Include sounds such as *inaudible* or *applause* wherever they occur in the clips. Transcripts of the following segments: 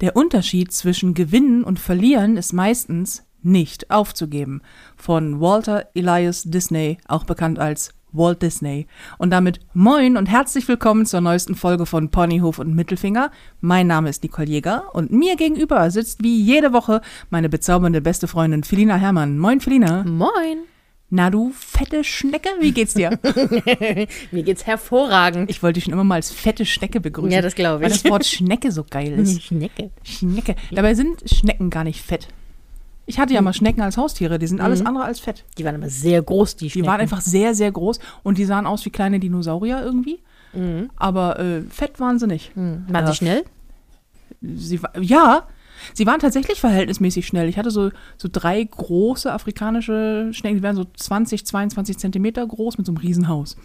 Der Unterschied zwischen Gewinnen und Verlieren ist meistens nicht aufzugeben. Von Walter Elias Disney, auch bekannt als Walt Disney. Und damit moin und herzlich willkommen zur neuesten Folge von Ponyhof und Mittelfinger. Mein Name ist Nicole Jäger und mir gegenüber sitzt wie jede Woche meine bezaubernde beste Freundin Felina Herrmann. Moin Felina. Moin. Na du fette Schnecke, wie geht's dir? *laughs* Mir geht's hervorragend. Ich wollte dich schon immer mal als fette Schnecke begrüßen. Ja, das glaube Weil ich. das Wort Schnecke so geil ist. *laughs* Schnecke. Schnecke. Dabei sind Schnecken gar nicht fett. Ich hatte ja mal Schnecken als Haustiere, die sind alles andere als fett. Die waren aber sehr groß, die Die Schnecken. waren einfach sehr, sehr groß und die sahen aus wie kleine Dinosaurier irgendwie. Aber äh, fett waren sie nicht. Hm. Waren sie schnell? Sie, ja, sie waren tatsächlich verhältnismäßig schnell. Ich hatte so, so drei große afrikanische Schnecken, die waren so 20, 22 Zentimeter groß mit so einem Riesenhaus.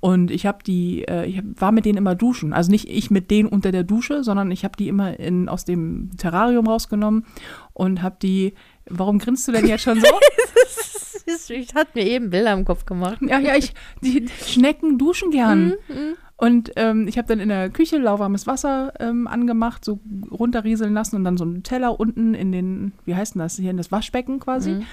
Und ich habe die, äh, ich hab, war mit denen immer duschen. Also nicht ich mit denen unter der Dusche, sondern ich habe die immer in, aus dem Terrarium rausgenommen und habe die. Warum grinst du denn jetzt schon so? *laughs* Ich hatte mir eben Bilder im Kopf gemacht. Ja, ja, ich, die Schnecken duschen gern. Und ähm, ich habe dann in der Küche lauwarmes Wasser ähm, angemacht, so runterrieseln lassen und dann so einen Teller unten in den, wie heißt denn das, hier in das Waschbecken quasi. Und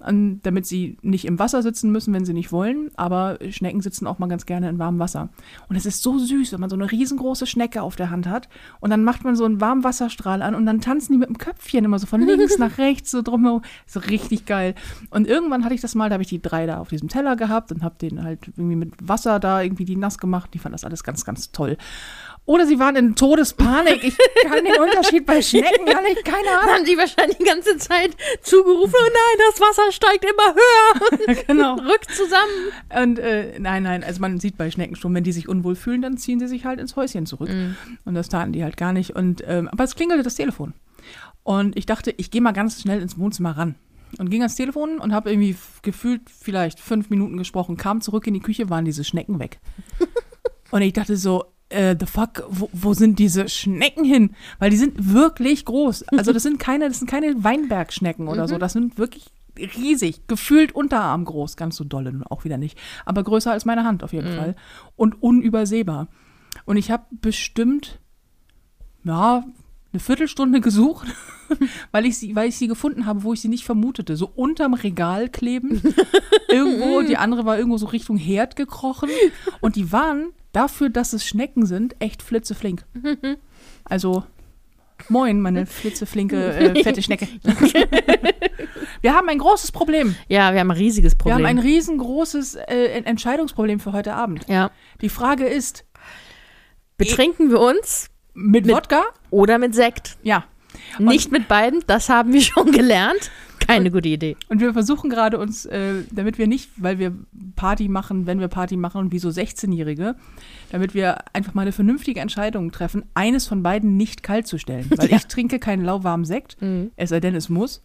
damit sie nicht im Wasser sitzen müssen, wenn sie nicht wollen. Aber Schnecken sitzen auch mal ganz gerne in warmem Wasser. Und es ist so süß, wenn man so eine riesengroße Schnecke auf der Hand hat und dann macht man so einen warmen Wasserstrahl an und dann tanzen die mit dem Köpfchen immer so von *laughs* links nach rechts so drumherum. So richtig geil. Und irgendwann hatte ich das mal, da habe ich die drei da auf diesem Teller gehabt und habe den halt irgendwie mit Wasser da irgendwie die nass gemacht. Die fanden das alles ganz, ganz toll. Oder sie waren in Todespanik. Ich *laughs* kann den Unterschied bei Schnecken gar nicht, keine Ahnung. Haben die wahrscheinlich die ganze Zeit zugerufen, oh nein, das Wasser steigt immer höher. *laughs* Genau. Rückt zusammen. Und äh, nein, nein, also man sieht bei Schnecken schon, wenn die sich unwohl fühlen, dann ziehen sie sich halt ins Häuschen zurück. Und das taten die halt gar nicht. Und ähm, aber es klingelte das Telefon. Und ich dachte, ich gehe mal ganz schnell ins Wohnzimmer ran. Und ging ans Telefon und habe irgendwie gefühlt vielleicht fünf Minuten gesprochen, kam zurück in die Küche, waren diese Schnecken weg. *laughs* und ich dachte so, äh, the fuck, wo, wo sind diese Schnecken hin? Weil die sind wirklich groß. Also das sind keine, das sind keine Weinbergschnecken oder so. Das sind wirklich riesig, gefühlt Unterarm groß, ganz so dolle nun auch wieder nicht, aber größer als meine Hand auf jeden Fall und unübersehbar. Und ich habe bestimmt, ja, eine Viertelstunde gesucht, *laughs* weil ich sie, weil ich sie gefunden habe, wo ich sie nicht vermutete. So unterm Regal kleben. *laughs* irgendwo, die andere war irgendwo so Richtung Herd gekrochen. Und die waren dafür, dass es Schnecken sind, echt flitzeflink. *laughs* Also, moin, meine flitzeflinke, äh, *laughs* fette Schnecke. *laughs* Wir haben ein großes Problem. Ja, wir haben ein riesiges Wir Problem. haben ein riesengroßes äh, En- Entscheidungsproblem für heute Abend. ja. Die Frage ist, Betrinken wir uns mit, Mit- Wodka? oder mit Sekt? Ja. Nicht mit beiden, das haben wir schon gelernt. Keine gute Idee. Und wir versuchen gerade uns, äh, damit wir nicht, weil wir Party machen, wenn wir Party machen, wie so 16-Jährige, damit wir einfach mal eine vernünftige Entscheidung treffen, eines von beiden nicht kalt zu stellen. *laughs* Weil ich trinke keinen lauwarmen Sekt, es sei denn, es muss.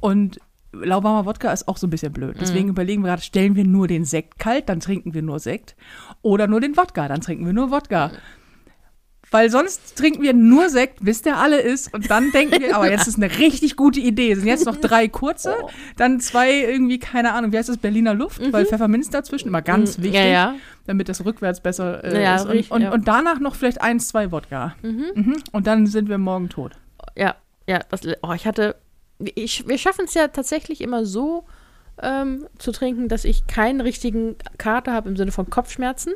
Und lauwarmer Wodka ist auch so ein bisschen blöd. Deswegen überlegen wir gerade, stellen wir nur den Sekt kalt, dann trinken wir nur Sekt. Oder nur den Wodka, dann trinken wir nur Wodka. Weil sonst trinken wir nur Sekt, bis der alle ist. Und dann denken wir, aber jetzt ist eine richtig gute Idee. Es sind jetzt noch drei kurze, Oh. dann zwei irgendwie, keine Ahnung, wie heißt das, Berliner Luft, weil Pfefferminz dazwischen, immer ganz wichtig, Mhm. Ja, ja. damit das rückwärts besser äh, Ja, ist. Und, richtig, und, und danach noch vielleicht eins, zwei Wodka. Mhm. Und dann sind wir morgen tot. Ja, ja. Das, oh, ich hatte. Ich, wir schaffen es ja tatsächlich immer so ähm, zu trinken, dass ich keinen richtigen Kater habe im Sinne von Kopfschmerzen.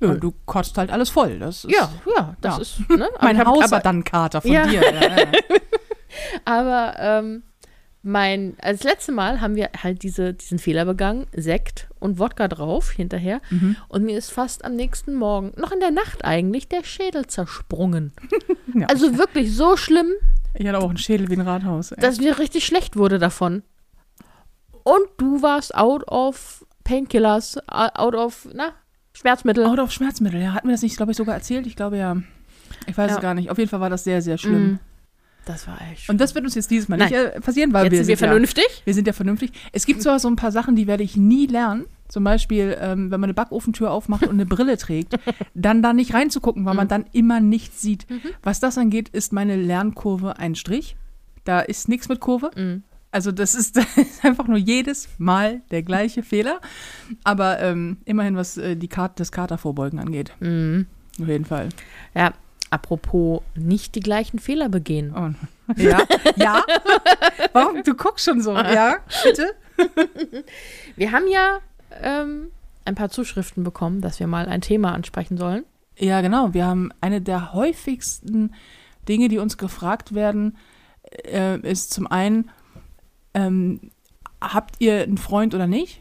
Ja, du kotzt halt alles voll. Das ist Ja, ja, das Ja. ist. Ne? *laughs* Mein hab- Haus aber, dann Kater von Ja. dir. *laughs* Aber ähm, mein, als letzte Mal haben wir halt diese, diesen Fehler begangen, Sekt und Wodka drauf hinterher. Mhm. Und mir ist fast am nächsten Morgen, noch in der Nacht eigentlich, der Schädel zersprungen. *laughs* Also wirklich so schlimm, Ich hatte auch einen Schädel wie ein Rathaus. ey. dass mir richtig schlecht wurde davon. Und du warst out of Painkillers, out of, na, Schmerzmittel. Out of Schmerzmittel, ja. Hatten wir das nicht, glaube ich, sogar erzählt? Ich glaube ja. Ich weiß Ja. es gar nicht. Auf jeden Fall war das sehr, sehr schlimm. Mm. Das war echt. Und das wird uns jetzt dieses Mal Nein. nicht äh, passieren, weil Jetzt wir sind wir sind ja, vernünftig. wir sind ja vernünftig. Es gibt zwar so ein paar Sachen, die werde ich nie lernen. Zum Beispiel, ähm, wenn man eine Backofentür aufmacht und eine Brille trägt, *laughs* dann da nicht reinzugucken, weil man dann immer nichts sieht. Was das angeht, ist meine Lernkurve ein Strich. Da ist nichts mit Kurve. Mhm. Also das ist, *laughs* das ist einfach nur jedes Mal der gleiche Fehler. Aber ähm, immerhin, was äh, die Karte, das Katervorbeugen angeht. Mhm. Auf jeden Fall. Ja, Apropos nicht die gleichen Fehler begehen. Oh. *laughs* Ja, ja. Warum? Du guckst schon so. Ja, bitte. *laughs* Wir haben ja ähm, ein paar Zuschriften bekommen, dass wir mal ein Thema ansprechen sollen. Ja, genau. Wir haben eine der häufigsten Dinge, die uns gefragt werden, äh, ist zum einen, ähm, habt ihr einen Freund oder nicht?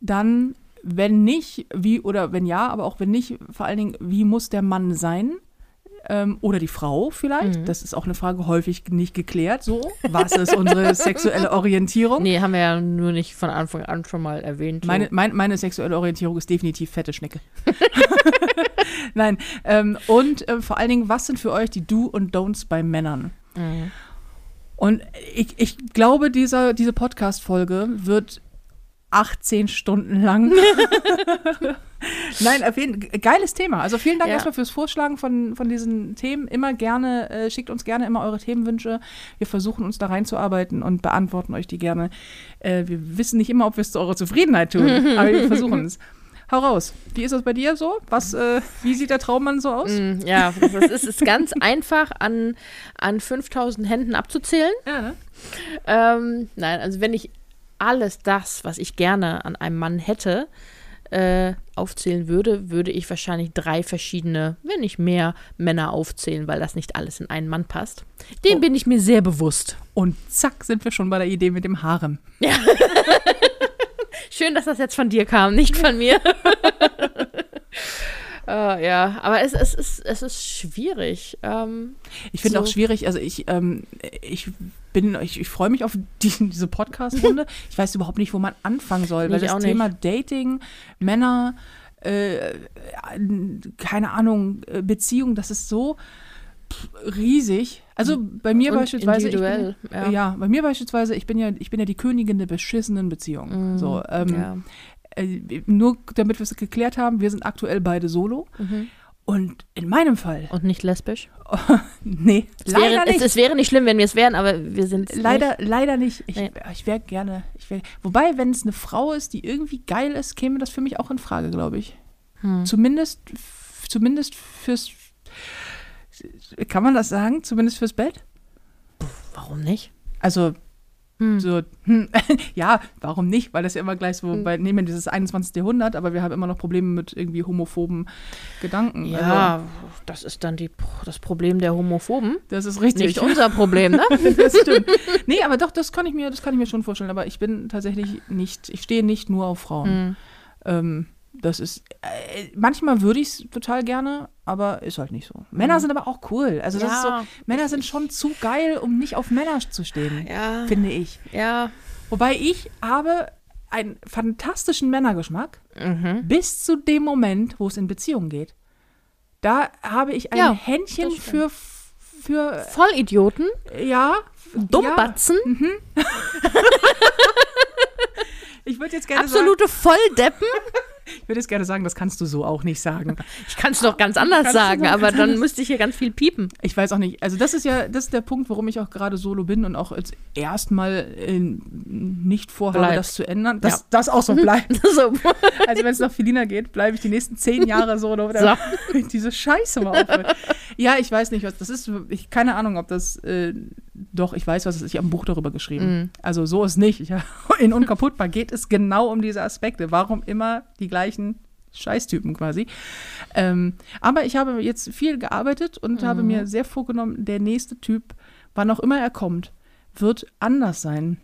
Dann, wenn nicht, wie oder wenn ja, aber auch wenn nicht, vor allen Dingen, wie muss der Mann sein? Ähm, oder die Frau vielleicht. Mhm. Das ist auch eine Frage häufig nicht geklärt. So, was ist unsere *laughs* sexuelle Orientierung? Nee, haben wir ja nur nicht von Anfang an schon mal erwähnt. so. Meine, mein, meine sexuelle Orientierung ist definitiv fette Schnecke. *laughs* Nein. Ähm, und äh, vor allen Dingen, was sind für euch die Do und Don'ts bei Männern? Mhm. Und ich, ich glaube, dieser, diese Podcast-Folge wird 18 Stunden lang. *laughs* Nein, auf jeden geiles Thema. Also vielen Dank Ja. erstmal fürs Vorschlagen von, von diesen Themen. Immer gerne, äh, schickt uns gerne immer eure Themenwünsche. Wir versuchen uns da reinzuarbeiten und beantworten euch die gerne. Äh, wir wissen nicht immer, ob wir es zu eurer Zufriedenheit tun, *laughs* aber wir versuchen es. Hau raus. Wie ist das bei dir so? Was, äh, wie sieht der Traummann so aus? Mm, Ja, das ist, es ist ganz *laughs* einfach an, an 5000 Händen abzuzählen. Ja, ne? Ähm, nein, also wenn ich alles das, was ich gerne an einem Mann hätte, äh, aufzählen würde, würde ich wahrscheinlich drei verschiedene, wenn nicht mehr, Männer aufzählen, weil das nicht alles in einen Mann passt. Dem Oh. bin ich mir sehr bewusst. Und zack, sind wir schon bei der Idee mit dem Harem. *laughs* *laughs* Schön, dass das jetzt von dir kam, nicht von mir. äh, *laughs* *laughs* ja, aber es, es, ist, es ist schwierig. Ähm, Ich finde So. auch schwierig, also ich, ähm, ich bin, ich, ich freue mich auf die, diese Podcast-Runde. *laughs* ich weiß überhaupt nicht, wo man anfangen soll, weil Ich das Thema Dating, Männer, äh, keine Ahnung, äh, Beziehung, das ist so riesig. Also bei mir Und beispielsweise, individuell, bin, ja. ja. bei mir beispielsweise, ich bin ja, ich bin ja die Königin der beschissenen Beziehung. Mm, so, ähm, ja. äh, nur damit wir es geklärt haben, wir sind aktuell beide solo. Mhm. Und in meinem Fall, Und nicht lesbisch? *laughs* nee, Es leider wäre, nicht. Es, es wäre nicht schlimm, wenn wir es wären, aber wir sind Leider, leider nicht. Ich, Nee. ich wäre gerne. Ich wär, wobei, wenn es eine Frau ist, die irgendwie geil ist, käme das für mich auch in Frage, glaube ich. Hm. Zumindest, zumindest fürs. Kann man das sagen? Zumindest fürs Bett? Warum nicht? Also, Hm. so, hm, *laughs* ja, warum nicht? Weil das ja immer gleich so, Hm. bei, nehmen wir dieses 21. Jahrhundert, aber wir haben immer noch Probleme mit irgendwie homophoben Gedanken. Also, Ja, das ist dann die, das Problem der Homophoben. das ist richtig. Nicht unser Problem, ne? *laughs* das stimmt. Nee, aber doch, das kann ich mir, das kann ich mir schon vorstellen. Aber ich bin tatsächlich nicht, ich stehe nicht nur auf Frauen. Hm. Ähm, das ist, äh, manchmal würde ich es total gerne, aber ist halt nicht so. Männer sind aber auch cool. Also das ist so, Ja. Männer sind schon zu geil, um nicht auf Männer zu stehen, Ja, finde ich. ja. Wobei ich habe einen fantastischen Männergeschmack Mhm. bis zu dem Moment, wo es in Beziehungen geht. Da habe ich ein Ja, Händchen für, für, Vollidioten, ja, Dummbatzen, Ja, *laughs* ich würde jetzt gerne sagen, absolute Volldeppen. *laughs* ich würde jetzt gerne sagen, das kannst du so auch nicht sagen. *laughs* Ich kann es doch ganz anders sagen, doch aber dann müsste ich hier ganz viel piepen. Ich weiß auch nicht. Also das ist ja, das ist der Punkt, warum ich auch gerade solo bin und auch jetzt erstmal äh, nicht vorhabe, Bleibst. das zu ändern. Dass Ja. das auch so *laughs* bleibt. so. *laughs* Also wenn es nach Felina geht, bleibe ich die nächsten zehn Jahre solo. Oder diese Scheiße mal aufhören. Ja, ich weiß nicht, was das ist. Ich keine Ahnung, ob das äh, doch, ich weiß, was es ist. Ich habe ein Buch darüber geschrieben. Mhm. Also so ist nicht. Ich, *laughs* in Unkaputtbar geht es genau um diese Aspekte. Warum immer die gleichen Scheißtypen quasi. Ähm, aber ich habe jetzt viel gearbeitet und habe Mhm. mir sehr vorgenommen, der nächste Typ, wann auch immer er kommt, wird anders sein.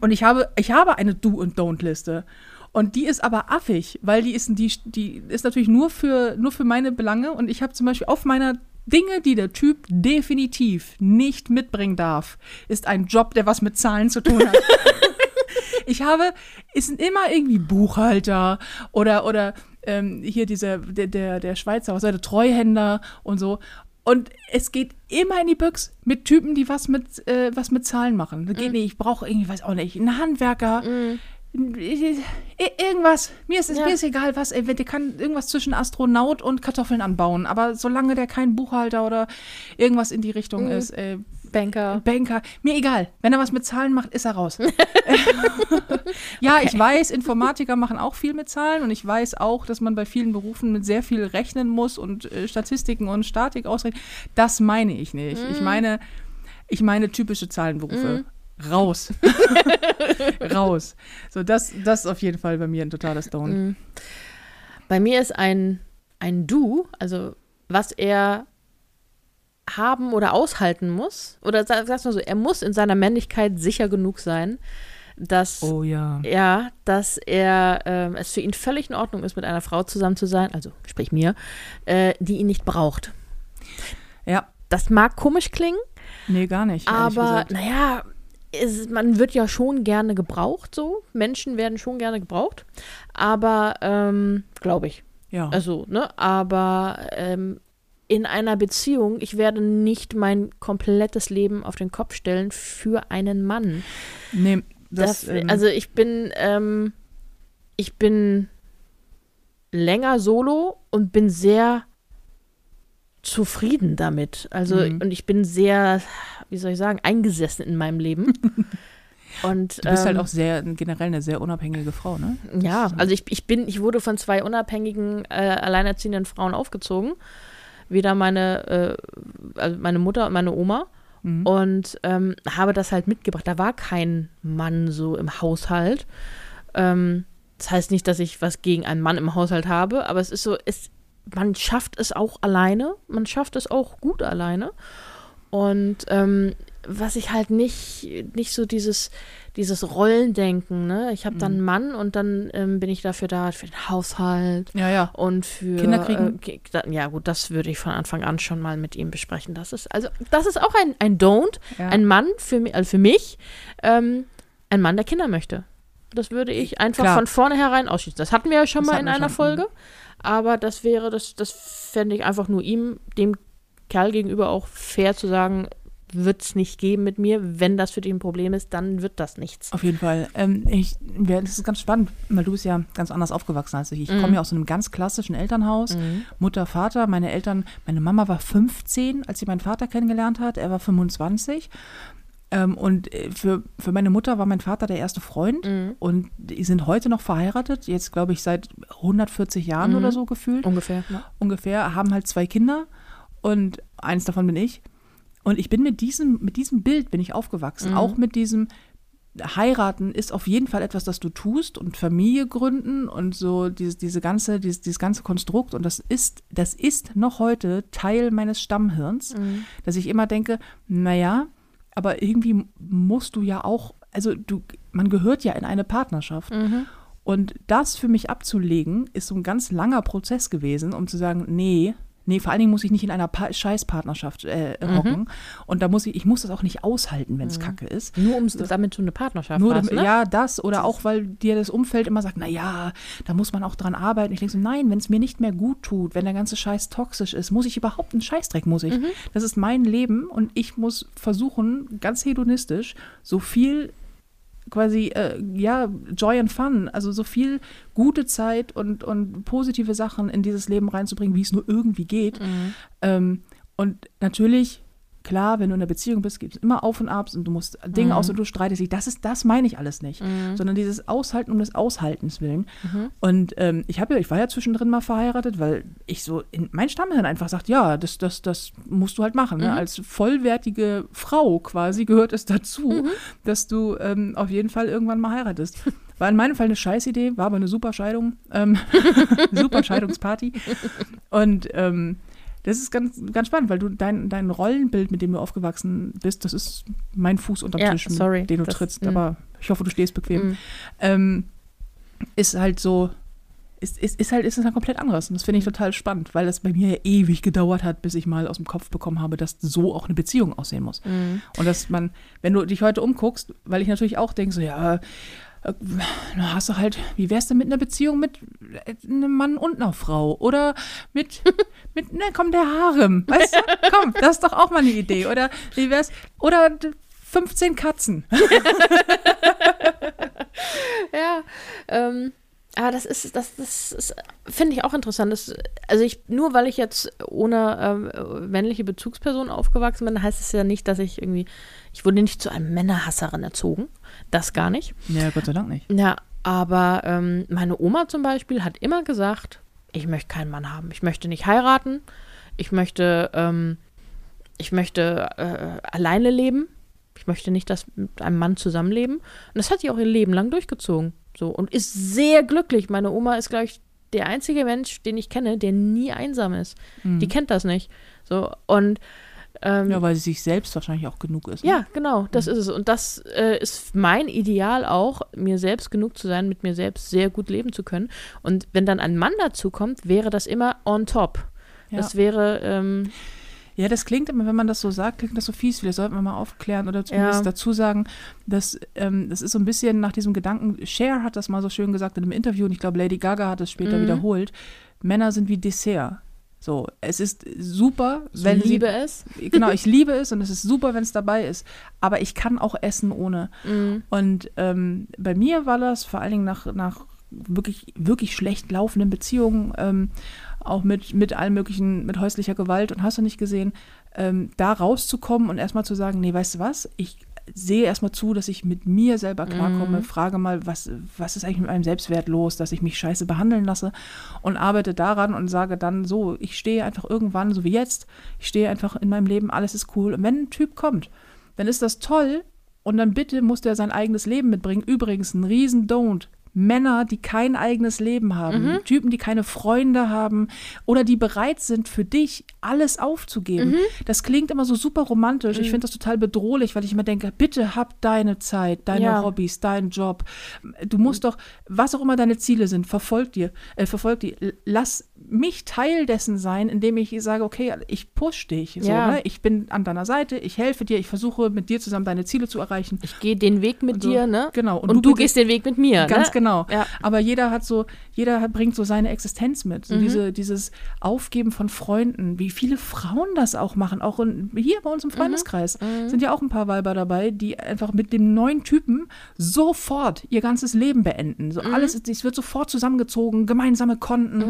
Und ich habe, ich habe eine Do- und Don't-Liste. Und die ist aber affig, weil die ist, die, die ist natürlich nur für, nur für meine Belange. Und ich habe zum Beispiel auf meiner Dinge, die der Typ definitiv nicht mitbringen darf, ist ein Job, der was mit Zahlen zu tun hat. *laughs* ich habe, es sind immer irgendwie Buchhalter oder, oder ähm, hier dieser, der, der, der Schweizer, was war der Treuhänder und so. Und es geht immer in die Büchs mit Typen, die was mit, äh, was mit Zahlen machen. Das geht nicht, ich brauche irgendwie, weiß auch nicht, einen Handwerker, I- Irgendwas. Mir ist, Ja. mir ist egal, was. Ey, der kann irgendwas zwischen Astronaut und Kartoffeln anbauen. Aber solange der kein Buchhalter oder irgendwas in die Richtung Mhm. ist, ey, Banker. Banker, mir egal. Wenn er was mit Zahlen macht, ist er raus. *laughs* ja, okay. ich weiß, Informatiker machen auch viel mit Zahlen und ich weiß auch, dass man bei vielen Berufen mit sehr viel rechnen muss und äh, Statistiken und Statik ausrechnen. Das meine ich nicht. Mm. Ich meine, ich meine typische Zahlenberufe. Mm. Raus. *laughs* Raus. So, das, das ist auf jeden Fall bei mir ein totaler Stone. Mm. Bei mir ist ein, ein Du, also was er haben oder aushalten muss, oder sagst du so, er muss in seiner Männlichkeit sicher genug sein, dass, oh, ja. Ja, dass er, äh, es für ihn völlig in Ordnung ist, mit einer Frau zusammen zu sein, also sprich mir, äh, die ihn nicht braucht. Ja. Das mag komisch klingen. Nee, gar nicht. Aber, naja, ist, man wird ja schon gerne gebraucht, so. Menschen werden schon gerne gebraucht. Aber, ähm, glaube ich. Ja. Also, ne, aber ähm, in einer Beziehung, ich werde nicht mein komplettes Leben auf den Kopf stellen für einen Mann. Nee, das, das ähm, also ich bin, ähm, ich bin länger solo und bin sehr zufrieden damit. Also, mhm. und ich bin sehr, wie soll ich sagen, eingesessen in meinem Leben. *laughs* Und, du bist halt ähm, halt auch sehr generell eine sehr unabhängige Frau, ne? Ja, also ich, ich bin, ich wurde von zwei unabhängigen, äh, alleinerziehenden Frauen aufgezogen. Weder meine, äh, also meine Mutter und meine Oma. Mhm. Und ähm, habe das halt mitgebracht. Da war kein Mann so im Haushalt. Ähm, das heißt nicht, dass ich was gegen einen Mann im Haushalt habe, aber es ist so, es, man schafft es auch alleine. Man schafft es auch gut alleine. Und ähm, was ich halt nicht, nicht so dieses, dieses Rollendenken, ne? Ich habe dann einen mhm. Mann und dann ähm, bin ich dafür da für den Haushalt ja, ja. und für Kinder kriegen. Äh, ja, gut, das würde ich von Anfang an schon mal mit ihm besprechen. Das ist, also, das ist auch ein, ein Don't, ja. ein Mann für mich, also für mich, ähm, ein Mann, der Kinder möchte. Das würde ich einfach Klar. von vornherein ausschließen. Das hatten wir ja schon das mal in einer Folge. Mhm. Aber das wäre, das, das fände ich einfach nur ihm, dem Kerl gegenüber auch fair zu sagen, wird es nicht geben mit mir. Wenn das für dich ein Problem ist, dann wird das nichts. Auf jeden Fall. Ähm, ich, das ist ganz spannend, weil du bist ja ganz anders aufgewachsen als ich. Ich mhm. komme ja aus einem ganz klassischen Elternhaus. Mhm. Mutter, Vater, meine Eltern, meine Mama war 15, als sie meinen Vater kennengelernt hat. Er war 25. Ähm, und äh, für, für meine Mutter war mein Vater der erste Freund mhm. und die sind heute noch verheiratet, jetzt glaube ich seit 140 Jahren oder mhm. so gefühlt. Ungefähr. Ja. Ungefähr, haben halt zwei Kinder und eins davon bin ich. Und ich bin mit diesem, mit diesem Bild bin ich aufgewachsen. Mhm. Auch mit diesem Heiraten ist auf jeden Fall etwas, das du tust und Familie gründen und so dieses, diese ganze, dieses, dieses ganze Konstrukt. Und das ist, das ist noch heute Teil meines Stammhirns, mhm. dass ich immer denke, naja, aber irgendwie musst du ja auch, also du, man gehört ja in eine Partnerschaft. Mhm. Und das für mich abzulegen, ist so ein ganz langer Prozess gewesen, um zu sagen, nee, Nee, vor allen Dingen muss ich nicht in einer pa Scheißpartnerschaft äh, mhm. hocken. Und da muss ich, ich muss das auch nicht aushalten, wenn es mhm. kacke ist. Nur um es damit so eine Partnerschaft nur hast, ne? Ja, das oder auch, weil dir das Umfeld immer sagt, naja, da muss man auch dran arbeiten. Ich denke so, nein, wenn es mir nicht mehr gut tut, wenn der ganze Scheiß toxisch ist, muss ich überhaupt einen Scheißdreck, muss ich. Mhm. Das ist mein Leben und ich muss versuchen, ganz hedonistisch, so viel quasi, äh, ja, Joy and Fun, also so viel gute Zeit und, und positive Sachen in dieses Leben reinzubringen, wie es nur irgendwie geht. Mhm. Ähm, und natürlich Klar, wenn du in einer Beziehung bist, gibt es immer Auf und Abs und du musst Dinge mhm. aus und du streitest dich. Das ist, das meine ich alles nicht. Mhm. Sondern dieses Aushalten um des Aushaltens willen. Mhm. Und ähm, ich habe ja, ich war ja zwischendrin mal verheiratet, weil ich so in mein Stammhirn einfach sagt, ja, das, das, das musst du halt machen. Ne? Mhm. Als vollwertige Frau quasi gehört es dazu, mhm. dass du ähm, auf jeden Fall irgendwann mal heiratest. War in meinem Fall eine Scheißidee, war aber eine super Scheidung. Ähm, *laughs* super Scheidungsparty. Und ähm, das ist ganz, ganz spannend, weil du dein, dein Rollenbild, mit dem du aufgewachsen bist, das ist mein Fuß unterm ja, Tisch, sorry, den du das, trittst. Mh. Aber ich hoffe, du stehst bequem. Mhm. Ähm, ist halt so, ist, ist, ist halt ist es halt komplett anderes. Und das finde ich total spannend, weil das bei mir ja ewig gedauert hat, bis ich mal aus dem Kopf bekommen habe, dass so auch eine Beziehung aussehen muss. Mhm. Und dass man, wenn du dich heute umguckst, weil ich natürlich auch denke, so, ja, hast du halt, wie wär's denn mit einer Beziehung mit äh, einem Mann und einer Frau? Oder mit, *laughs* mit, ne, komm, der Harem. Weißt du? *laughs* Komm, das ist doch auch mal eine Idee. Oder wie wär's? Oder 15 Katzen. *laughs* ja, ähm, Aber das ist, das, das ist, finde ich auch interessant. Das, also ich, nur weil ich jetzt ohne ähm, männliche Bezugsperson aufgewachsen bin, heißt es ja nicht, dass ich irgendwie, ich wurde nicht zu einem Männerhasserin erzogen. Das gar nicht. Ja, Gott sei Dank nicht. Ja, aber ähm, meine Oma zum Beispiel hat immer gesagt, ich möchte keinen Mann haben. Ich möchte nicht heiraten. Ich möchte, ähm, ich möchte äh, alleine leben. Ich möchte nicht, dass mit einem Mann zusammenleben. Und das hat sie auch ihr Leben lang durchgezogen. So und ist sehr glücklich. Meine Oma ist, glaube ich, der einzige Mensch, den ich kenne, der nie einsam ist. Mhm. Die kennt das nicht. So und ähm, Ja, weil sie sich selbst wahrscheinlich auch genug ist. Ne? ja, genau, das ist es. Und das äh, ist mein Ideal auch, mir selbst genug zu sein, mit mir selbst sehr gut leben zu können. Und wenn dann ein Mann dazu kommt, wäre das immer on top. Ja. Das wäre, ähm, Ja, das klingt immer, wenn man das so sagt, klingt das so fies. Vielleicht sollten wir mal aufklären oder zumindest Ja. dazu sagen, dass ähm, das ist so ein bisschen nach diesem Gedanken, Cher hat das mal so schön gesagt in einem Interview und ich glaube, Lady Gaga hat es später Mhm. wiederholt. Männer sind wie Dessert. So, es ist super, ich wenn liebe sie, es. *laughs* genau, ich liebe es und es ist super, wenn es dabei ist. Aber ich kann auch essen ohne. Mhm. Und ähm, bei mir war das vor allen Dingen nach, nach wirklich, wirklich schlecht laufenden Beziehungen, ähm, auch mit, mit allem möglichen, mit häuslicher Gewalt und hast du nicht gesehen, ähm, da rauszukommen und erstmal zu sagen, nee, weißt du was, ich sehe erstmal zu, dass ich mit mir selber klarkomme, Mhm. frage mal, was, was ist eigentlich mit meinem Selbstwert los, dass ich mich scheiße behandeln lasse und arbeite daran und sage dann so, ich stehe einfach irgendwann, so wie jetzt, ich stehe einfach in meinem Leben, alles ist cool. Und wenn ein Typ kommt, dann ist das toll und dann bitte muss der sein eigenes Leben mitbringen. Übrigens, ein riesen Don't. Männer, die kein eigenes Leben haben, Typen, die keine Freunde haben oder die bereit sind, für dich alles aufzugeben. Das klingt immer so super romantisch. Ich finde das total bedrohlich, weil ich immer denke, bitte hab deine Zeit, deine Ja. Hobbys, deinen Job. Du musst doch, was auch immer deine Ziele sind, verfolg dir, äh, verfolg die. Lass mich Teil dessen sein, indem ich sage, okay, ich push dich. So, Ja. ne? Ich bin an deiner Seite, ich helfe dir, ich versuche mit dir zusammen deine Ziele zu erreichen. Ich gehe den Weg mit Und so, dir, ne? Genau. Und, du, gehst den Weg mit mir, Ganz ne? genau. Ja. Aber jeder hat so, jeder hat, bringt so seine Existenz mit. So diese, dieses Aufgeben von Freunden, wie viele Frauen das auch machen, auch in, hier bei uns im Freundeskreis, sind ja auch ein paar Weiber dabei, die einfach mit dem neuen Typen sofort ihr ganzes Leben beenden. So alles, es wird sofort zusammengezogen, gemeinsame Konten.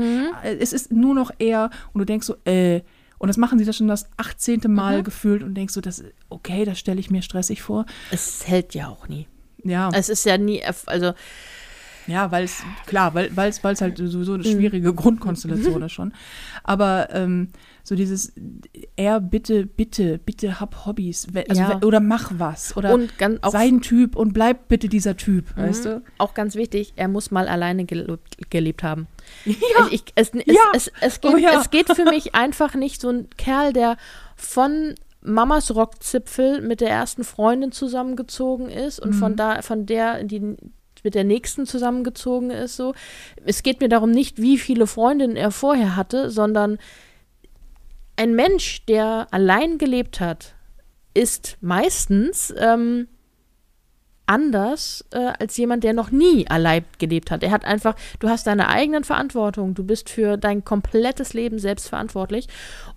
Äh, Es ist nur noch er und du denkst so, äh, und das machen sie das schon das 18. Mal gefühlt und denkst so, das, okay, das stelle ich mir stressig vor. Es hält ja auch nie. Ja. Es ist ja nie, also Ja, weil es, klar, weil es halt sowieso Mhm. eine schwierige Grundkonstellation ist schon. Aber ähm, so dieses, er bitte, bitte, bitte hab Hobbys. Also, Ja. Oder mach was. Oder und ganz sei ein Typ und bleib bitte dieser Typ, weißt du? auch ganz wichtig, er muss mal alleine gelebt, gelebt haben. Ja. Ich, ich, es, es, Ja. es, es, geht, Oh ja. es geht für mich einfach nicht so ein Kerl, der von Mamas Rockzipfel mit der ersten Freundin zusammengezogen ist und Mhm. von da, von der die mit der nächsten zusammengezogen ist so. Es geht mir darum nicht, wie viele Freundinnen er vorher hatte, sondern ein Mensch, der allein gelebt hat, ist meistens ähm, anders äh, als jemand, der noch nie allein gelebt hat. Er hat einfach, du hast deine eigenen Verantwortung, du bist für dein komplettes Leben selbst verantwortlich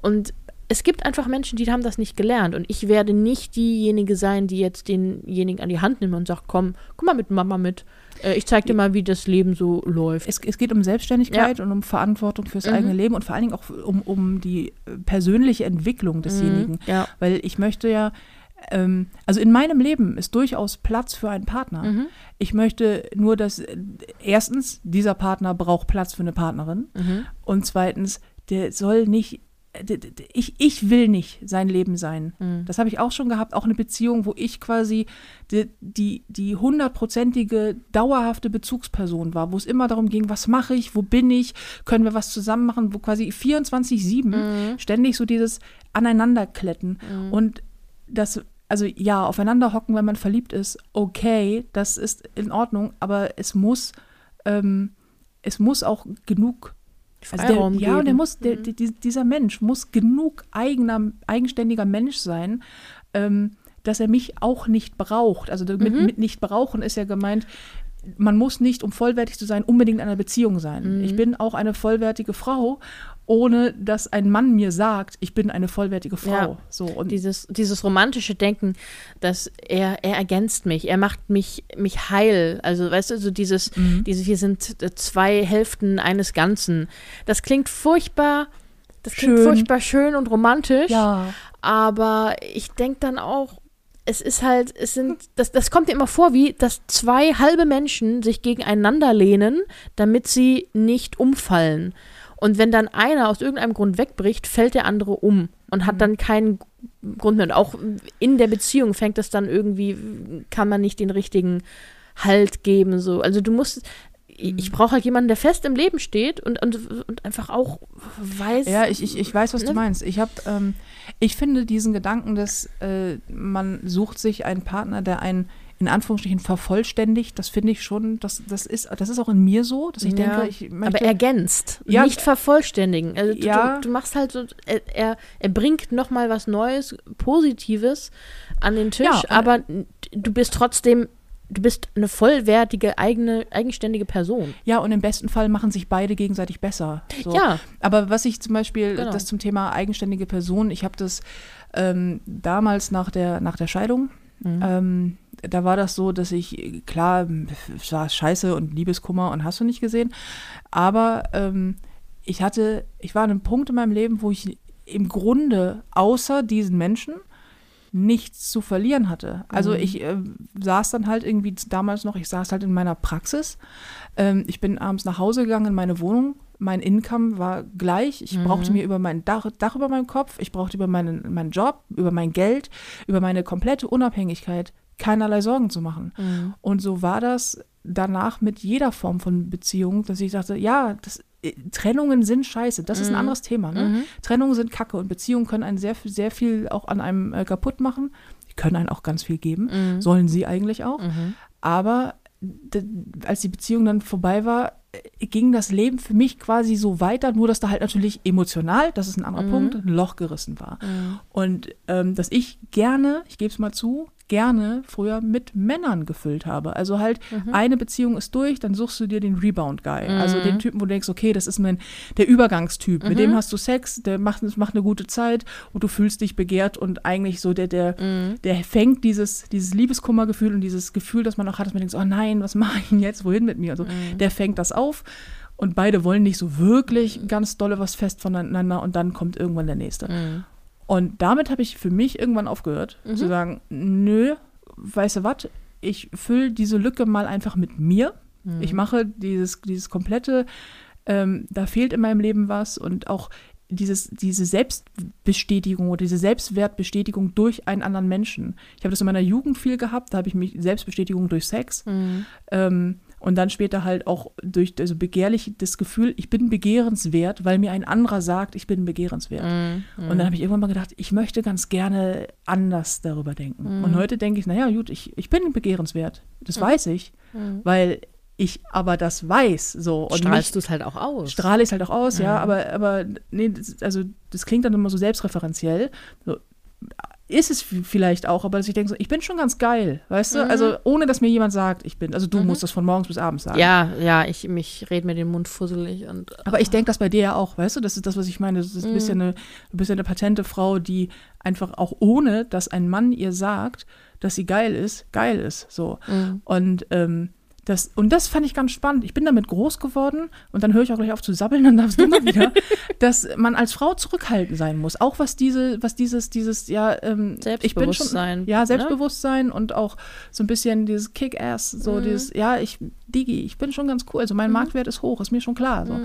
und es gibt einfach Menschen, die haben das nicht gelernt und ich werde nicht diejenige sein, die jetzt denjenigen an die Hand nimmt und sagt, komm, komm mal mit Mama mit, äh, ich zeig dir mal, wie das Leben so läuft. Es, es geht um Selbstständigkeit und um Verantwortung fürs Mhm. eigene Leben und vor allen Dingen auch um, um die äh, persönliche Entwicklung desjenigen. Ja. Weil ich möchte ja, ähm, also in meinem Leben ist durchaus Platz für einen Partner. Mhm. Ich möchte nur, dass äh, erstens, dieser Partner braucht Platz für eine Partnerin Mhm. und zweitens, der soll nicht, ich, ich will nicht sein Leben sein. Mhm. Das habe ich auch schon gehabt, auch eine Beziehung, wo ich quasi die, die, die hundertprozentige, dauerhafte Bezugsperson war, wo es immer darum ging, was mache ich, wo bin ich, können wir was zusammen machen, wo quasi 24-7 Mhm. ständig so dieses Aneinanderkletten und das, also ja, aufeinander hocken, wenn man verliebt ist, okay, das ist in Ordnung, aber es muss, ähm, es muss auch genug also Freiraum der, ja, und der muss, der, die, dieser Mensch muss genug eigener, eigenständiger Mensch sein, ähm, dass er mich auch nicht braucht. Also mit, Mhm. mit nicht brauchen ist ja gemeint, man muss nicht, um vollwertig zu sein, unbedingt in einer Beziehung sein. Mhm. Ich bin auch eine vollwertige Frau ohne dass ein Mann mir sagt, ich bin eine vollwertige Frau. Ja. So, und dieses, dieses romantische Denken, dass er, er ergänzt mich, er macht mich, mich heil. Also, weißt du, so dieses, Mhm. diese, wir sind zwei Hälften eines Ganzen. Das klingt furchtbar, das klingt Schön. furchtbar schön und romantisch. ja. Aber ich denke dann auch, es ist halt, es sind, das, das kommt mir immer vor, wie dass zwei halbe Menschen sich gegeneinander lehnen, damit sie nicht umfallen. Und wenn dann einer aus irgendeinem Grund wegbricht, fällt der andere um und hat dann keinen Grund mehr. Und auch in der Beziehung fängt es dann irgendwie, kann man nicht den richtigen Halt geben. So. Also du musst, ich ich brauche halt jemanden, der fest im Leben steht und, und, und einfach auch weiß. Ja, ich, ich, ich weiß, was du Ne? meinst. Ich habe, ähm, ich finde diesen Gedanken, dass äh, man sucht sich einen Partner, der einen in Anführungsstrichen vervollständigt, das finde ich schon, das, das, ist, das ist auch in mir so, dass ich Ja, denke, ich möchte, aber ergänzt, Ja, nicht vervollständigen. Also du, ja. du, du machst halt so, er, er, bringt noch mal was Neues, Positives an den Tisch, Ja, aber du bist trotzdem, du bist eine vollwertige, eigene, eigenständige Person. ja, und im besten Fall machen sich beide gegenseitig besser. So. Ja. Aber was ich zum Beispiel, Genau. das zum Thema eigenständige Person, ich habe das ähm, damals nach der, nach der Scheidung, Mhm. ähm, da war das so, dass ich, klar, es war scheiße und Liebeskummer und hast du nicht gesehen, aber ähm, ich hatte, ich war an einem Punkt in meinem Leben, wo ich im Grunde außer diesen Menschen nichts zu verlieren hatte. Also ich äh, saß dann halt irgendwie damals noch, ich saß halt in meiner Praxis. Ähm, ich bin abends nach Hause gegangen in meine Wohnung. Mein Income war gleich. Ich brauchte mir über mein Dach, Dach über meinem Kopf, ich brauchte über meinen, meinen Job, über mein Geld, über meine komplette Unabhängigkeit keinerlei Sorgen zu machen. Und so war das danach mit jeder Form von Beziehung, dass ich dachte, ja, das, äh, Trennungen sind scheiße. Das ist ein anderes Thema. Ne? Trennungen sind kacke und Beziehungen können einen sehr, sehr viel auch an einem äh, kaputt machen. Die können einen auch ganz viel geben. Sollen sie eigentlich auch. Aber d- als die Beziehung dann vorbei war, äh, ging das Leben für mich quasi so weiter, nur dass da halt natürlich emotional, das ist ein anderer Punkt, ein Loch gerissen war. Und ähm, dass ich gerne, ich gebe es mal zu, gerne früher mit Männern gefüllt habe. Also halt, eine Beziehung ist durch, dann suchst du dir den Rebound-Guy. Also den Typen, wo du denkst, okay, das ist mein, der Übergangstyp. Mit dem hast du Sex, der macht, macht eine gute Zeit und du fühlst dich begehrt und eigentlich so der, der, der fängt dieses, dieses Liebeskummergefühl und dieses Gefühl, das man auch hat, dass man denkt, oh nein, was mache ich denn jetzt, wohin mit mir? Also der fängt das auf und beide wollen nicht so wirklich ganz dolle was fest voneinander und dann kommt irgendwann der nächste. Und damit habe ich für mich irgendwann aufgehört, zu sagen, nö, weißt du was, ich fülle diese Lücke mal einfach mit mir. Ich mache dieses, dieses komplette, ähm, da fehlt in meinem Leben was und auch dieses, diese Selbstbestätigung oder diese Selbstwertbestätigung durch einen anderen Menschen. Ich habe das in meiner Jugend viel gehabt, da habe ich mich Selbstbestätigung durch Sex ähm, und dann später halt auch durch also begehrlich das Gefühl, ich bin begehrenswert, weil mir ein anderer sagt, ich bin begehrenswert. Und dann habe ich irgendwann mal gedacht, ich möchte ganz gerne anders darüber denken. Und heute denke ich, naja, gut, ich, ich bin begehrenswert. Das weiß ich, weil ich aber das weiß. So, und Strahlst du es halt auch aus. strahle ich es halt auch aus, ja, aber, aber nee, das, also das klingt dann immer so selbstreferenziell. So, ist es vielleicht auch, aber dass ich denke, so, ich bin schon ganz geil, weißt du? Also ohne, dass mir jemand sagt, ich bin. Also du musst das von morgens bis abends sagen. ja, ja, ich mich red mir den Mund fusselig und Aber ich denke das bei dir ja auch, weißt du? Das ist das, was ich meine. Das ist, du, bist ja eine, du bist ja eine patente Frau, die einfach auch ohne, dass ein Mann ihr sagt, dass sie geil ist, geil ist. So. Und ähm, das, und das fand ich ganz spannend. Ich bin damit groß geworden und dann höre ich auch gleich auf zu sabbeln, dann darfst du mal wieder, *laughs* dass man als Frau zurückhaltend sein muss. Auch was diese, was dieses, dieses, ja, ähm, ich bin schon, Selbstbewusstsein, ja, ne? Selbstbewusstsein und auch so ein bisschen dieses Kick-Ass, so dieses, ja, ich, Digi, ich bin schon ganz cool. Also mein Marktwert ist hoch, ist mir schon klar. So.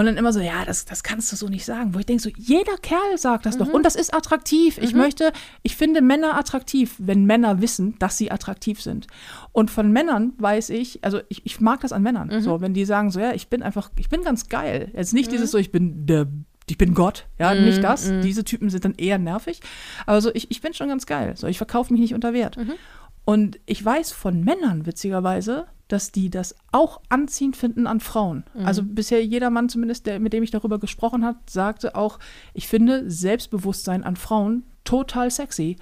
Und dann immer so, ja, das, das kannst du so nicht sagen. Wo ich denke, so, jeder Kerl sagt das doch. Und das ist attraktiv. Ich möchte, ich finde Männer attraktiv, wenn Männer wissen, dass sie attraktiv sind. Und von Männern weiß ich, also ich, ich mag das an Männern. So, wenn die sagen, so, ja, ich bin einfach, ich bin ganz geil. Jetzt nicht dieses so, ich bin der ich bin Gott, ja, nicht das. Diese Typen sind dann eher nervig. Aber so, ich, ich bin schon ganz geil. So, ich verkaufe mich nicht unter Wert. Und ich weiß von Männern, witzigerweise, dass die das auch anziehend finden an Frauen. Also bisher jeder Mann zumindest, der, mit dem ich darüber gesprochen habe, sagte auch, ich finde Selbstbewusstsein an Frauen total sexy.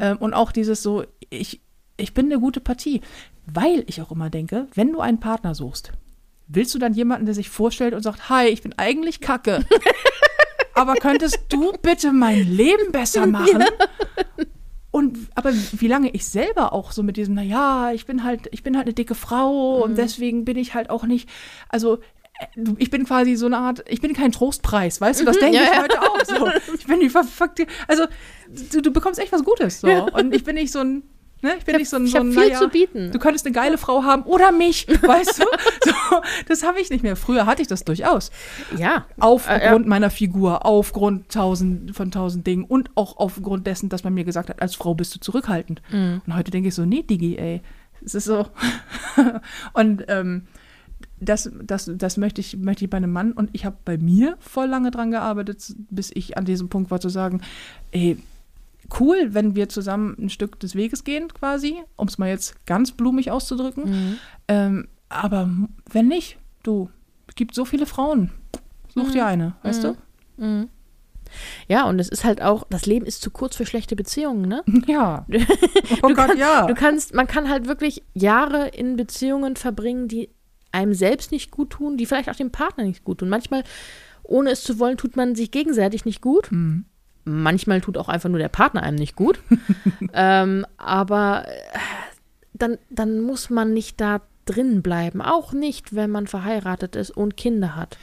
Ähm, und auch dieses so, ich, ich bin eine gute Partie. Weil ich auch immer denke, wenn du einen Partner suchst, willst du dann jemanden, der sich vorstellt und sagt, hi, ich bin eigentlich Kacke. *laughs* aber könntest du bitte mein Leben besser machen? Und aber wie lange ich selber auch so mit diesem, naja, ich bin halt, ich bin halt eine dicke Frau Mhm. und deswegen bin ich halt auch nicht, also äh, ich bin quasi so eine Art, ich bin kein Trostpreis, weißt du, das denke Mhm. ja, ich ja. heute auch so. Ich bin die verfuckte, also du, du bekommst echt was Gutes so. Und ich bin nicht so ein, ne, ich bin nicht so ein, ich so ein, viel naja, zu bieten. Du könntest eine geile Frau haben oder mich, *laughs* weißt du? So, das habe ich nicht mehr. Früher hatte ich das durchaus. Ja. Aufgrund Äh, ja. meiner Figur, aufgrund tausend, von tausend Dingen und auch aufgrund dessen, dass man mir gesagt hat, als Frau bist du zurückhaltend. Mhm. Und heute denke ich so, nee, Digi, ey. Es ist so. *laughs* und ähm, das, das, das möchte ich, möchte ich bei einem Mann. Und ich habe bei mir voll lange dran gearbeitet, bis ich an diesem Punkt war zu sagen, ey, cool, wenn wir zusammen ein Stück des Weges gehen, quasi, um es mal jetzt ganz blumig auszudrücken. Mhm. Ähm, aber wenn nicht, du, es gibt so viele Frauen. Such dir eine, weißt Mhm. Ja, und es ist halt auch, das Leben ist zu kurz für schlechte Beziehungen, ne? *laughs* *laughs* du? Ja. Oh Du Gott, kann- ja. Du kannst, man kann halt wirklich Jahre in Beziehungen verbringen, die einem selbst nicht gut tun, die vielleicht auch dem Partner nicht gut tun. Manchmal, ohne es zu wollen, tut man sich gegenseitig nicht gut. Mhm. Manchmal tut auch einfach nur der Partner einem nicht gut. *laughs* ähm, aber äh, dann, dann muss man nicht da drin bleiben. Auch nicht, wenn man verheiratet ist und Kinder hat.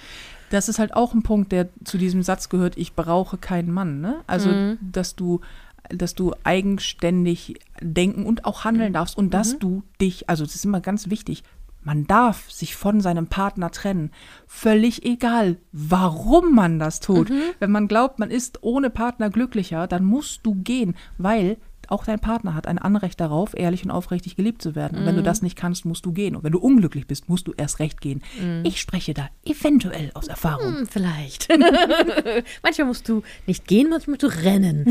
Das ist halt auch ein Punkt, der zu diesem Satz gehört, ich brauche keinen Mann. Ne? Also, Mhm. dass du dass du eigenständig denken und auch handeln darfst und dass du dich, also das ist immer ganz wichtig, man darf sich von seinem Partner trennen. Völlig egal, warum man das tut. Wenn man glaubt, man ist ohne Partner glücklicher, dann musst du gehen, weil auch dein Partner hat ein Anrecht darauf, ehrlich und aufrichtig geliebt zu werden. Und wenn du das nicht kannst, musst du gehen. Und wenn du unglücklich bist, musst du erst recht gehen. Ich spreche da eventuell aus Erfahrung. Hm, vielleicht. *laughs* manchmal musst du nicht gehen, manchmal musst du rennen. *laughs*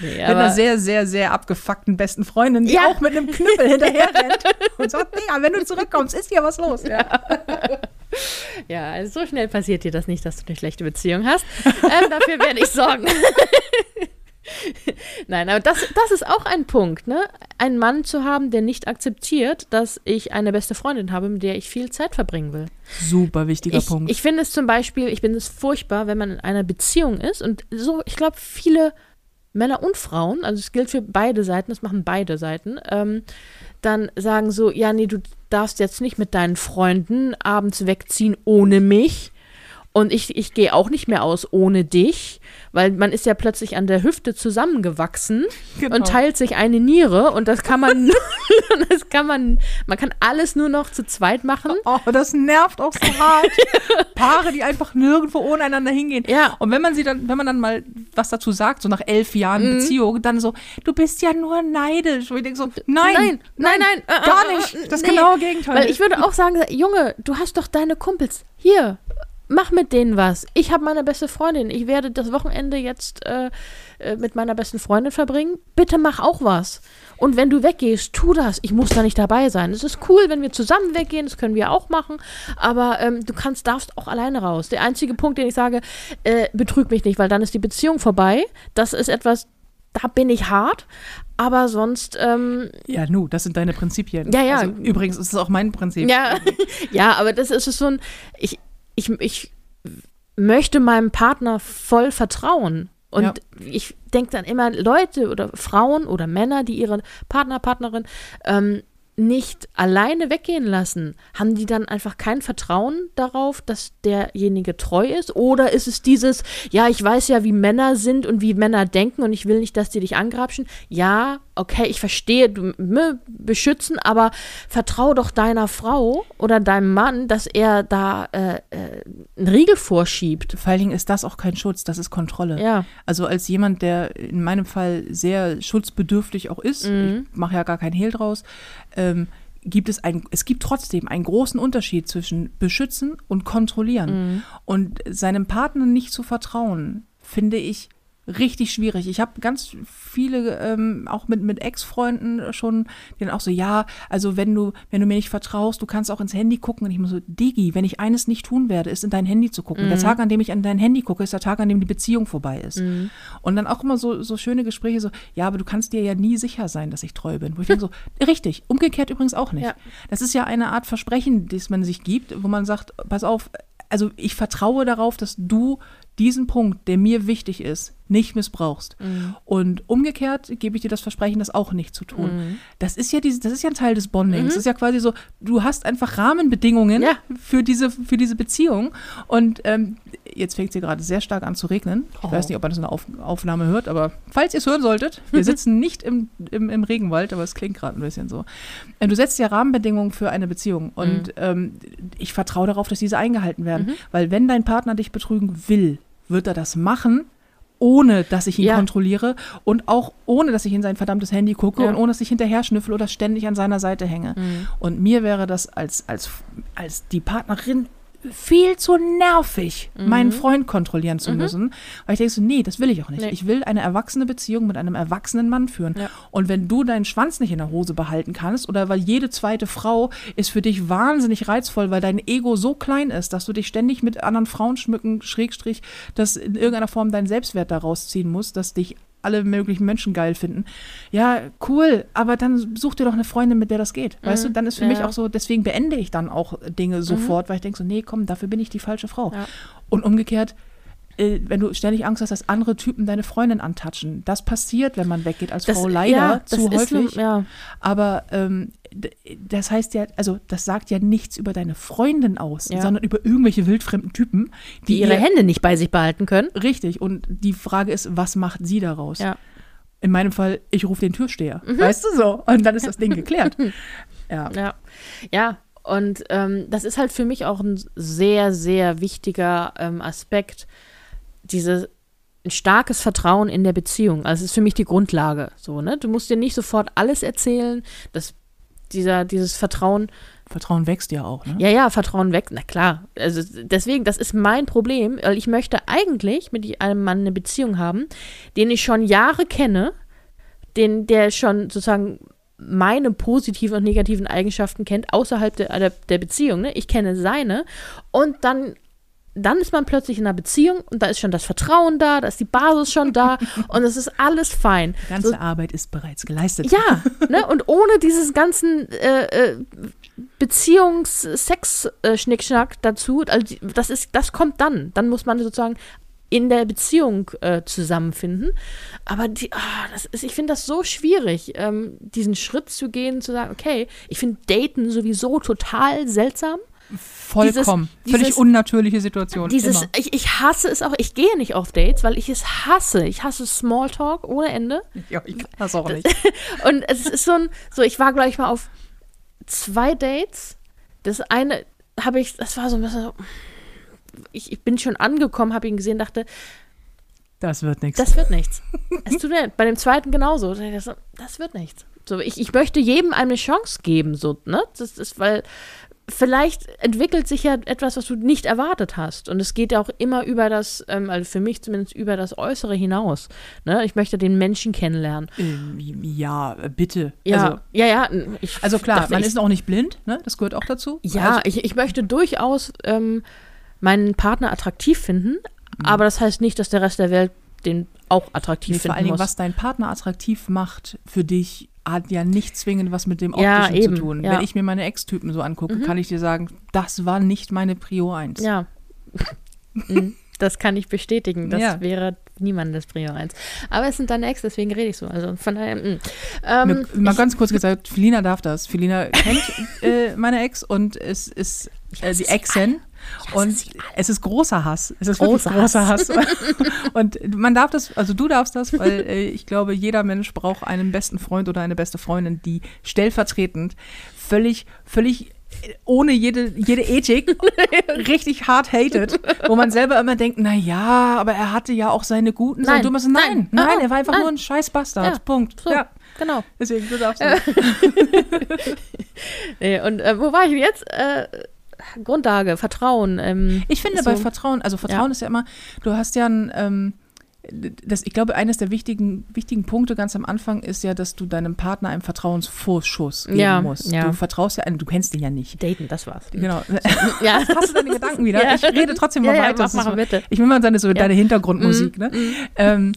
nee, mit einer sehr, sehr, sehr abgefuckten besten Freundin, die Ja. auch mit einem Knüppel hinterher *laughs* rennt und sagt, Digga, wenn du zurückkommst, ist hier was los. *laughs* ja, also so schnell passiert dir das nicht, dass du eine schlechte Beziehung hast. Ähm, dafür werde ich sorgen. *laughs* Nein, aber das, das ist auch ein Punkt, ne? Einen Mann zu haben, der nicht akzeptiert, dass ich eine beste Freundin habe, mit der ich viel Zeit verbringen will. Super wichtiger Ich, Punkt. ich finde es zum Beispiel, ich finde es furchtbar, wenn man in einer Beziehung ist und so, ich glaube, viele Männer und Frauen, also es gilt für beide Seiten, das machen beide Seiten, ähm, dann sagen so, ja, nee, du darfst jetzt nicht mit deinen Freunden abends wegziehen ohne mich. Und ich, ich gehe auch nicht mehr aus ohne dich, weil man ist ja plötzlich an der Hüfte zusammengewachsen Genau. und teilt sich eine Niere und das kann man, *laughs* das kann man, man kann alles nur noch zu zweit machen. Oh, das nervt auch so hart. Paare, die einfach nirgendwo ohne einander hingehen. Ja. Und wenn man sie dann, wenn man dann mal was dazu sagt, so nach elf Jahren Mhm. Beziehung, dann so, du bist ja nur neidisch. Und ich denke so, nein, Nein, nein, nein, äh, gar äh, nicht. äh, Das nee. genaue Gegenteil. Weil ich würde auch sagen, Junge, du hast doch deine Kumpels. Hier, mach mit denen was. Ich habe meine beste Freundin. Ich werde das Wochenende jetzt äh, äh, mit meiner besten Freundin verbringen. Bitte mach auch was. Und wenn du weggehst, tu das. Ich muss da nicht dabei sein. Es ist cool, wenn wir zusammen weggehen. Das können wir auch machen. Aber ähm, du kannst, darfst auch alleine raus. Der einzige Punkt, den ich sage, äh, betrüg mich nicht, weil dann ist die Beziehung vorbei. Das ist etwas, da bin ich hart. Aber sonst, ähm, ja, nu, das sind deine Prinzipien. Ja, ja. Also, übrigens ist es auch mein Prinzip. Ja, *laughs* ja, aber das ist so ein, ich, ich, ich möchte meinem Partner voll vertrauen. Und Ja. ich denke dann immer, Leute oder Frauen oder Männer, die ihre Partner, Partnerin ähm, nicht alleine weggehen lassen, haben die dann einfach kein Vertrauen darauf, dass derjenige treu ist? Oder ist es dieses, ja, ich weiß ja, wie Männer sind und wie Männer denken und ich will nicht, dass die dich angrapschen? Ja, okay, ich verstehe, du ne, beschützen, aber vertrau doch deiner Frau oder deinem Mann, dass er da äh, äh, einen Riegel vorschiebt. Vor allen Dingen ist das auch kein Schutz, das ist Kontrolle. Ja. Also als jemand, der in meinem Fall sehr schutzbedürftig auch ist, Mhm. ich mache ja gar keinen Hehl draus, ähm, gibt es ein, es gibt trotzdem einen großen Unterschied zwischen beschützen und kontrollieren. Mhm. Und seinem Partner nicht zu vertrauen, finde ich richtig schwierig. Ich habe ganz viele, ähm, auch mit, mit Ex-Freunden schon, die dann auch so, ja, also wenn du, wenn du mir nicht vertraust, du kannst auch ins Handy gucken. Und ich muss so, Digi, wenn ich eines nicht tun werde, ist in dein Handy zu gucken. Der Tag, an dem ich an dein Handy gucke, ist der Tag, an dem die Beziehung vorbei ist. Und dann auch immer so, so schöne Gespräche, so, ja, aber du kannst dir ja nie sicher sein, dass ich treu bin. Wo ich denke so, *laughs* richtig, umgekehrt übrigens auch nicht. Ja. Das ist ja eine Art Versprechen, das man sich gibt, wo man sagt, pass auf, also ich vertraue darauf, dass du diesen Punkt, der mir wichtig ist, nicht missbrauchst. Mhm. Und umgekehrt gebe ich dir das Versprechen, das auch nicht zu tun. Mhm. Das ist ja diese, das ist ja ein Teil des Bondings. Das ist ja quasi so, du hast einfach Rahmenbedingungen Ja. für, diese, für diese Beziehung. Und ähm, jetzt fängt es hier gerade sehr stark an zu regnen. Ich Oh. weiß nicht, ob man das in der Auf Aufnahme hört, aber falls ihr es hören solltet, wir *laughs* sitzen nicht im, im, im Regenwald, aber es klingt gerade ein bisschen so. Äh, Du setzt ja Rahmenbedingungen für eine Beziehung und Mhm. ähm, ich vertraue darauf, dass diese eingehalten werden. Weil wenn dein Partner dich betrügen will, wird er das machen, ohne dass ich ihn Ja. kontrolliere und auch ohne, dass ich in sein verdammtes Handy gucke Ja. und ohne, dass ich hinterher schnüffel oder ständig an seiner Seite hänge. Mhm. Und mir wäre das als, als, als die Partnerin viel zu nervig, meinen Freund kontrollieren zu müssen. Weil ich denke so, nee, das will ich auch nicht. Nee. Ich will eine erwachsene Beziehung mit einem erwachsenen Mann führen. Ja. Und wenn du deinen Schwanz nicht in der Hose behalten kannst oder weil jede zweite Frau ist für dich wahnsinnig reizvoll, weil dein Ego so klein ist, dass du dich ständig mit anderen Frauen schmücken, Schrägstrich, dass in irgendeiner Form dein Selbstwert daraus ziehen musst, dass dich alle möglichen Menschen geil finden. Ja, cool, aber dann such dir doch eine Freundin, mit der das geht. Weißt du, dann ist für Ja, mich auch so, deswegen beende ich dann auch Dinge sofort, weil ich denke so, nee, komm, dafür bin ich die falsche Frau. Ja. Und umgekehrt, wenn du ständig Angst hast, dass andere Typen deine Freundin antatschen, das passiert, wenn man weggeht als Frau leider ja, das zu häufig. Nun, ja. Aber ähm, das heißt ja, also das sagt ja nichts über deine Freundin aus, Ja. sondern über irgendwelche wildfremden Typen, Die ihre ihr- Hände nicht bei sich behalten können. Richtig. Und die Frage ist, was macht sie daraus? In meinem Fall, ich rufe den Türsteher. Weißt du so? Und dann ist das Ding geklärt. *laughs* ja. Ja, ja. Und ähm, das ist halt für mich auch ein sehr, sehr wichtiger ähm, Aspekt, diese ein starkes Vertrauen in der Beziehung. Also es ist für mich die Grundlage. So, ne? Du musst dir nicht sofort alles erzählen. Das, dieser, dieses Vertrauen, Vertrauen wächst ja auch. Ne? ja, ja, Vertrauen weg. Na klar. Also deswegen, das ist mein Problem, weil ich möchte eigentlich mit einem Mann eine Beziehung haben, den ich schon Jahre kenne, den, der schon sozusagen meine positiven und negativen Eigenschaften kennt, außerhalb der, der, der Beziehung. Ne? Ich kenne seine. Und dann, dann ist man plötzlich in einer Beziehung und da ist schon das Vertrauen da, da ist die Basis schon da *laughs* und es ist alles fein. Die ganze Arbeit ist bereits geleistet. Ja, *laughs* ne? Und ohne dieses ganzen äh, äh, Beziehungs-Sex-Schnickschnack dazu, also das ist, das kommt dann. Dann muss man sozusagen in der Beziehung äh, zusammenfinden. Aber die, ah, das ist, ich finde das so schwierig, ähm, diesen Schritt zu gehen, zu sagen, okay, ich finde Daten sowieso total seltsam. Vollkommen. Dieses- Völlig dieses- unnatürliche Situation. Dieses, ich, ich hasse es auch, ich gehe nicht auf Dates, weil ich es hasse. Ich hasse Smalltalk ohne Ende. Ja, ich kann das auch nicht. *laughs* Und es ist so ein, so ich war gleich mal auf zwei Dates. Das eine habe ich, das war so ein bisschen so, ich, ich bin schon angekommen, habe ihn gesehen, dachte, Das wird nichts. das wird nichts. Es tut mir leid. Bei dem zweiten genauso. Ich Das wird nichts. So, ich, ich möchte jedem eine Chance geben, so, ne? Das ist, weil vielleicht entwickelt sich ja etwas, was du nicht erwartet hast. Und es geht ja auch immer über das, ähm, also für mich zumindest über das Äußere hinaus. Ne? Ich möchte den Menschen kennenlernen. Ähm, ja, bitte. Ja, Also, ja, ja. Ich, also klar, dachte, man ich, ist auch nicht blind, ne? Das gehört auch dazu. Ja, also, ich, ich möchte durchaus ähm, meinen Partner attraktiv finden, aber das heißt nicht, dass der Rest der Welt den auch attraktiv nee, vor finden allen Dingen, muss. was dein Partner attraktiv macht für dich, hat ja nicht zwingend was mit dem Ja, Optischen eben, zu tun. ja. Mhm. Wenn ich mir meine Ex-Typen so angucke, kann ich dir sagen, das war nicht meine Prio 1. ja. Mhm, das kann ich bestätigen. Das Ja. wäre niemandes Prio 1. Aber es sind deine Ex, deswegen rede ich so. Also von daher. mh. Ähm, mal ich- ganz kurz gesagt, Felina darf das. Felina kennt *laughs* äh, meine Ex und es ist äh, die Exen. Und es ist großer Hass. Es ist wirklich Großer großer Hass. *laughs* und man darf das, also du darfst das, weil äh, ich glaube, jeder Mensch braucht einen besten Freund oder eine beste Freundin, die stellvertretend völlig, völlig äh, ohne jede, jede Ethik *laughs* richtig hart hatet, wo man selber immer denkt, na ja, aber er hatte ja auch seine guten Nein, Seiten. Du machst, nein, nein, nein, er war einfach nein. nur ein scheiß Bastard. Ja, Punkt. so. Ja, Genau. deswegen, du darfst *laughs* das. Nee, und äh, wo war ich jetzt? Äh, Grundlage, Vertrauen. Ähm, Ich finde so, bei Vertrauen, also Vertrauen Ja. ist ja immer, du hast ja ein, ähm, das, ich glaube, eines der wichtigen, wichtigen Punkte ganz am Anfang ist ja, dass du deinem Partner einen Vertrauensvorschuss geben Ja, musst. ja. Du vertraust ja, du kennst ihn ja nicht. Daten, das war's. Genau. *laughs* Ja. Hast du deine Gedanken wieder? Ja. Ich rede trotzdem mal weiter. mach ist so- bitte. Ich will mal deine, so deine Hintergrundmusik, Mhm, ne? Ähm,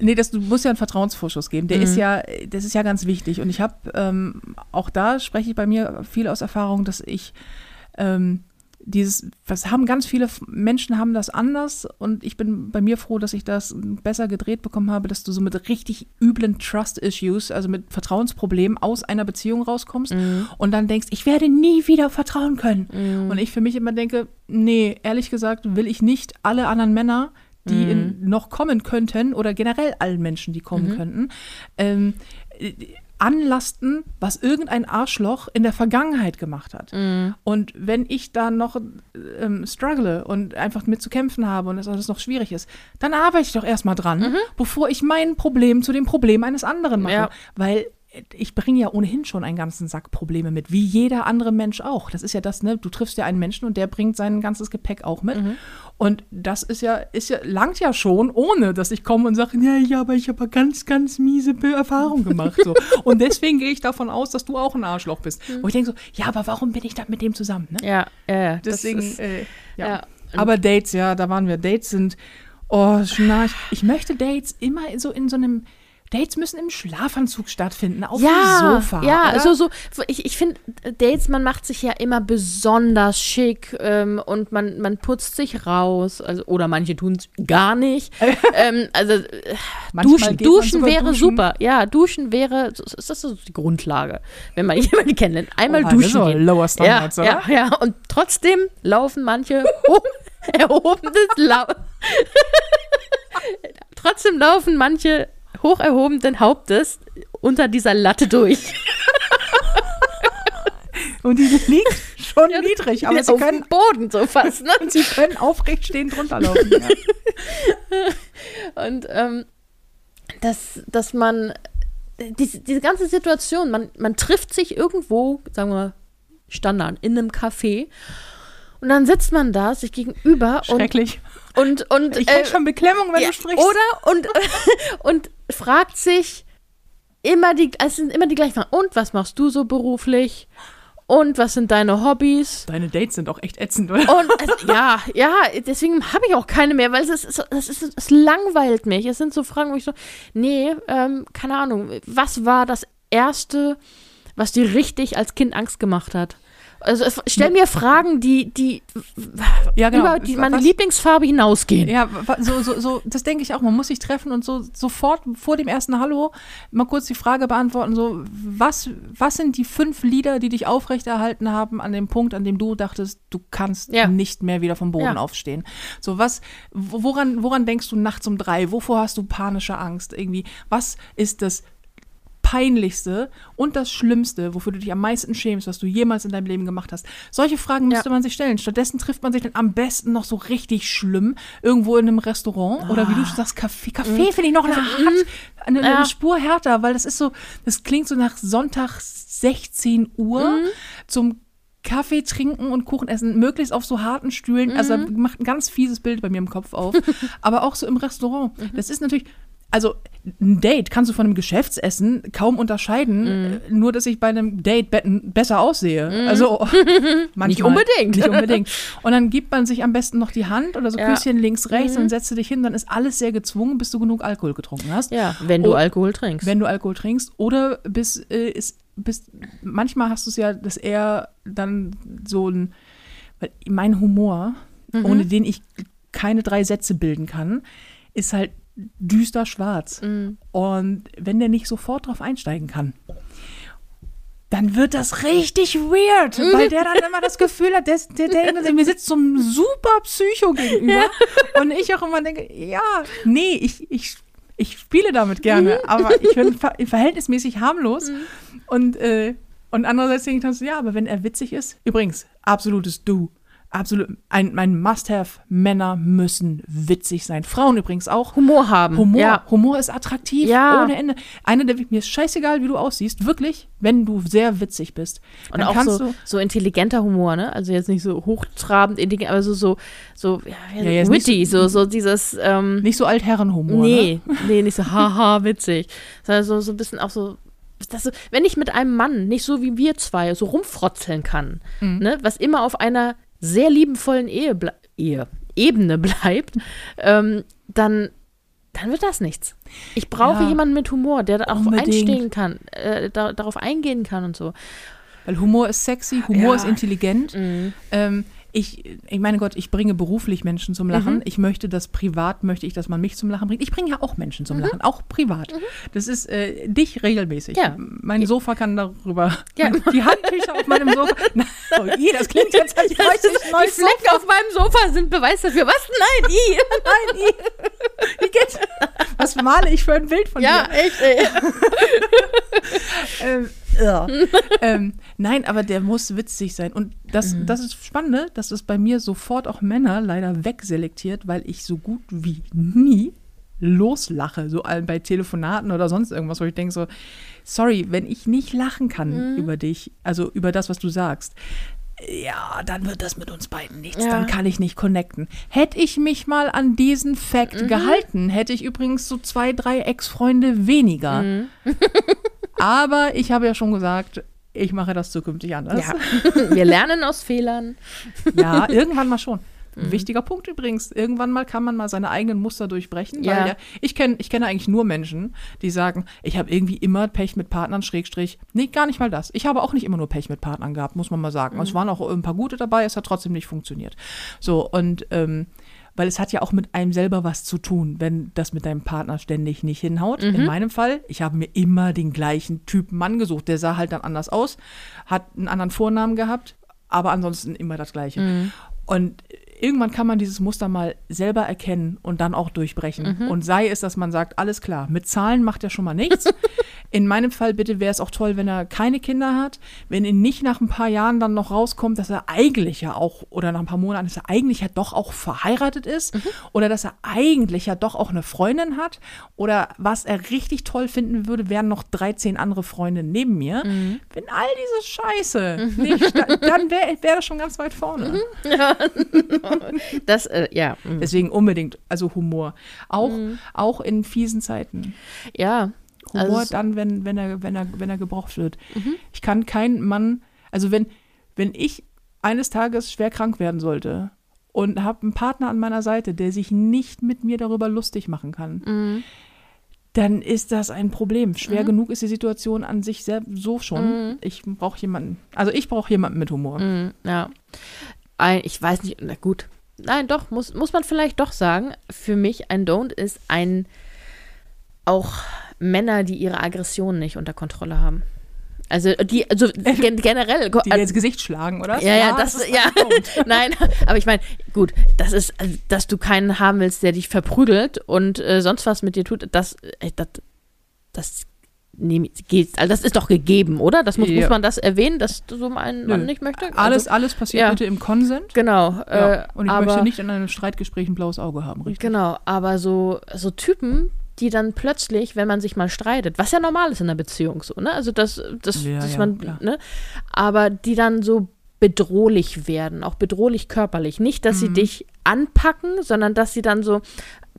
nee, das, du musst ja einen Vertrauensvorschuss geben. Der ist Mhm. ja, das ist ja ganz wichtig. Und ich habe, ähm, auch da spreche ich bei mir viel aus Erfahrung, dass ich ähm, dieses, was haben ganz viele Menschen haben das anders und ich bin bei mir froh, dass ich das besser gedreht bekommen habe, dass du so mit richtig üblen Trust-Issues, also mit Vertrauensproblemen aus einer Beziehung rauskommst und dann denkst, ich werde nie wieder vertrauen können. Und ich für mich immer denke, nee, ehrlich gesagt will ich nicht alle anderen Männer, die in, noch kommen könnten oder generell allen Menschen, die kommen könnten, ähm, äh, anlasten, was irgendein Arschloch in der Vergangenheit gemacht hat. Und wenn ich da noch ähm, struggle und einfach mit zu kämpfen habe und das alles noch schwierig ist, dann arbeite ich doch erstmal dran, bevor ich mein Problem zu dem Problem eines anderen mache. Ja. Weil ich bringe ja ohnehin schon einen ganzen Sack Probleme mit, wie jeder andere Mensch auch. Das ist ja das, ne? Du triffst ja einen Menschen und der bringt sein ganzes Gepäck auch mit. Und das ist ja, ist ja, langt ja schon, ohne dass ich komme und sage, ja, ja, aber ich habe ganz, ganz miese Erfahrungen gemacht. So. *laughs* und deswegen gehe ich davon aus, dass du auch ein Arschloch bist. Wo ich denke so, ja, aber warum bin ich da mit dem zusammen? Ne? Ja, ja, das Deswegen, ist- äh, ja. ja. Aber Dates, ja, da waren wir. Dates sind, oh, schnarch. Ich möchte Dates immer so in so einem, Dates müssen im Schlafanzug stattfinden, auf ja, dem Sofa. ja, oder? so, so, ich, ich finde, Dates, man macht sich ja immer besonders schick ähm, und man, man putzt sich raus, also, oder manche tun es gar nicht. *laughs* ähm, also, äh, duschen, duschen wäre duschen. super. Ja, duschen wäre, ist das so die Grundlage, wenn man *laughs* jemanden kennenlernt. Einmal das ist duschen aber gehen. Lower Standards, ja, oder? ja, ja, und trotzdem laufen manche *laughs* erhobenes Lau Trotzdem laufen manche hoch erhobenen Hauptes unter dieser Latte durch. Und die liegt schon niedrig, aber sie auf können, Boden so fast. Ne? *laughs* sie können aufrecht stehend drunter laufen. Ja. *laughs* Und ähm, dass, dass man diese, diese ganze Situation, man, man trifft sich irgendwo, sagen wir Standard, in einem Café und dann sitzt man da sich gegenüber und, Schrecklich. und, und Ich äh, schon Beklemmung, wenn ja, du sprichst. Oder und, *laughs* und fragt sich immer die, es sind immer die gleichen Fragen. Und was machst du so beruflich? Und was sind deine Hobbys? Deine Dates sind auch echt ätzend, oder? Und also, ja, ja, deswegen habe ich auch keine mehr, weil es ist, es, ist, es langweilt mich. Es sind so Fragen, wo ich so, nee, ähm, keine Ahnung, was war das Erste, was dir richtig als Kind Angst gemacht hat? Also stell mir Fragen, die, die Ja, genau. über die meine Was- Lieblingsfarbe hinausgehen. Ja, so, so, so, das denke ich auch. Man muss sich treffen und so sofort vor dem ersten Hallo mal kurz die Frage beantworten: so, was, was sind die fünf Lieder, die dich aufrechterhalten haben an dem Punkt, an dem du dachtest, du kannst Ja. nicht mehr wieder vom Boden Ja. aufstehen? So, was, wo- woran, woran denkst du nachts um drei? Wovor hast du panische Angst? Irgendwie, was ist das Peinlichste und das Schlimmste, wofür du dich am meisten schämst, was du jemals in deinem Leben gemacht hast. Solche Fragen müsste Ja. man sich stellen. Stattdessen trifft man sich dann am besten noch so richtig schlimm irgendwo in einem Restaurant oder wie du sagst, Kaffee. Kaffee finde ich noch eine, hart, eine, eine Ja. Spur härter, weil das ist so, das klingt so nach Sonntag 16 Uhr zum Kaffee trinken und Kuchen essen, möglichst auf so harten Stühlen. Also macht ein ganz fieses Bild bei mir im Kopf auf. *laughs* Aber auch so im Restaurant. Das ist natürlich, also ein Date kannst du von einem Geschäftsessen kaum unterscheiden, äh, nur dass ich bei einem Date be besser aussehe. Also *laughs* manchmal. Nicht unbedingt. Nicht unbedingt. Und dann gibt man sich am besten noch die Hand oder so Ja. Küsschen links, rechts und setzt dich hin, dann ist alles sehr gezwungen, bis du genug Alkohol getrunken hast. Ja, wenn du Oh, Alkohol trinkst. Wenn du Alkohol trinkst oder bis, äh, ist, bis manchmal hast du es ja, dass er dann so ein, mein Humor, Mhm. ohne den ich keine drei Sätze bilden kann, ist halt düster schwarz. Mhm. Und wenn der nicht sofort drauf einsteigen kann, dann wird das richtig weird, Mhm. weil der dann immer das Gefühl hat, der, der, der, mir sitzt so einem super Psycho gegenüber *laughs* und ich auch immer denke, ja, nee, ich, ich, ich spiele damit gerne, Mhm. aber ich bin ver verhältnismäßig harmlos und, äh, und andererseits denke ich dann so, ja, aber wenn er witzig ist, übrigens, absolutes Du, absolut, ein, mein Must-have, Männer müssen witzig sein, Frauen übrigens auch. Humor haben. Humor, Ja. Humor ist attraktiv, Ja. ohne Ende. Eine der, mir ist scheißegal, wie du aussiehst, wirklich, wenn du sehr witzig bist. Und auch so, so intelligenter Humor, ne? Also jetzt nicht so hochtrabend, intelligent, aber so, so, so ja, Ja, witty, so, so dieses, ähm, nicht so Altherrenhumor. Ne? nee, nee, nicht so haha, witzig. Sondern so, so ein bisschen auch so, dass so, wenn ich mit einem Mann nicht so wie wir zwei so rumfrotzeln kann, Mhm. ne? Was immer auf einer sehr liebenvollen Ehe, Ehe Ebene bleibt, ähm, dann dann wird das nichts. Ich brauche Ja. jemanden mit Humor, der da auch Unbedingt. einstehen kann, äh, da, darauf eingehen kann und so. Weil Humor ist sexy, Humor Ja. ist intelligent. Mhm. Ähm, ich, ich meine Gott, ich bringe beruflich Menschen zum Lachen. Mhm. Ich möchte das privat, möchte ich, dass man mich zum Lachen bringt. Ich bringe ja auch Menschen zum Lachen, auch privat. Das ist äh, dich regelmäßig. Mhm. Ja. Mein Sofa kann darüber. Ja. *laughs* Die Handtücher auf meinem Sofa. *laughs* Na, oh, je, das klingt jetzt, als ich ein neues die Flecken auf meinem Sofa sind Beweis dafür. Was? Nein, i. *laughs* Nein, i. Wie geht's? Was male ich für ein Bild von Ja, dir? echt, ey. Ähm, ja. *laughs* ähm, nein, aber der muss witzig sein. Und das, Mhm. das ist Spannende, dass es bei mir sofort auch Männer leider wegselektiert, weil ich so gut wie nie loslache, so bei Telefonaten oder sonst irgendwas, wo ich denke so, sorry, wenn ich nicht lachen kann Mhm. über dich, also über das, was du sagst, ja, dann wird das mit uns beiden nichts. Ja. Dann kann ich nicht connecten. Hätte ich mich mal an diesen Fact Mhm. gehalten, hätte ich übrigens so zwei, drei Ex-Freunde weniger. Mhm. *laughs* Aber ich habe ja schon gesagt, ich mache das zukünftig anders. Ja. *laughs* Wir lernen aus Fehlern. Ja, irgendwann mal schon. Mhm. Ein wichtiger Punkt übrigens. Irgendwann mal kann man mal seine eigenen Muster durchbrechen. Ja. Ja, ich, kenn, ich kenne eigentlich nur Menschen, die sagen, ich habe irgendwie immer Pech mit Partnern, Schrägstrich. Nee, gar nicht mal das. Ich habe auch nicht immer nur Pech mit Partnern gehabt, muss man mal sagen. Mhm. Es waren auch ein paar gute dabei, es hat trotzdem nicht funktioniert. So, und ähm, weil es hat ja auch mit einem selber was zu tun, wenn das mit deinem Partner ständig nicht hinhaut. Mhm. In meinem Fall, ich habe mir immer den gleichen Typen Mann gesucht. Der sah halt dann anders aus, hat einen anderen Vornamen gehabt, aber ansonsten immer das Gleiche. Mhm. Und irgendwann kann man dieses Muster mal selber erkennen und dann auch durchbrechen. Mhm. Und sei es, dass man sagt, alles klar, mit Zahlen macht er schon mal nichts. *laughs* In meinem Fall bitte wäre es auch toll, wenn er keine Kinder hat, wenn ihn nicht nach ein paar Jahren dann noch rauskommt, dass er eigentlich ja auch, oder nach ein paar Monaten, dass er eigentlich ja doch auch verheiratet ist, Mhm. oder dass er eigentlich ja doch auch eine Freundin hat, oder was er richtig toll finden würde, wären noch 13 andere Freundinnen neben mir. Mhm. Wenn all diese Scheiße nicht, sta- dann *laughs* wäre wär das schon ganz weit vorne. *laughs* Das, äh, ja. mm. Deswegen unbedingt, also Humor. Auch, auch in fiesen Zeiten. Ja. Humor Also- dann, wenn, wenn, er, wenn, er, wenn er gebraucht wird. Ich kann keinen Mann, also wenn, wenn ich eines Tages schwer krank werden sollte und habe einen Partner an meiner Seite, der sich nicht mit mir darüber lustig machen kann, Mhm. dann ist das ein Problem. Schwer genug ist die Situation an sich selbst so schon. Ich brauche jemanden, also ich brauche jemanden mit Humor. Mm, ja. Ein, ich weiß nicht, na gut. Nein, doch, muss, muss man vielleicht doch sagen. Für mich ein Don't ist ein auch Männer, die ihre Aggressionen nicht unter Kontrolle haben. Also die, also *laughs* gen generell. Die dir ins Gesicht schlagen, oder? Ja, ja, das, ist ja, *laughs* nein, aber ich meine, gut, das ist, also, dass du keinen haben willst, der dich verprügelt und äh, sonst was mit dir tut, das, äh, das, das nehm, geht, also das ist doch gegeben, oder? Das muss, Ja. muss man das erwähnen, dass so ein Mann Nö. nicht möchte? Alles, Also, alles passiert ja. bitte im Konsent. genau. Ja. Äh, Und ich aber, möchte nicht in einem Streitgespräch ein blaues Auge haben, richtig? Genau, aber so, so Typen, die dann plötzlich, wenn man sich mal streitet, was ja normal ist in einer Beziehung so, ne? Also das, das, dass man, klar. ne? Aber die dann so bedrohlich werden, auch bedrohlich körperlich. Nicht, dass Mhm. sie dich anpacken, sondern dass sie dann so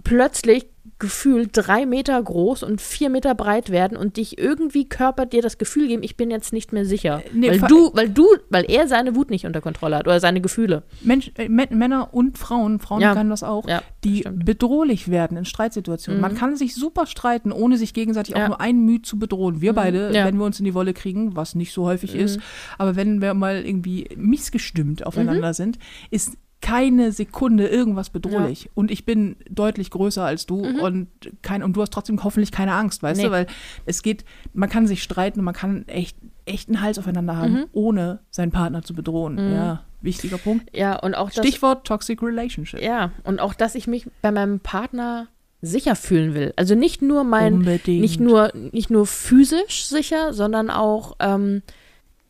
plötzlich gefühlt drei Meter groß und vier Meter breit werden und dich irgendwie Körper dir das Gefühl geben, ich bin jetzt nicht mehr sicher. nee, weil du, weil du, weil er seine Wut nicht unter Kontrolle hat oder seine Gefühle. Mensch, äh, Mä- Männer und Frauen, Frauen Ja. können das auch, Ja, die stimmt. bedrohlich werden in Streitsituationen. Man kann sich super streiten, ohne sich gegenseitig Ja. auch nur ein Mühe zu bedrohen. Wir beide, Ja. wenn wir uns in die Wolle kriegen, was nicht so häufig ist, aber wenn wir mal irgendwie missgestimmt aufeinander sind, ist keine Sekunde irgendwas bedrohlich. Und ich bin deutlich größer als du und kein und du hast trotzdem hoffentlich keine Angst, weißt Nee. du, weil es geht, man kann sich streiten und man kann echt echt einen Hals aufeinander haben, ohne seinen Partner zu bedrohen. Ja, wichtiger Punkt. Ja, und auch das, Stichwort Toxic Relationship. Ja, und auch, dass ich mich bei meinem Partner sicher fühlen will. Also nicht nur mein, Unbedingt. nicht nur, nicht nur physisch sicher, sondern auch, ähm,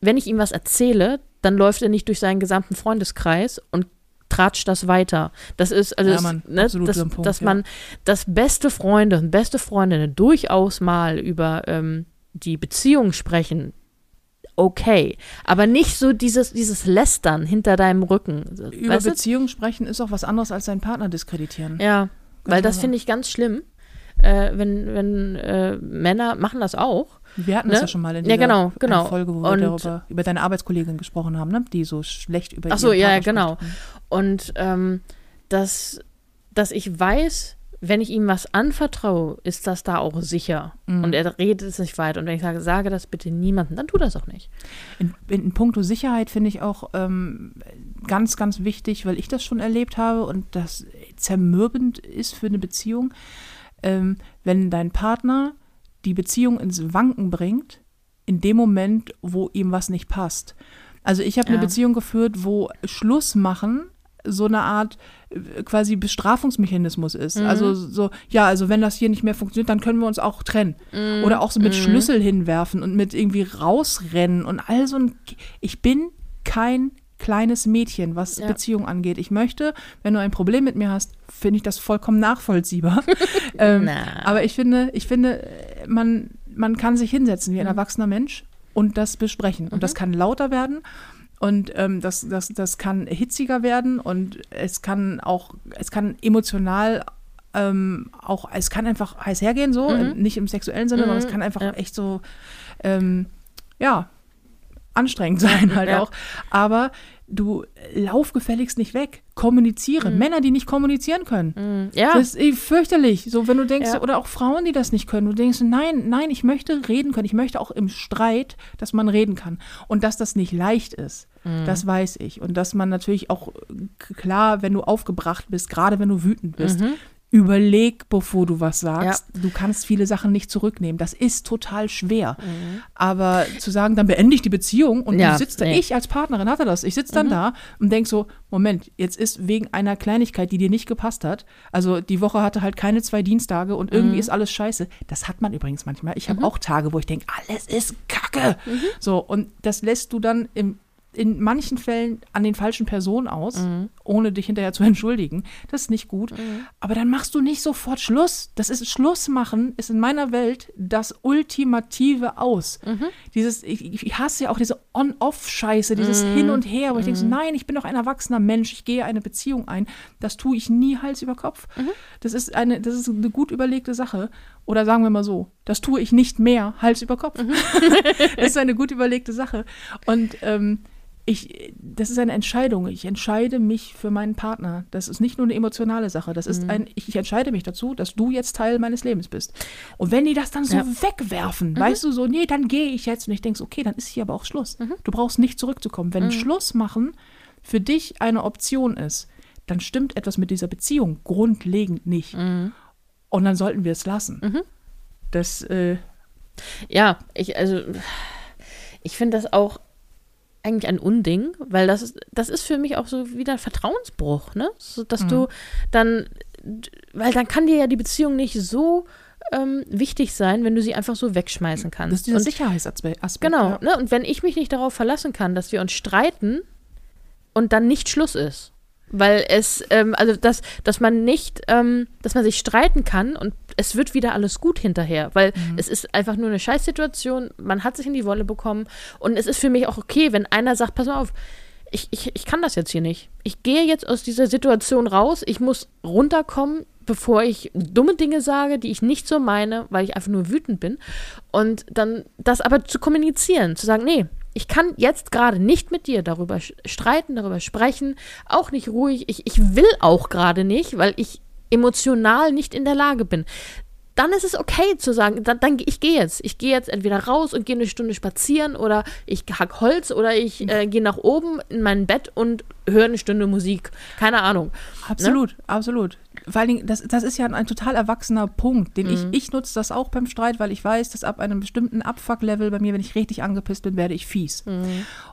wenn ich ihm was erzähle, dann läuft er nicht durch seinen gesamten Freundeskreis und tratscht das weiter. Das ist, also, Ja, Mann, ne, dass, so ein Punkt, dass ja. man, dass beste Freunde und beste Freundinnen durchaus mal über ähm, die Beziehung sprechen, okay. Aber nicht so dieses, dieses Lästern hinter deinem Rücken. Über Weißt du? Beziehungen sprechen ist auch was anderes als seinen Partner diskreditieren. Ja, weil das finde ich ganz schlimm. Äh, wenn wenn äh, Männer machen das auch. Wir hatten Ne? das ja schon mal in Ja, dieser genau, genau. Folge, wo wir Und- darüber, über deine Arbeitskollegin gesprochen haben, ne? die so schlecht über Ach so, ja, Partner genau. spricht. Und ähm, dass, dass ich weiß, wenn ich ihm was anvertraue, ist das da auch sicher. Mhm. Und er redet es nicht weiter. Und wenn ich sage, sage das bitte niemandem, dann tu das auch nicht. In, in, puncto Sicherheit finde ich auch ähm, ganz, ganz wichtig, weil ich das schon erlebt habe und das zermürbend ist für eine Beziehung, ähm, wenn dein Partner die Beziehung ins Wanken bringt, in dem Moment, wo ihm was nicht passt. Also ich habe Ja. eine Beziehung geführt, wo Schluss machen so eine Art äh, quasi Bestrafungsmechanismus ist. Mhm. Also so, ja, also wenn das hier nicht mehr funktioniert, dann können wir uns auch trennen. Mhm. Oder auch so mit Schlüssel hinwerfen und mit irgendwie rausrennen und all so ein. Ich bin kein kleines Mädchen, was Ja. Beziehung angeht. Ich möchte, wenn du ein Problem mit mir hast, finde ich das vollkommen nachvollziehbar. *laughs* ähm, Na. aber ich finde, ich finde, äh, man, man kann sich hinsetzen wie ein erwachsener Mensch und das besprechen. Und das kann lauter werden. Und ähm, das, das, das kann hitziger werden und es kann auch, es kann emotional ähm, auch, es kann einfach heiß hergehen, so, Mhm. nicht im sexuellen Sinne, sondern es Mhm, kann einfach ja. echt so, ähm, ja, anstrengend *laughs* sein halt Ja. auch. Aber du lauf gefälligst nicht weg. Kommuniziere. Männer, die nicht kommunizieren können. Mhm. Ja. Das ist fürchterlich. So, wenn du denkst, Ja. oder auch Frauen, die das nicht können, du denkst, nein, nein, ich möchte reden können. Ich möchte auch im Streit, dass man reden kann. Und dass das nicht leicht ist, Mhm. das weiß ich. Und dass man natürlich auch, k- klar, wenn du aufgebracht bist, gerade wenn du wütend bist, Mhm. Überleg, bevor du was sagst. Du kannst viele Sachen nicht zurücknehmen. Das ist total schwer. Aber zu sagen, dann beende ich die Beziehung und Mhm. Ja, sitzt da, nee. Mhm. ich als Partnerin hatte das. Ich sitze dann da und denk so, Moment, jetzt ist wegen einer Kleinigkeit, die dir nicht gepasst hat, also die Woche hatte halt keine zwei Dienstage und irgendwie Mhm. ist alles scheiße. Das hat man übrigens manchmal. Ich habe auch Tage, wo ich denke, alles ist Kacke. Mhm. So, und das lässt du dann im in manchen Fällen an den falschen Personen aus, Mhm. Ohne dich hinterher zu *laughs* entschuldigen. Das ist nicht gut. Aber dann machst du nicht sofort Schluss. Das ist Schluss machen, ist in meiner Welt das ultimative Aus. Mhm. Dieses, ich, ich hasse ja auch diese On-Off-Scheiße, dieses Hin und Her, wo ich denke, so, nein, ich bin doch ein erwachsener Mensch, ich gehe eine Beziehung ein. Das tue ich nie Hals über Kopf. Mhm. Das ist eine, das ist eine gut überlegte Sache. Oder sagen wir mal so, das tue ich nicht mehr Hals über Kopf. Mhm. *laughs* das ist eine gut überlegte Sache. Und ähm, ich, das ist eine Entscheidung. Ich entscheide mich für meinen Partner. Das ist nicht nur eine emotionale Sache. Das Mhm. ist ein, ich, ich entscheide mich dazu, dass du jetzt Teil meines Lebens bist. Und wenn die das dann so Ja. Mhm. wegwerfen, weißt du, so, nee, dann gehe ich jetzt. Und ich denke, okay, dann ist hier aber auch Schluss. Mhm. Du brauchst nicht zurückzukommen. Wenn Schluss machen für dich eine Option ist, dann stimmt etwas mit dieser Beziehung grundlegend nicht. Mhm. Und dann sollten wir es lassen. Das, äh, Ja, ich, also, ich finde das auch eigentlich ein Unding, weil das ist, das ist für mich auch so wieder ein Vertrauensbruch, ne? So, dass du dann, weil dann kann dir ja die Beziehung nicht so ähm, wichtig sein, wenn du sie einfach so wegschmeißen kannst. das ist dieser Und- Sicherheitsaspekt. Genau, ja. ne? Und wenn ich mich nicht darauf verlassen kann, dass wir uns streiten und dann nicht Schluss ist. Weil es, ähm, also dass, dass man nicht, ähm, dass man sich streiten kann und es wird wieder alles gut hinterher, weil es ist einfach nur eine Scheißsituation, man hat sich in die Wolle bekommen und es ist für mich auch okay, wenn einer sagt, pass mal auf, ich, ich, ich kann das jetzt hier nicht. Ich gehe jetzt aus dieser Situation raus, ich muss runterkommen, bevor ich dumme Dinge sage, die ich nicht so meine, weil ich einfach nur wütend bin. Und dann das aber zu kommunizieren, zu sagen, nee, ich kann jetzt gerade nicht mit dir darüber streiten, darüber sprechen, auch nicht ruhig. Ich, ich will auch gerade nicht, weil ich emotional nicht in der Lage bin. Dann ist es okay zu sagen, dann, dann ich gehe jetzt. Ich gehe jetzt entweder raus und gehe eine Stunde spazieren oder ich hack Holz oder ich äh, gehe nach oben in mein Bett und höre eine Stunde Musik. Keine Ahnung. Absolut, absolut. Vor allen Dingen, das, das ist ja ein, ein total erwachsener Punkt, den ich, ich nutze das auch beim Streit, weil ich weiß, dass ab einem bestimmten Abfuck-Level bei mir, wenn ich richtig angepisst bin, werde ich fies.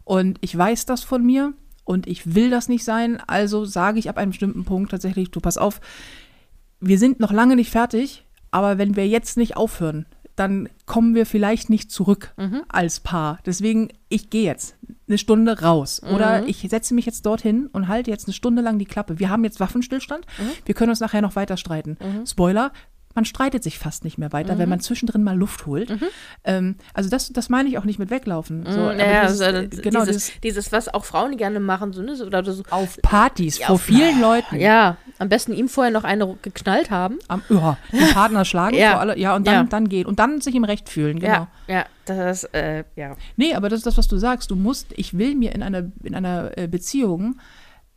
Und ich weiß das von mir und ich will das nicht sein, also sage ich ab einem bestimmten Punkt tatsächlich, du pass auf, wir sind noch lange nicht fertig, aber wenn wir jetzt nicht aufhören, dann kommen wir vielleicht nicht zurück als Paar. Deswegen, ich gehe jetzt eine Stunde raus. Oder ich setze mich jetzt dorthin und halte jetzt eine Stunde lang die Klappe. Wir haben jetzt Waffenstillstand. Wir können uns nachher noch weiter streiten. Spoiler. Man streitet sich fast nicht mehr weiter, wenn man zwischendrin mal Luft holt. Ähm, also das, das meine ich auch nicht mit weglaufen. So, aber ja, dieses, also, äh, genau, dieses, dieses dieses, was auch Frauen gerne machen, so, ne, so, oder so. auf Partys vor auf- vielen Leuten. Ja, am besten ihm vorher noch eine geknallt haben. Am, ja, den Partner schlagen *laughs* Ja. vor alle, ja, und dann, Ja. dann gehen. Und dann sich im Recht fühlen, genau. Ja, ja, das, äh, ja. Nee, aber das ist das, was du sagst. Du musst, ich will mir in einer, in einer äh, Beziehung,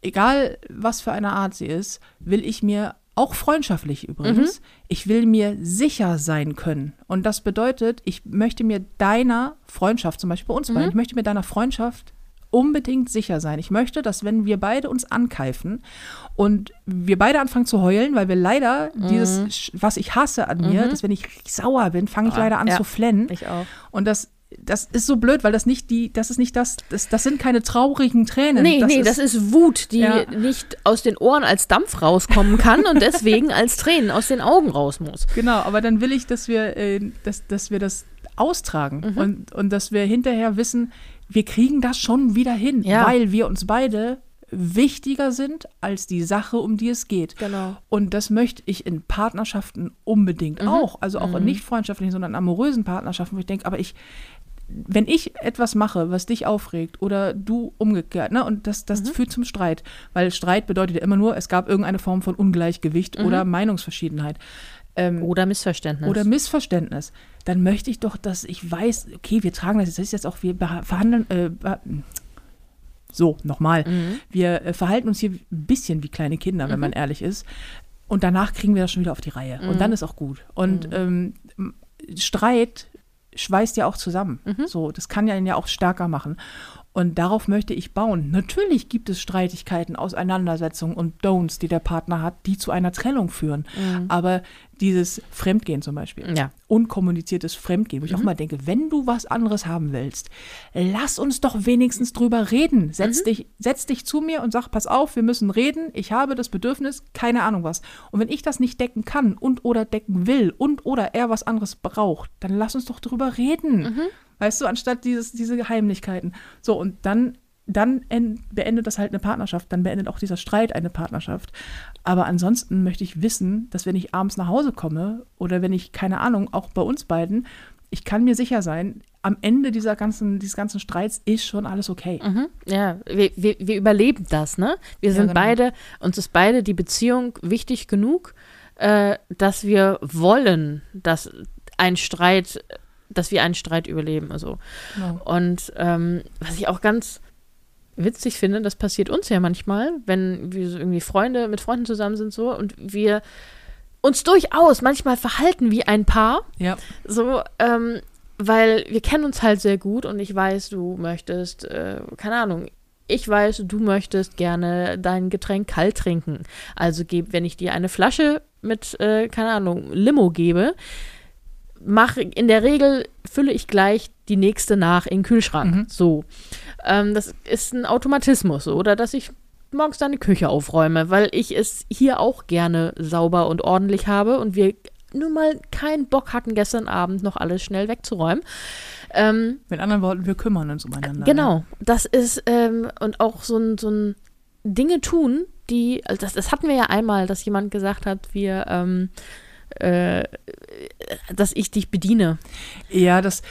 egal was für eine Art sie ist, will ich mir auch freundschaftlich übrigens, Mhm. ich will mir sicher sein können. Und das bedeutet, ich möchte mir deiner Freundschaft, zum Beispiel bei uns Mhm. beiden, ich möchte mir deiner Freundschaft unbedingt sicher sein. Ich möchte, dass wenn wir beide uns ankeifen und wir beide anfangen zu heulen, weil wir leider Mhm. dieses, was ich hasse an mir, dass wenn ich sauer bin, fange ich leider an ja. zu flennen. Ich auch. Und das, das ist so blöd, weil das nicht die, das ist nicht das, das, das sind keine traurigen Tränen. Nee, nee, das ist Wut, die Ja. nicht aus den Ohren als Dampf rauskommen kann und deswegen *laughs* als Tränen aus den Augen raus muss. Genau, aber dann will ich, dass wir, äh, dass, dass wir das austragen Mhm. und, und dass wir hinterher wissen, wir kriegen das schon wieder hin, Ja. weil wir uns beide wichtiger sind als die Sache, um die es geht. Genau. Und das möchte ich in Partnerschaften unbedingt auch. Also auch in nicht freundschaftlichen, sondern amorösen Partnerschaften, wo ich denke, aber ich, wenn ich etwas mache, was dich aufregt oder du umgekehrt, ne, und das, das führt zum Streit, weil Streit bedeutet ja immer nur, es gab irgendeine Form von Ungleichgewicht oder Meinungsverschiedenheit. Ähm, Oder Missverständnis. oder Missverständnis, dann möchte ich doch, dass ich weiß, okay, wir tragen das, das ist jetzt auch, wir verhandeln, äh, so, nochmal, wir äh, verhalten uns hier ein bisschen wie kleine Kinder, wenn man ehrlich ist. Und danach kriegen wir das schon wieder auf die Reihe. Und dann ist auch gut. Und ähm, m- Streit schweißt ja auch zusammen. So, das kann ja ihn ja auch stärker machen. Und darauf möchte ich bauen. Natürlich gibt es Streitigkeiten, Auseinandersetzungen und Don'ts, die der Partner hat, die zu einer Trennung führen. Aber dieses Fremdgehen zum Beispiel, Ja. unkommuniziertes Fremdgehen, wo ich auch mal denke, wenn du was anderes haben willst, lass uns doch wenigstens drüber reden. Setz, dich, setz dich zu mir und sag, pass auf, wir müssen reden, ich habe das Bedürfnis, keine Ahnung was. Und wenn ich das nicht decken kann und oder decken will und oder er was anderes braucht, dann lass uns doch drüber reden. Weißt du, anstatt dieses, diese Geheimlichkeiten. So, und dann, dann en- beendet das halt eine Partnerschaft, dann beendet auch dieser Streit eine Partnerschaft. Aber ansonsten möchte ich wissen, dass wenn ich abends nach Hause komme oder wenn ich, keine Ahnung, auch bei uns beiden, ich kann mir sicher sein, am Ende dieser ganzen, dieses ganzen Streits ist schon alles okay. Mhm. Ja, wir, wir, wir überleben das, ne? Wir sind genau. beide, uns ist beide die Beziehung wichtig genug, äh, dass wir wollen, dass ein Streit, dass wir einen Streit überleben. Also. Genau. Und ähm, was ich auch ganz witzig finde, das passiert uns ja manchmal, wenn wir so irgendwie Freunde mit Freunden zusammen sind so und wir uns durchaus manchmal verhalten wie ein Paar, Ja. so, ähm, weil wir kennen uns halt sehr gut und ich weiß, du möchtest, äh, keine Ahnung, ich weiß, du möchtest gerne dein Getränk kalt trinken. Also geb, wenn ich dir eine Flasche mit, äh, keine Ahnung, Limo gebe, mache in der Regel fülle ich gleich die nächste nach in den Kühlschrank. Mhm. So. Ähm, das ist ein Automatismus, oder dass ich morgens deine Küche aufräume, weil ich es hier auch gerne sauber und ordentlich habe und wir nun mal keinen Bock hatten, gestern Abend noch alles schnell wegzuräumen. Ähm, Mit anderen Worten, wir kümmern uns umeinander. Genau, das ist ähm, und auch so ein, so ein Dinge tun, die, also das, das hatten wir ja einmal, dass jemand gesagt hat, wir, ähm, äh, dass ich dich bediene. Ja, das,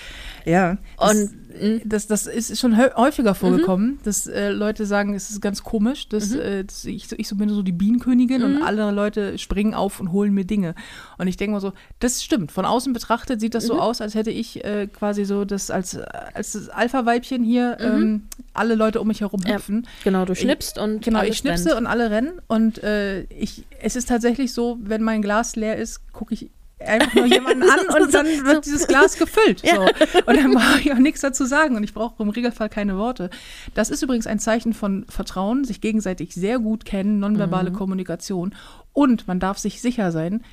ja. Das, Und das, das ist schon häufiger vorgekommen, dass äh, Leute sagen, es ist ganz komisch, dass, äh, dass ich, so- ich so bin so die Bienenkönigin und alle Leute springen auf und holen mir Dinge. Und ich denke mal so, das stimmt. Von außen betrachtet sieht das so aus, als hätte ich äh, quasi so das als, als das Alpha-Weibchen hier ähm, alle Leute um mich herum Ja. hüpfen. genau, du schnippst und Genau, ich schnipse rennt. und alle rennen. Und äh, ich, es ist tatsächlich so, wenn mein Glas leer ist, gucke ich einfach nur jemanden an *laughs* und dann wird dieses Glas gefüllt. So. Und dann brauche ich auch nichts dazu sagen und ich brauche im Regelfall keine Worte. Das ist übrigens ein Zeichen von Vertrauen, sich gegenseitig sehr gut kennen, Mhm. nonverbale Kommunikation. Und man darf sich sicher sein,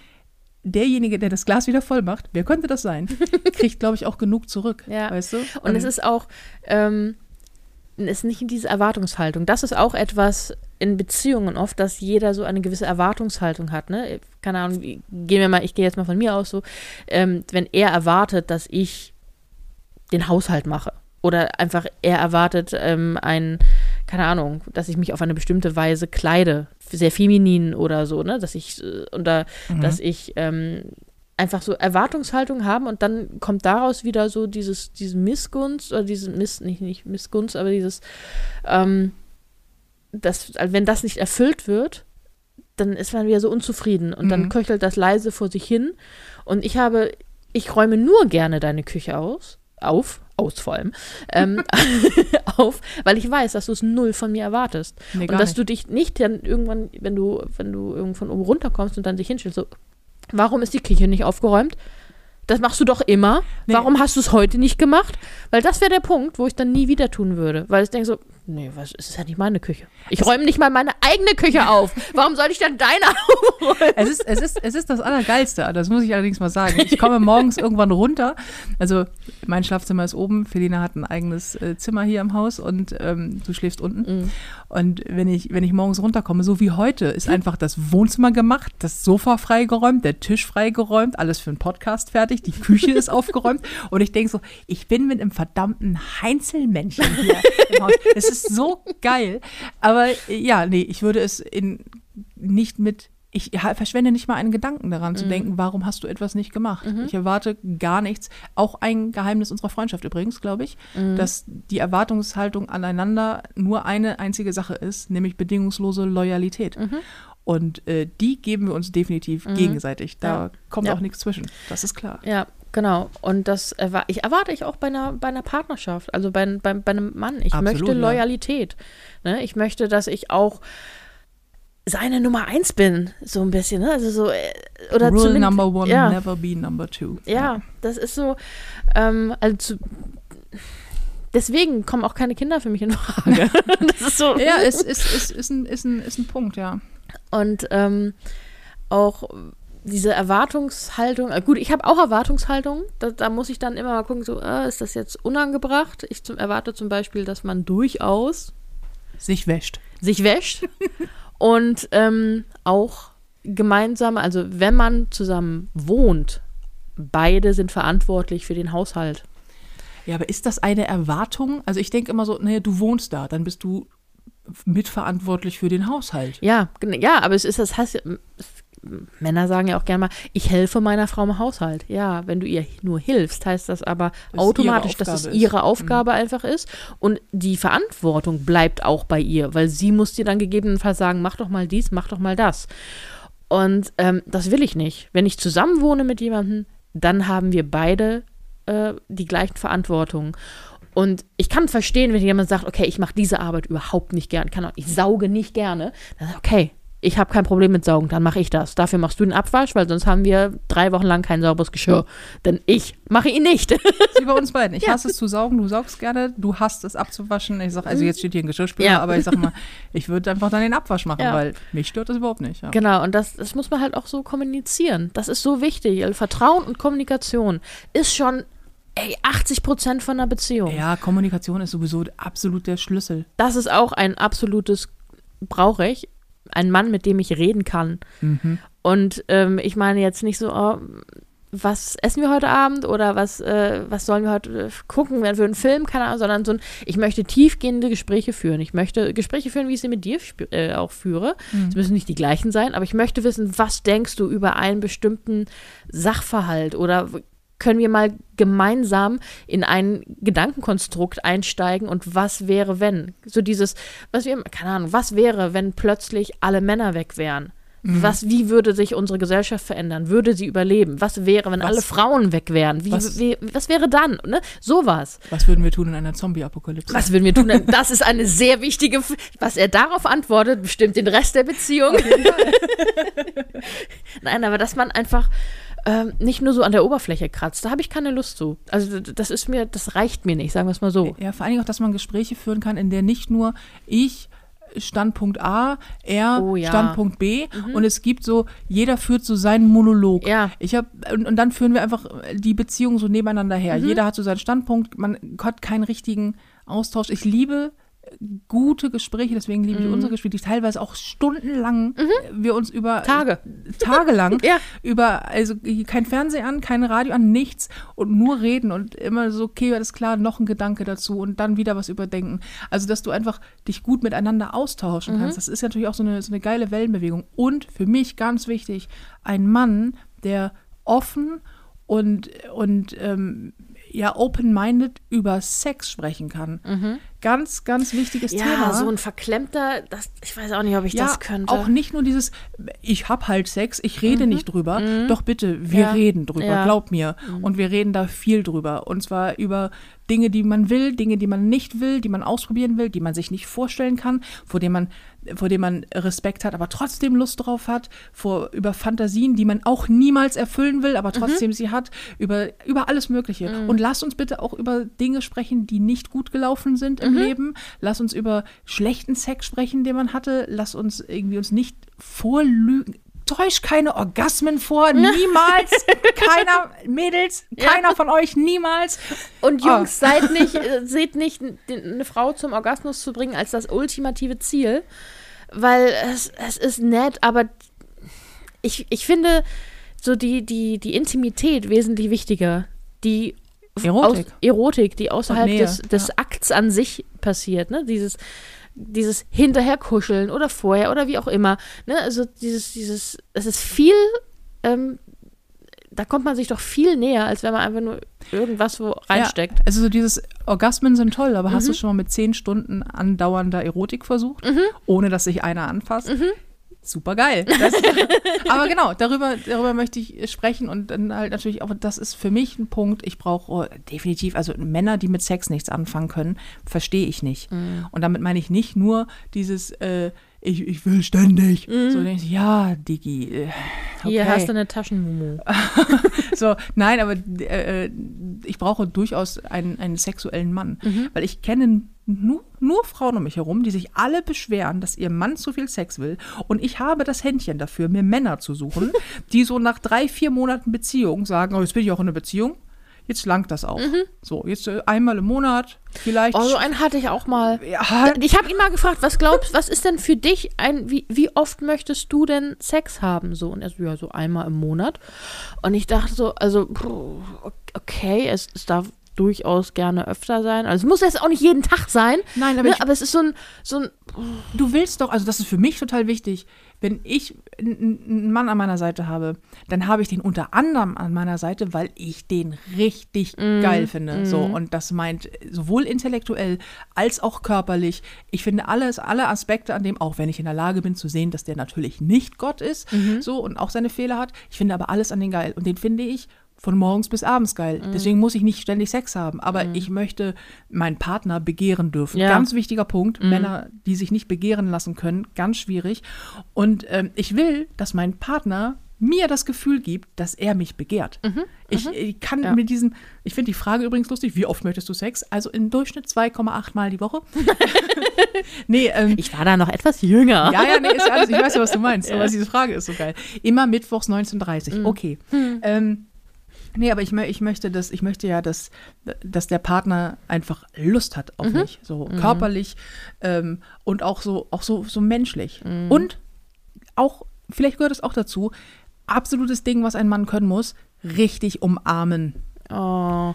derjenige, der das Glas wieder voll macht, wer könnte das sein, *laughs* kriegt, glaube ich, auch genug zurück. Ja. Weißt du? Und es ist auch, ähm, ist nicht diese Erwartungshaltung. Das ist auch etwas in Beziehungen oft, dass jeder so eine gewisse Erwartungshaltung hat. Ne? Keine Ahnung, gehen wir mal, ich gehe jetzt mal von mir aus so, ähm, wenn er erwartet, dass ich den Haushalt mache oder einfach er erwartet ähm, ein, keine Ahnung, dass ich mich auf eine bestimmte Weise kleide, sehr feminin oder so, ne, dass ich äh, oder dass ich ähm, einfach so Erwartungshaltung haben und dann kommt daraus wieder so dieses, diese Missgunst oder diese Miss, nicht, nicht Missgunst, aber dieses, ähm, das, also wenn das nicht erfüllt wird, dann ist man wieder so unzufrieden und dann Mhm. köchelt das leise vor sich hin und ich habe, ich räume nur gerne deine Küche aus, auf, aus vor allem, ähm, *laughs* *laughs* auf, weil ich weiß, dass du es null von mir erwartest. Nee, und dass nicht. du dich nicht dann irgendwann, wenn du, wenn du irgendwann oben runterkommst und dann dich hinstellst, so, warum ist die Küche nicht aufgeräumt? Das machst du doch immer. Nee. Warum hast du es heute nicht gemacht? Weil das wäre der Punkt, wo ich dann nie wieder tun würde. Weil ich denke so, nee, was, es ist ja nicht meine Küche. Ich räume nicht mal meine eigene Küche auf. Warum soll ich dann deine *laughs* aufräumen? Es ist, es, ist, es ist das Allergeilste, das muss ich allerdings mal sagen. Ich komme morgens irgendwann runter. Also, mein Schlafzimmer ist oben. Felina hat ein eigenes äh, Zimmer hier im Haus und ähm, du schläfst unten. Mhm. Und wenn ich, wenn ich morgens runterkomme, so wie heute, ist einfach das Wohnzimmer gemacht, das Sofa freigeräumt, der Tisch freigeräumt, alles für einen Podcast fertig, die Küche ist aufgeräumt. Und ich denke so, ich bin mit einem verdammten Heinzelmännchen hier im Haus. Es ist so geil. Aber ja, nee, ich würde es in, nicht mit. Ich verschwende nicht mal einen Gedanken daran Mhm. zu denken, warum hast du etwas nicht gemacht? Ich erwarte gar nichts. Auch ein Geheimnis unserer Freundschaft übrigens, glaube ich, Mhm. dass die Erwartungshaltung aneinander nur eine einzige Sache ist, nämlich bedingungslose Loyalität. Mhm. Und äh, die geben wir uns definitiv gegenseitig. Da Ja. kommt Ja. auch nichts zwischen. Das ist klar. Ja, genau. Und das ich erwarte ich auch bei einer, bei einer Partnerschaft, also bei, bei, bei einem Mann. Ich Absolut, möchte ja. Loyalität. Ne? Ich möchte, dass ich auch seine Nummer eins bin, so ein bisschen. Ne? Also so, äh, oder Rule number one, ja. never be number two. Ja, das ist so, ähm, also zu, deswegen kommen auch keine Kinder für mich in Frage. *laughs* das ist so. Ja, es ist, ist, ist, ein, ist, ein, ist ein Punkt, ja. Und ähm, auch diese Erwartungshaltung, äh, gut, ich habe auch Erwartungshaltung, da, da muss ich dann immer mal gucken, so, äh, ist das jetzt unangebracht? Ich zum, erwarte zum Beispiel, dass man durchaus Sich wäscht. sich wäscht *laughs* und ähm, auch gemeinsam, also wenn man zusammen wohnt, beide sind verantwortlich für den Haushalt. Ja, aber ist das eine Erwartung? Also ich denke immer so, naja, du wohnst da, dann bist du mitverantwortlich für den Haushalt. Ja, ja, aber es ist das heißt, es, Männer sagen ja auch gerne mal, ich helfe meiner Frau im Haushalt. Ja, wenn du ihr nur hilfst, heißt das aber Dass automatisch, ihre dass es Aufgabe ist. Mhm. ihre Aufgabe einfach ist und die Verantwortung bleibt auch bei ihr, weil sie muss dir dann gegebenenfalls sagen, mach doch mal dies, mach doch mal das. Und ähm, das will ich nicht. Wenn ich zusammen wohne mit jemandem, dann haben wir beide äh, die gleichen Verantwortungen. Und ich kann verstehen, wenn jemand sagt, okay, ich mache diese Arbeit überhaupt nicht gern, kann auch, ich sauge nicht gerne. Dann okay, ich habe kein Problem mit Saugen, dann mache ich das. Dafür machst du den Abwasch, weil sonst haben wir drei Wochen lang kein sauberes Geschirr. Denn ich mache ihn nicht. *laughs* Wie bei uns beiden. Ich hasse es zu saugen, du saugst gerne, du hasst es abzuwaschen. Ich sag, also jetzt steht hier ein Geschirrspüler, Ja. aber ich sag mal, ich würde einfach dann den Abwasch machen, Ja. weil mich stört das überhaupt nicht. Ja. Genau, und das, das muss man halt auch so kommunizieren. Das ist so wichtig. Also Vertrauen und Kommunikation ist schon ey, 80 Prozent von einer Beziehung. ja, Kommunikation ist sowieso absolut der Schlüssel. Das ist auch ein absolutes, brauche ich, ein Mann, mit dem ich reden kann. Mhm. Und ähm, ich meine jetzt nicht so, oh, was essen wir heute Abend oder was, äh, was sollen wir heute äh, gucken, wenn wir einen Film, keine Ahnung, sondern so ein, ich möchte tiefgehende Gespräche führen. Ich möchte Gespräche führen, wie ich sie mit dir äh, auch führe. Es müssen nicht die gleichen sein, aber ich möchte wissen, was denkst du über einen bestimmten Sachverhalt oder können wir mal gemeinsam in ein Gedankenkonstrukt einsteigen und was wäre, wenn? So dieses, was wir, keine Ahnung, was wäre, wenn plötzlich alle Männer weg wären? Mhm. Was, wie würde sich unsere Gesellschaft verändern? Würde sie überleben? Was wäre, wenn Was- alle Frauen weg wären? Wie, was- wie, was wäre dann? Ne? Sowas. Was würden wir tun in einer Zombie-Apokalypse? Was würden wir tun? Das ist eine sehr wichtige, F was er darauf antwortet, bestimmt den Rest der Beziehung. *laughs* Nein, aber dass man einfach ähm, nicht nur so an der Oberfläche kratzt, da habe ich keine Lust zu. Also das ist mir, das reicht mir nicht, sagen wir es mal so. Ja, vor allen Dingen auch, dass man Gespräche führen kann, in der nicht nur ich Standpunkt A, er Oh ja. Standpunkt B und es gibt so, jeder führt so seinen Monolog. Ja. Ich habe und, und dann führen wir einfach die Beziehung so nebeneinander her. Mhm. Jeder hat so seinen Standpunkt, man hat keinen richtigen Austausch. Ich liebe gute Gespräche, deswegen liebe Mhm. ich unsere Gespräche, die teilweise auch stundenlang äh, wir uns über Tage. tagelang *laughs* Ja. über also kein Fernseher an, kein Radio an, nichts und nur reden und immer so okay, alles klar, noch ein Gedanke dazu und dann wieder was überdenken. Also dass du einfach dich gut miteinander austauschen kannst. Das ist natürlich auch so eine so eine geile Wellenbewegung und für mich ganz wichtig, ein Mann, der offen und und ähm, ja open-minded über Sex sprechen kann. ganz, ganz wichtiges ja, Thema. so ein verklemmter, das, ich weiß auch nicht, ob ich ja, das könnte. auch nicht nur dieses, ich hab halt Sex, ich rede nicht drüber. Doch bitte, wir Mhm. Ja. reden drüber, Ja. Mhm. glaub mir. Und wir reden da viel drüber. Und zwar über Dinge, die man will, Dinge, die man nicht will, die man ausprobieren will, die man sich nicht vorstellen kann, vor denen man, vor denen man Respekt hat, aber trotzdem Lust drauf hat, vor, über Fantasien, die man auch niemals erfüllen will, Mhm. aber trotzdem sie hat, über, über alles Mögliche. Und lass uns bitte auch über Dinge sprechen, die nicht gut gelaufen sind Mhm. im Leben. Lass uns über schlechten Sex sprechen, den man hatte. Lass uns irgendwie uns nicht vorlügen. Täusch keine Orgasmen vor, *laughs* niemals. Keiner, Mädels, keiner von euch, niemals. Und Ah. Jungs, seid nicht, *laughs* äh, seht nicht eine Frau zum Orgasmus zu bringen als das ultimative Ziel, weil es, es ist nett, aber ich, ich finde so die, die, die Intimität wesentlich wichtiger. Die Erotik. Aus, Erotik, die außerhalb des, des ja. Akts an sich passiert, ne? Dieses, dieses Hinterherkuscheln oder vorher oder wie auch immer. Ne? Also dieses, dieses, es ist viel, ähm, da kommt man sich doch viel näher, als wenn man einfach nur irgendwas wo reinsteckt. Ja, also so dieses Orgasmen sind toll, aber Mhm. hast du schon mal mit zehn Stunden andauernder Erotik versucht, Mhm. ohne dass sich einer anfasst? Super geil. Das, *laughs* aber genau, darüber, darüber möchte ich sprechen und dann halt natürlich auch, das ist für mich ein Punkt, ich brauche oh, definitiv, also Männer, die mit Sex nichts anfangen können, verstehe ich nicht. Mhm. Und damit meine ich nicht nur dieses, äh, ich, ich will ständig. So denke ich, ja, Digi. Äh, okay. Hier hast du eine Taschenmumu. *laughs* So, nein, aber äh, ich brauche durchaus einen, einen sexuellen Mann. Mhm. Weil ich kenne nur, nur Frauen um mich herum, die sich alle beschweren, dass ihr Mann zu viel Sex will. Und ich habe das Händchen dafür, mir Männer zu suchen, *laughs* die so nach drei, vier Monaten Beziehung sagen, oh, jetzt bin ich auch in einer Beziehung. Jetzt langt das auch. So, jetzt äh, einmal im Monat vielleicht. Mhm. Oh, so einen hatte ich auch mal. ja, Ich habe ihn mal gefragt, was glaubst, was ist denn für dich ein, wie, wie oft möchtest du denn Sex haben? So, und er so, ja, so einmal im Monat. Und ich dachte so, also, okay, es, es darf durchaus gerne öfter sein. Also es muss jetzt auch nicht jeden Tag sein. Nein, aber ne? ich- aber es ist so ein, so ein du willst doch, also das ist für mich total wichtig, wenn ich einen Mann an meiner Seite habe, dann habe ich den unter anderem an meiner Seite, weil ich den richtig geil finde. So, und das meint sowohl intellektuell als auch körperlich. Ich finde alles, alle Aspekte an dem, auch wenn ich in der Lage bin zu sehen, dass der natürlich nicht Gott ist, so und auch seine Fehler hat. Ich finde aber alles an den geil. Und den finde ich von morgens bis abends geil. Deswegen muss ich nicht ständig Sex haben. Aber ich möchte meinen Partner begehren dürfen. Ja. Ganz wichtiger Punkt. Männer, die sich nicht begehren lassen können, ganz schwierig. Und ähm, ich will, dass mein Partner mir das Gefühl gibt, dass er mich begehrt. Ich, ich kann Ja. mit diesem, ich finde die Frage übrigens lustig, wie oft möchtest du Sex? Also im Durchschnitt 2,8 Mal die Woche. *laughs* nee, ähm, Ich war da noch etwas jünger. ja, ja, nee, ist ja alles, ich weiß ja, was du meinst, *laughs* aber diese Frage ist so geil. Immer mittwochs 19.30 Mhm. okay. Ähm, nee, aber ich, ich möchte das, ich möchte ja, dass, dass der Partner einfach Lust hat Mhm. auf mich. So körperlich ähm, und auch so, auch so, so menschlich. Mhm. Und auch, vielleicht gehört es auch dazu, absolutes Ding, was ein Mann können muss, richtig umarmen. Oh,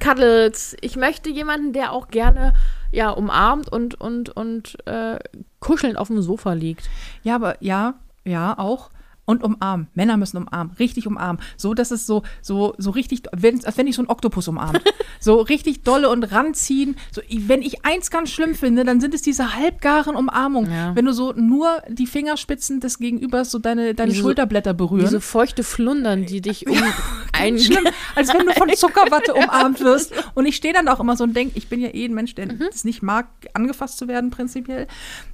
Cuddles. Ich möchte jemanden, der auch gerne ja, umarmt und, und, und äh, kuschelnd auf dem Sofa liegt. Ja, aber ja, ja, auch. Und umarmen. Männer müssen umarmen. Richtig umarmen. So, dass es so, so, so richtig, wenn, als wenn ich so einen Oktopus umarmt. *laughs* so richtig dolle und ranziehen. So, wenn ich eins ganz schlimm finde, dann sind es diese halbgaren Umarmungen. Ja. Wenn du so nur die Fingerspitzen des Gegenübers so deine, deine Diese- Schulterblätter berühren. Diese feuchte Flundern, die dich um *laughs* ein Schlimm, als wenn du von *laughs* Zuckerwatte umarmt wirst. Und ich stehe dann auch immer so und denke, ich bin ja eh ein Mensch, der es nicht mag, angefasst zu werden, prinzipiell.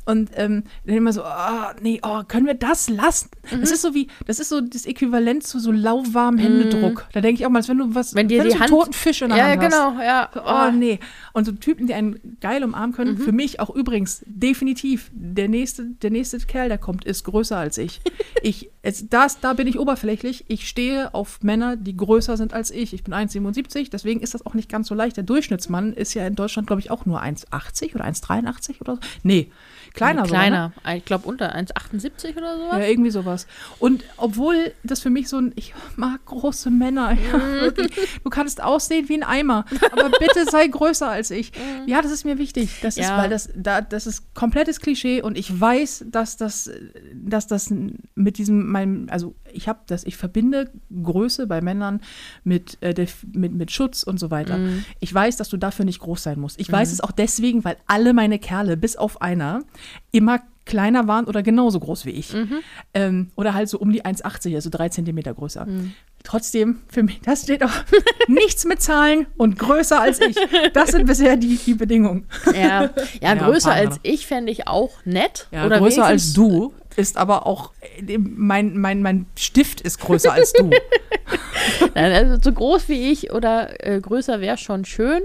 Und ähm, dann immer so, oh, nee, oh, können wir das lassen? Das ist so wie, das ist so das Äquivalent zu so lauwarmem Händedruck. Da denke ich auch mal, als wenn du was, Wenn dir wenn die so Hand- einen toten Fisch in der Ja, Hand hast. genau, ja. Oh, nee. Und so Typen, die einen geil umarmen können, für mich auch übrigens definitiv der nächste, der nächste Kerl, der kommt, ist größer als ich. *laughs* ich es, das, da bin ich oberflächlich. Ich stehe auf Männer, die größer sind als ich. Ich bin 1,77, deswegen ist das auch nicht ganz so leicht. Der Durchschnittsmann ist ja in Deutschland, glaube ich, auch nur 1,80 oder 1,83 oder so. Nee, kleiner, Kleiner. sogar, ne? Ich glaube unter 1,78 oder sowas. Ja, irgendwie sowas. Und obwohl das für mich so ein, ich mag große Männer, *laughs* ja, Mhm. wirklich. du kannst aussehen wie ein Eimer, aber bitte sei größer als ich. Ja, das ist mir wichtig. Das ist, Mhm. Ja. weil das, da, das ist komplettes Klischee und ich weiß, dass das, dass das mit diesem, meinem, also ich habe das, ich verbinde Größe bei Männern mit, äh, der, mit, mit Schutz und so weiter. Mhm. Ich weiß, dass du dafür nicht groß sein musst. Ich weiß es auch deswegen, weil alle meine Kerle, bis auf einer, immer kleiner waren oder genauso groß wie ich. Mhm. Ähm, oder halt so um die 1,80, also drei Zentimeter größer. Trotzdem, für mich, das steht auch *laughs* nichts mit Zahlen und größer als ich. Das sind bisher die, die Bedingungen. Ja, ja, größer Partner. als ich fände ich auch nett. Ja, Oder größer als du ist aber auch, äh, mein, mein, mein Stift ist größer als du. *laughs* *laughs* Nein, also so groß wie ich oder äh, größer wäre schon schön.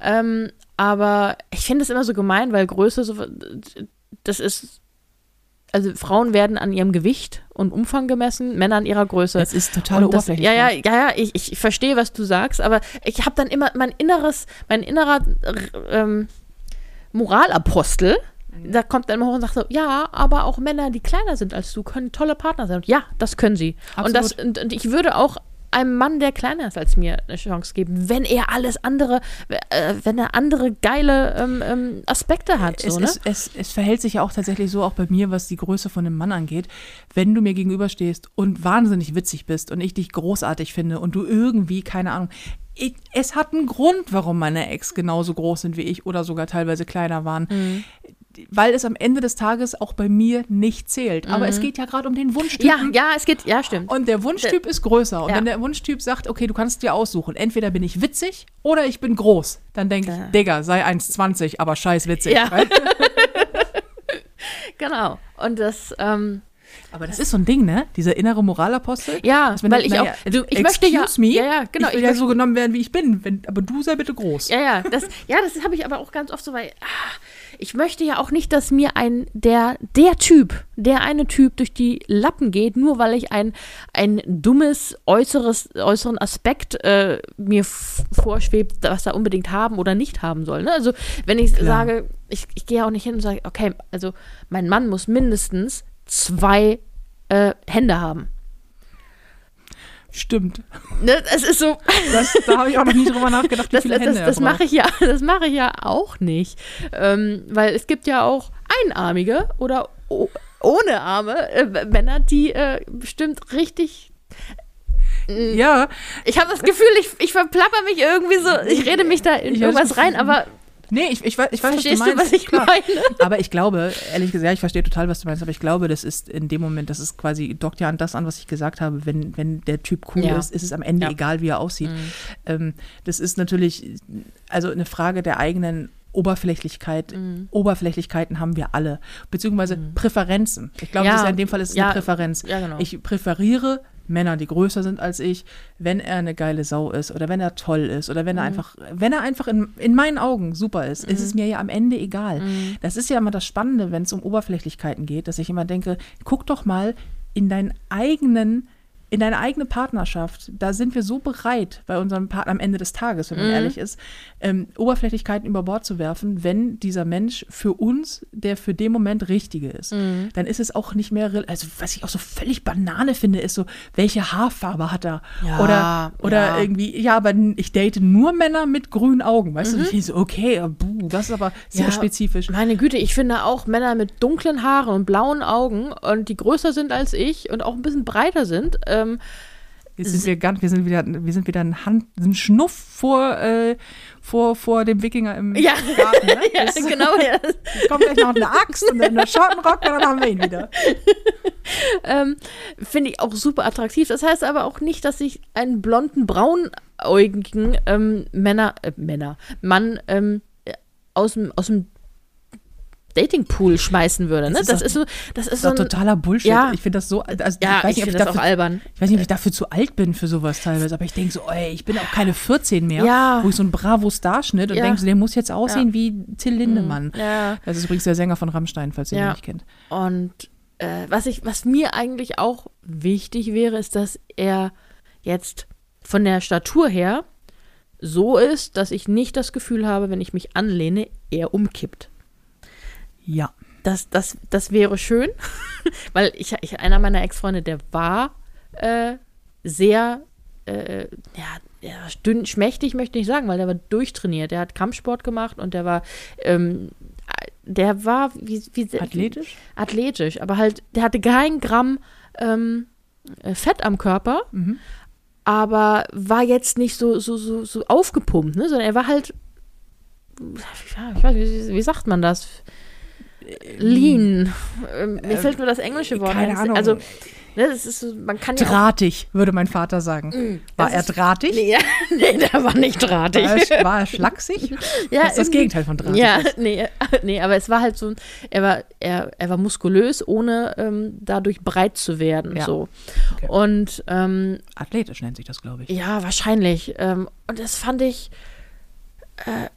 Ähm, aber ich finde es immer so gemein, weil Größe so, das ist, also Frauen werden an ihrem Gewicht und Umfang gemessen, Männer an ihrer Größe. Das ist totale Und das, ja, ja, ja, ja, ich, ich verstehe, was du sagst, aber ich habe dann immer mein inneres, mein innerer ähm, Moralapostel, da kommt dann immer hoch und sagt so, ja, aber auch Männer, die kleiner sind als du, können tolle Partner sein. Und ja, das können sie. Und, das, und, und ich würde auch einem Mann, der kleiner ist als mir, eine Chance geben, wenn er alles andere, äh, wenn er andere geile ähm, ähm, Aspekte hat. So, Es, ne? es, es, es verhält sich ja auch tatsächlich so, auch bei mir, was die Größe von einem Mann angeht. Wenn du mir gegenüberstehst und wahnsinnig witzig bist und ich dich großartig finde und du irgendwie, keine Ahnung, ich, es hat einen Grund, warum meine Ex genauso groß sind wie ich oder sogar teilweise kleiner waren. Mhm. Weil es am Ende des Tages auch bei mir nicht zählt. Aber es geht ja gerade um den Wunschtypen. Mhm. ja, ja, es geht, ja, stimmt. Und der Wunschtyp ist größer. Und Ja. wenn der Wunschtyp sagt, okay, du kannst dir aussuchen, entweder bin ich witzig oder ich bin groß, dann denke Ja. ich, Digga, sei 1,20, aber scheiß witzig. Ja. *laughs* Genau. Und das, ähm, Aber das ist so ein Ding, ne? Dieser innere Moralapostel. Ja, weil denkt, ich naja, auch- du, ich möchte ja- me, ja, ja, genau, ich will ich ja so genommen werden, wie ich bin, wenn, aber du sei bitte groß. Ja, ja, das, ja, das habe ich aber auch ganz oft so, weil ah, ich möchte ja auch nicht, dass mir ein, der, der Typ, der eine Typ durch die Lappen geht, nur weil ich ein, ein dummes äußeres, äußeren Aspekt äh, mir vorschwebt, was er unbedingt haben oder nicht haben soll. Ne? Also, wenn ich Klar. sage, ich, ich gehe auch nicht hin und sage, okay, also mein Mann muss mindestens zwei äh, Hände haben. Stimmt. Ne? Es ist so, Das, da habe ich auch noch nie drüber nachgedacht, wie das, viele das, Hände das er mache ich ja, *laughs* das mache ich ja auch nicht, ähm, weil es gibt ja auch einarmige oder o- ohne Arme äh, Männer, die äh, bestimmt richtig. Ja, Ich habe das Gefühl, ich, ich verplapper mich irgendwie so, ich rede mich da in das irgendwas rein, aber nee, ich, ich, weiß, ich weiß, verstehst was du du, meinst. was ich klar. meine? *laughs* Aber ich glaube, ehrlich gesagt, ich verstehe total, was du meinst, aber ich glaube, das ist in dem Moment, das ist quasi, dockt ja an das an, was ich gesagt habe, wenn, wenn der Typ cool Ja. ist, ist es am Ende Ja. Mhm. egal, wie er aussieht. Ähm, das ist natürlich, also eine Frage der eigenen Oberflächlichkeit. Mhm. Oberflächlichkeiten haben wir alle, beziehungsweise Präferenzen. Ich glaube, das ist ja in dem Fall ist es Ja. eine Präferenz. Ja, genau. Ich präferiere Männer, die größer sind als ich, wenn er eine geile Sau ist oder wenn er toll ist oder wenn er Mhm. einfach, wenn er einfach in, in meinen Augen super ist, ist es mir ja am Ende egal. Mhm. Das ist ja immer das Spannende, wenn es um Oberflächlichkeiten geht, dass ich immer denke, guck doch mal in deinen eigenen in deine eigene Partnerschaft, da sind wir so bereit, bei unserem Partner am Ende des Tages, wenn man ehrlich ist, ähm, Oberflächlichkeiten über Bord zu werfen, wenn dieser Mensch für uns der für den Moment Richtige ist. Dann ist es auch nicht mehr, also was ich auch so völlig Banane finde, ist so, welche Haarfarbe hat er? Ja, oder oder ja. irgendwie, ja, aber ich date nur Männer mit grünen Augen, weißt du? Ich so, okay, äh, buh, das ist aber sehr Ja, spezifisch. Meine Güte, ich finde auch Männer mit dunklen Haaren und blauen Augen und die größer sind als ich und auch ein bisschen breiter sind, ähm, Jetzt sind wir ganz, wir sind wieder, wir sind wieder ein, Hand, ein Schnuff vor, äh, vor, vor dem Wikinger im Ja. Garten. Ne? *laughs* ja, Das- genau, ja. Kommt gleich noch eine Axt und dann der Schottenrock und dann haben wir ihn wieder. *laughs* ähm, finde ich auch super attraktiv. Das heißt aber auch nicht, dass ich einen blonden, braunäugigen ähm, Männer, äh, Männer, Mann ähm, äh, aus dem, aus dem Datingpool schmeißen würde. Ne? Das Das, ist ist so, das ist so doch ein, totaler Bullshit. Ja. Ich finde das so, also ja, ich weiß ich, nicht, ich das auch dafür, albern. ich weiß nicht, ob ich dafür zu alt bin für sowas teilweise, aber ich denke so, ey, ich bin auch keine 14 mehr, Ja. wo ich so einen Bravo-Starschnitt und Ja. denke so, der muss jetzt aussehen wie Till Lindemann. Ja. Das ist übrigens der Sänger von Rammstein, falls ihr ihn nicht kennt. Und äh, was, ich, was mir eigentlich auch wichtig wäre, ist, dass er jetzt von der Statur her so ist, dass ich nicht das Gefühl habe, wenn ich mich anlehne, er umkippt. Ja. das, das, das wäre schön, *laughs* weil ich, ich einer meiner Ex-Freunde, der war äh, sehr, äh, ja, dünn, schmächtig möchte ich nicht sagen, weil der war durchtrainiert. Der hat Kampfsport gemacht und der war, ähm, der war wie, wie Athletisch? athletisch, aber halt, der hatte kein Gramm ähm, äh, Fett am Körper, Mhm. aber war jetzt nicht so, so, so, so aufgepumpt, ne? sondern er war halt, ich weiß, wie, wie sagt man das? Lean. Ähm, mir fällt nur das englische Wort. keine ein. Ahnung. Also, ne, das ist man kann ja Drahtig, würde mein Vater sagen. War das er drahtig? Nee, *laughs* nee, der war nicht drahtig. War er, war er schlaksig? *laughs* ja, das ist das Gegenteil von drahtig. Ja, nee, *laughs* nee, aber es war halt so, er war, er, er war muskulös, ohne ähm, dadurch breit zu werden. Ja. So. Okay. Und ähm, Athletisch nennt sich das, glaube ich. ja, wahrscheinlich. Ähm, und das fand ich. Äh,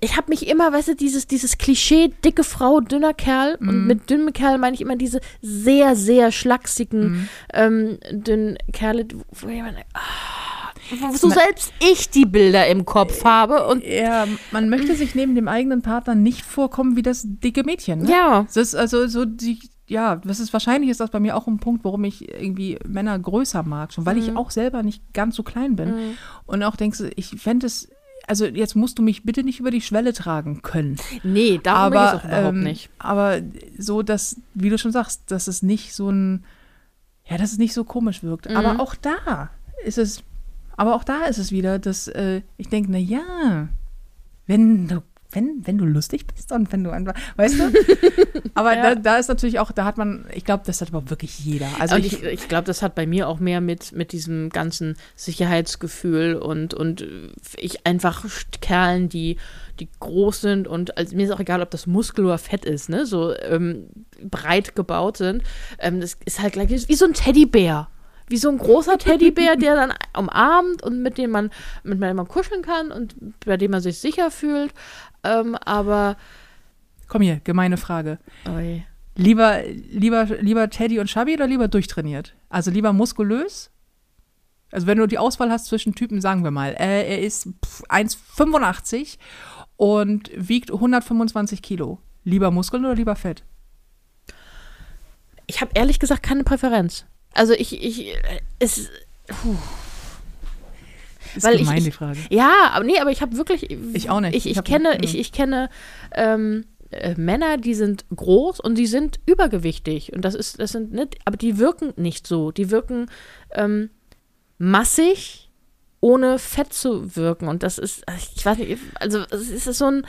ich habe mich immer, weißt du, dieses, dieses Klischee, dicke Frau, dünner Kerl. Und mit dünnem Kerl meine ich immer diese sehr, sehr schlachsigen, ähm, dünnen Kerle, wo jemand. Ah, wo so selbst ich die Bilder im Kopf habe. Und Ja, man möchte sich neben dem eigenen Partner nicht vorkommen wie das dicke Mädchen. Ne? ja. Das ist also so die, ja, das ist wahrscheinlich ist das bei mir auch ein Punkt, warum ich irgendwie Männer größer mag, schon weil Mhm. ich auch selber nicht ganz so klein bin und auch denkst, ich fände es, also jetzt musst du mich bitte nicht über die Schwelle tragen können. Nee, darum geht es aber auch überhaupt ähm, nicht. aber so, dass, wie du schon sagst, dass es nicht so ein, ja, dass es nicht so komisch wirkt. Mhm. Aber auch da ist es, aber auch da ist es wieder, dass äh, ich denke, na ja, wenn du wenn, wenn du lustig bist und wenn du einfach, weißt du? *laughs* Aber Ja. da, da ist natürlich auch, da hat man, ich glaube, das hat aber wirklich jeder. Also und ich, ich, glaube, das hat bei mir auch mehr mit, mit diesem ganzen Sicherheitsgefühl und, und ich einfach Kerlen, die, die groß sind und also mir ist auch egal, ob das Muskel oder Fett ist, ne? So ähm, breit gebaut sind. Ähm, das ist halt gleich wie so ein Teddybär. Wie so ein großer *laughs* Teddybär, der dann umarmt und mit dem man, mit dem man kuscheln kann und bei dem man sich sicher fühlt. Ähm, aber komm hier, gemeine Frage. oi. Lieber, lieber, lieber Teddy und Chubby oder lieber durchtrainiert? Also lieber muskulös? Also wenn du die Auswahl hast zwischen Typen, sagen wir mal, äh, er ist pf, 1,85 und wiegt 125 Kilo. Lieber Muskeln oder lieber Fett? Ich habe ehrlich gesagt keine Präferenz. Also ich, ich, äh, es, Ist Weil ich- gemein, ich- die Frage. ja, aber nee, aber ich habe wirklich, Ich auch nicht. Ich, Ich ich, kenne, mhm. ich, ich kenne ähm, äh, Männer, die sind groß und die sind übergewichtig und das ist, das sind nicht, aber die wirken nicht so. Die wirken ähm, massig, ohne fett zu wirken und das ist, ich weiß nicht, also es ist so ein,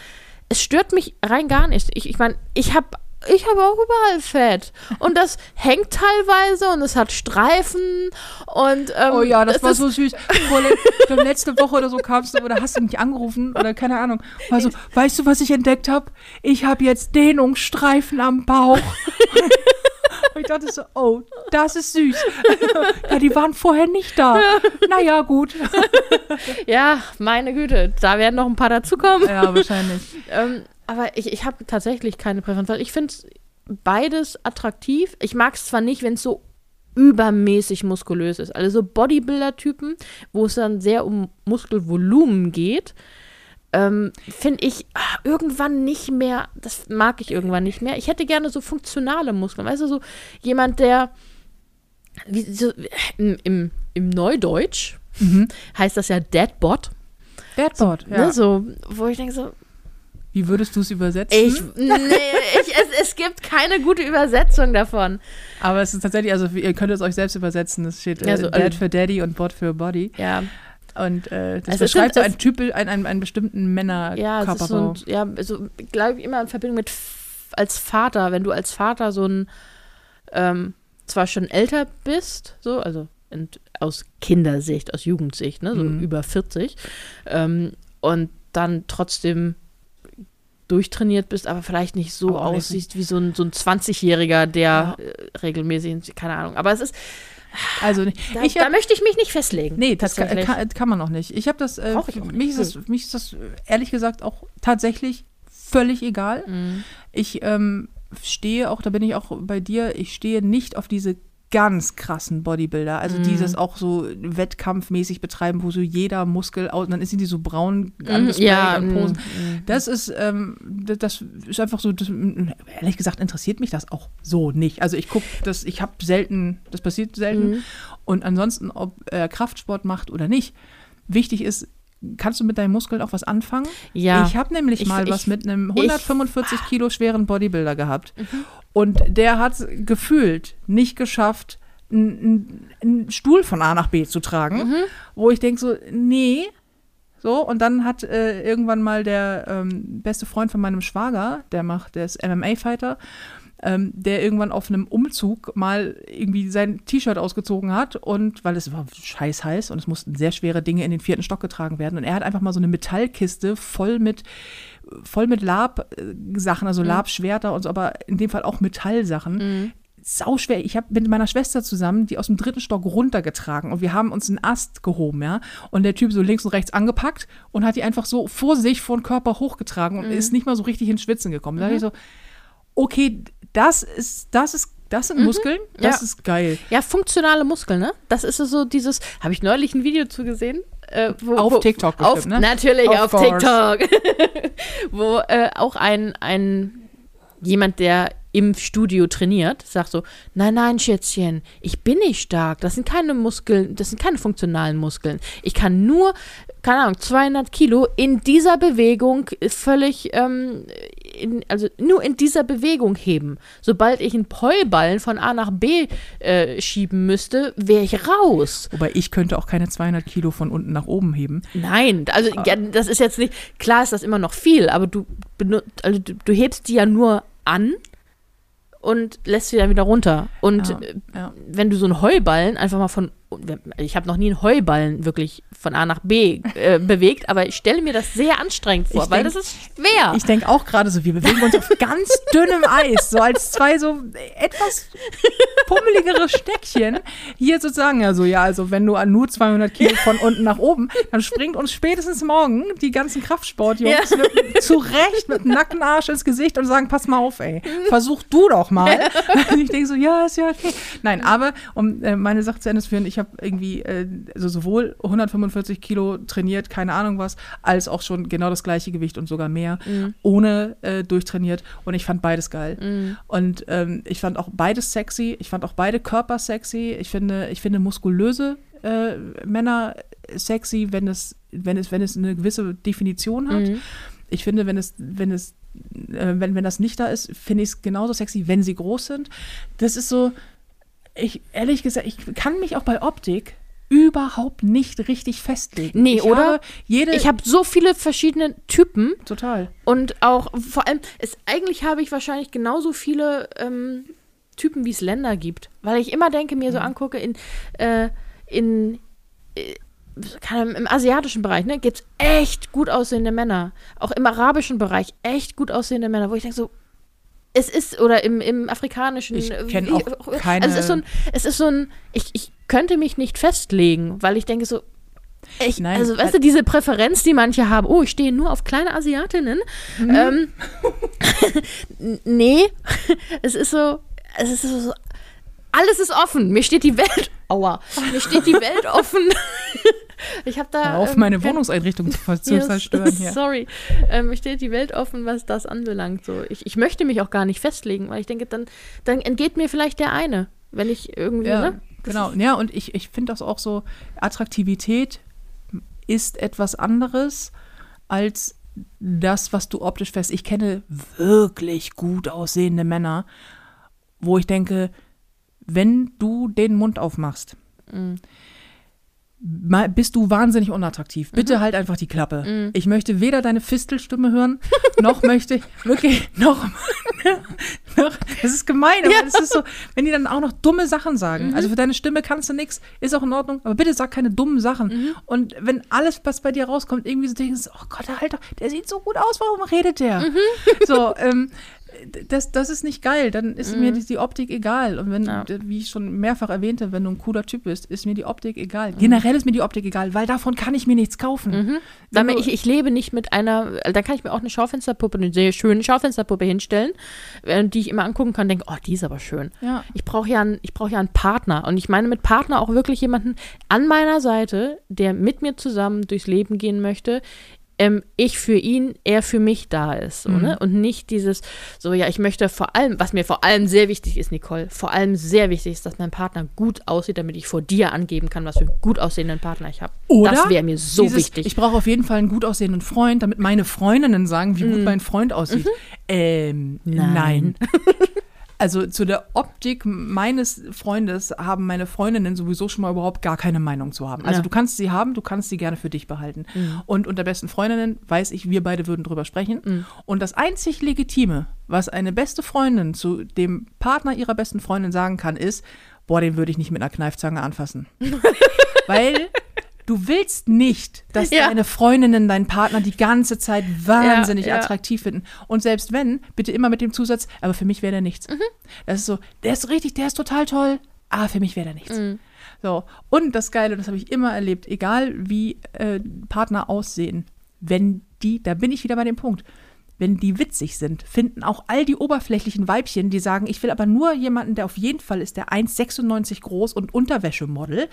es stört mich rein gar nicht. Ich, ich meine, ich habe ich habe auch überall Fett. Und das hängt teilweise und es hat Streifen und ähm, Oh ja, das war so süß. Vorle *laughs* letzte Woche oder so kamst du oder hast du mich angerufen oder keine Ahnung. Also, weißt du, was ich entdeckt habe? Ich habe jetzt Dehnungsstreifen am Bauch. *laughs* Und ich dachte so, oh, das ist süß. *laughs* ja, die waren vorher nicht da. Naja, gut. Ja, meine Güte, da werden noch ein paar dazukommen. Ja, wahrscheinlich. Ähm, aber ich, ich habe tatsächlich keine Präferenz, weil ich finde beides attraktiv. Ich mag es zwar nicht, wenn es so übermäßig muskulös ist. Also so Bodybuilder-Typen, wo es dann sehr um Muskelvolumen geht, ähm, finde ich ah, irgendwann nicht mehr, das mag ich irgendwann nicht mehr. Ich hätte gerne so funktionale Muskeln. Weißt du, so jemand, der wie, so, im, im, im Neudeutsch heißt das ja Deadbot. Deadboard, ja. Ne, so, wo ich denke so, Wie würdest du es übersetzen? ich, nee, ich, es, es gibt keine gute Übersetzung davon. Aber es ist tatsächlich, also ihr könnt es euch selbst übersetzen. Es steht äh, Ja, so, Dad also- für Daddy und Bot für Body. Ja, Und äh, das Also es beschreibt sind- so einen, Typ, einen, einen, einen bestimmten ja, es ist so, Männerkörperbau. ein, ja, so glaube ich immer in Verbindung mit als Vater, wenn du als Vater so ein ähm, zwar schon älter bist, so, also in, aus Kindersicht, aus Jugendsicht, ne, so Mhm. über 40, ähm, und dann trotzdem durchtrainiert bist, aber vielleicht nicht so auch aussiehst wie so ein, so ein 20-Jähriger, der äh, regelmäßig, keine Ahnung. Aber es ist, also da, ich da hab, möchte ich mich nicht festlegen. nee, das kann, tatsächlich. kann, kann man auch nicht. Ich habe das, äh, ich mich, ist das, für mich ist das äh, ehrlich gesagt auch tatsächlich völlig egal. Mhm. Ich ähm, stehe auch, da bin ich auch bei dir, ich stehe nicht auf diese ganz krassen Bodybuilder. Also Mhm. dieses auch so wettkampfmäßig betreiben, wo so jeder Muskel aus, dann sind die so braun angesprayt ja, und posen. mm, Das ist, ähm, das, das ist einfach so, das, ehrlich gesagt interessiert mich das auch so nicht. Also ich gucke das, ich habe selten, das passiert selten. Mhm. Und ansonsten, ob er Kraftsport macht oder nicht, wichtig ist, kannst du mit deinen Muskeln auch was anfangen? Ja. Ich habe nämlich Ich- mal ich- was mit einem ich- 145 Kilo schweren Bodybuilder gehabt. Mhm. Und der hat gefühlt nicht geschafft, einen einen Stuhl von A nach B zu tragen, Mhm. wo ich denke so, nee. So, und dann hat äh, irgendwann mal der ähm, beste Freund von meinem Schwager, der macht, der ist MMA-Fighter, ähm, der irgendwann auf einem Umzug mal irgendwie sein T-Shirt ausgezogen hat und weil es war scheiß heiß und es mussten sehr schwere Dinge in den vierten Stock getragen werden und er hat einfach mal so eine Metallkiste voll mit voll mit Lab-Sachen, also Lab-Schwerter und so, aber in dem Fall auch Metallsachen. Sauschwer. Ich habe mit meiner Schwester zusammen die aus dem dritten Stock runtergetragen und wir haben uns einen Ast gehoben, ja. Und der Typ so links und rechts angepackt und hat die einfach so vor sich, vor den Körper hochgetragen und ist nicht mal so richtig ins Schwitzen gekommen. Da dachte ich so, okay, das ist, das ist, das sind Muskeln, das Ja. ist geil. Ja, funktionale Muskeln, ne? Das ist so dieses, habe ich neulich ein Video zu gesehen? Äh, wo, Auf wo, TikTok auf, bestimmt, ne? Natürlich, auf course. TikTok. *laughs* wo äh, auch ein, ein jemand, der im Studio trainiert, sagt so, nein, nein, Schätzchen, ich bin nicht stark. Das sind keine Muskeln, das sind keine funktionalen Muskeln. Ich kann nur, keine Ahnung, 200 Kilo in dieser Bewegung völlig, ähm, in, also nur in dieser Bewegung heben. Sobald ich einen Heuballen von A nach B äh, schieben müsste, wäre ich raus. Wobei ich könnte auch keine 200 Kilo von unten nach oben heben. Nein, also ja, das ist jetzt nicht, klar ist das immer noch viel, aber du, also du, du hebst die ja nur an und lässt sie dann wieder runter. Und Ja, äh, ja. wenn du so einen Heuballen einfach mal von, ich habe noch nie einen Heuballen wirklich von A nach B äh, *laughs* bewegt, aber ich stelle mir das sehr anstrengend vor, Ich weil denk- das ist schwer. Ich denke auch gerade so, wir bewegen uns auf *laughs* ganz dünnem Eis, so als zwei so etwas pummeligere Steckchen. Hier sozusagen, ja so, ja, also wenn du nur 200 Kilo von *laughs* unten nach oben, dann springt uns spätestens morgen die ganzen Kraftsportjungs Ja. mit, zurecht mit nackten Arsch ins Gesicht und sagen, pass mal auf, ey, versuch du doch mal. Und ich denke so, ja, ist ja okay. Nein, aber um äh, meine Sache zu Ende zu führen, ich habe irgendwie äh, also sowohl 145 Kilo trainiert, keine Ahnung was, als auch schon genau das gleiche Gewicht und sogar mehr, ohne äh, durchtrainiert. Und ich fand beides geil. Und ähm, ich fand auch beides sexy. Ich fand auch beide Körper sexy. Ich finde, ich finde muskulöse äh, Männer sexy, wenn es, wenn es, wenn es eine gewisse Definition hat. Mhm. Ich finde, wenn es, wenn es, äh, wenn, wenn das nicht da ist, finde ich es genauso sexy, wenn sie groß sind. Das ist so, ich, ehrlich gesagt, ich kann mich auch bei Optik überhaupt nicht richtig festlegen. Nee, ich oder? Jede, ich habe so viele verschiedene Typen total. und auch vor allem, es, eigentlich habe ich wahrscheinlich genauso viele ähm, Typen, wie es Länder gibt. Weil ich immer denke, mir so angucke, in, äh, in äh, im asiatischen Bereich, ne, gibt es echt gut aussehende Männer. Auch im arabischen Bereich echt gut aussehende Männer, wo ich denke so, es ist, oder im, im afrikanischen. Ich äh, kenn wie- auch keine- Also es ist so ein, es ist so ein, ich, ich könnte mich nicht festlegen, weil ich denke so, ich, Nein, also weißt weil- du, diese Präferenz, die manche haben, oh, ich stehe nur auf kleine Asiatinnen. Mhm. Ähm, *laughs* nee, *laughs* es ist so, es ist so, alles ist offen. Mir steht die Welt, aua, mir steht die Welt offen. *laughs* ich habe da Hör auf, ähm, meine Wohnungseinrichtung zu, zerstören hier. Sorry. Ähm, mir steht die Welt offen, was das anbelangt. So, ich, ich möchte mich auch gar nicht festlegen, weil ich denke, dann, dann entgeht mir vielleicht der eine, wenn ich irgendwie, Ja, ne? genau. Ja, und ich, ich finde das auch so, Attraktivität ist etwas anderes als das, was du optisch fest. Ich kenne wirklich gut aussehende Männer, wo ich denke, wenn du den Mund aufmachst, mal- bist du wahnsinnig unattraktiv. Bitte halt einfach die Klappe. Ich möchte weder deine Fistelstimme hören, *laughs* noch möchte ich wirklich, noch, *laughs* noch das ist gemein, aber es ist so, wenn die dann auch noch dumme Sachen sagen. Also für deine Stimme kannst du nichts, ist auch in Ordnung, aber bitte sag keine dummen Sachen. Und wenn alles, was bei dir rauskommt, irgendwie so denkst, oh Gott, Alter, der sieht so gut aus, warum redet der? So, ähm, das, das ist nicht geil. Dann ist mir die, die Optik egal. Und wenn, Ja. wie ich schon mehrfach erwähnte, wenn du ein cooler Typ bist, ist mir die Optik egal. Generell ist mir die Optik egal, weil davon kann ich mir nichts kaufen. Wenn Damit ich, ich lebe nicht mit einer, äh, dann kann ich mir auch eine Schaufensterpuppe, eine sehr schöne Schaufensterpuppe hinstellen, äh, die ich immer angucken kann und denke, oh, die ist aber schön. Ja. Ich brauche ja, ich brauch ja einen Partner. Und ich meine mit Partner auch wirklich jemanden an meiner Seite, der mit mir zusammen durchs Leben gehen möchte. Ähm, ich für ihn, er für mich da ist. So, Mhm. ne? Und nicht dieses, so, ja, ich möchte vor allem, was mir vor allem sehr wichtig ist, Nicole, vor allem sehr wichtig ist, dass mein Partner gut aussieht, damit ich vor dir angeben kann, was für einen gut aussehenden Partner ich habe. Das wäre mir so dieses, wichtig. Ich brauche auf jeden Fall einen gut aussehenden Freund, damit meine Freundinnen sagen, wie gut mein Freund aussieht. Ähm, nein. Nein. *laughs* Also zu der Optik meines Freundes haben meine Freundinnen sowieso schon mal überhaupt gar keine Meinung zu haben. Also Ja. du kannst sie haben, du kannst sie gerne für dich behalten. Und unter besten Freundinnen weiß ich, wir beide würden drüber sprechen. Und das einzig Legitime, was eine beste Freundin zu dem Partner ihrer besten Freundin sagen kann, ist, boah, den würde ich nicht mit einer Kneifzange anfassen. *laughs* Weil du willst nicht, dass Ja. deine Freundinnen deinen Partner die ganze Zeit wahnsinnig Ja, ja. attraktiv finden. Und selbst wenn, bitte immer mit dem Zusatz, aber für mich wäre der nichts. Mhm. Das ist so, der ist richtig, der ist total toll, aber für mich wäre der nichts. Mhm. So, und das Geile, das habe ich immer erlebt, egal wie äh, Partner aussehen, wenn die, da bin ich wieder bei dem Punkt, wenn die witzig sind, finden auch all die oberflächlichen Weibchen, die sagen, ich will aber nur jemanden, der auf jeden Fall ist, der 1,96 groß und Unterwäschemodel.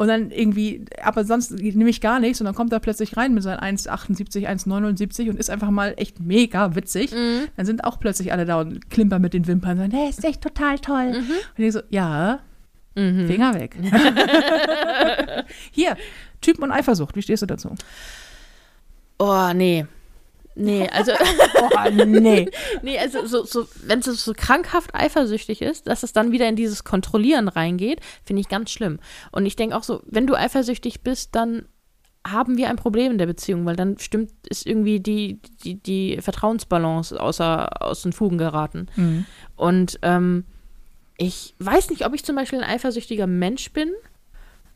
Und dann irgendwie, aber sonst nehme ich gar nichts und dann kommt er plötzlich rein mit seinen 1,78, 1,79 und ist einfach mal echt mega witzig. Dann sind auch plötzlich alle da und klimpern mit den Wimpern und sagen, der ist echt total toll. Und ich so, ja, Finger weg. *laughs* Hier, Typen und Eifersucht, wie stehst du dazu? Oh, nee. Nee, also, *laughs* Oh, nee. *laughs* nee, also so, so, wenn es so krankhaft eifersüchtig ist, dass es dann wieder in dieses Kontrollieren reingeht, finde ich ganz schlimm. Und ich denke auch so, wenn du eifersüchtig bist, dann haben wir ein Problem in der Beziehung, weil dann stimmt, ist irgendwie die, die, die Vertrauensbalance außer, aus den Fugen geraten. Und ähm, ich weiß nicht, ob ich zum Beispiel ein eifersüchtiger Mensch bin,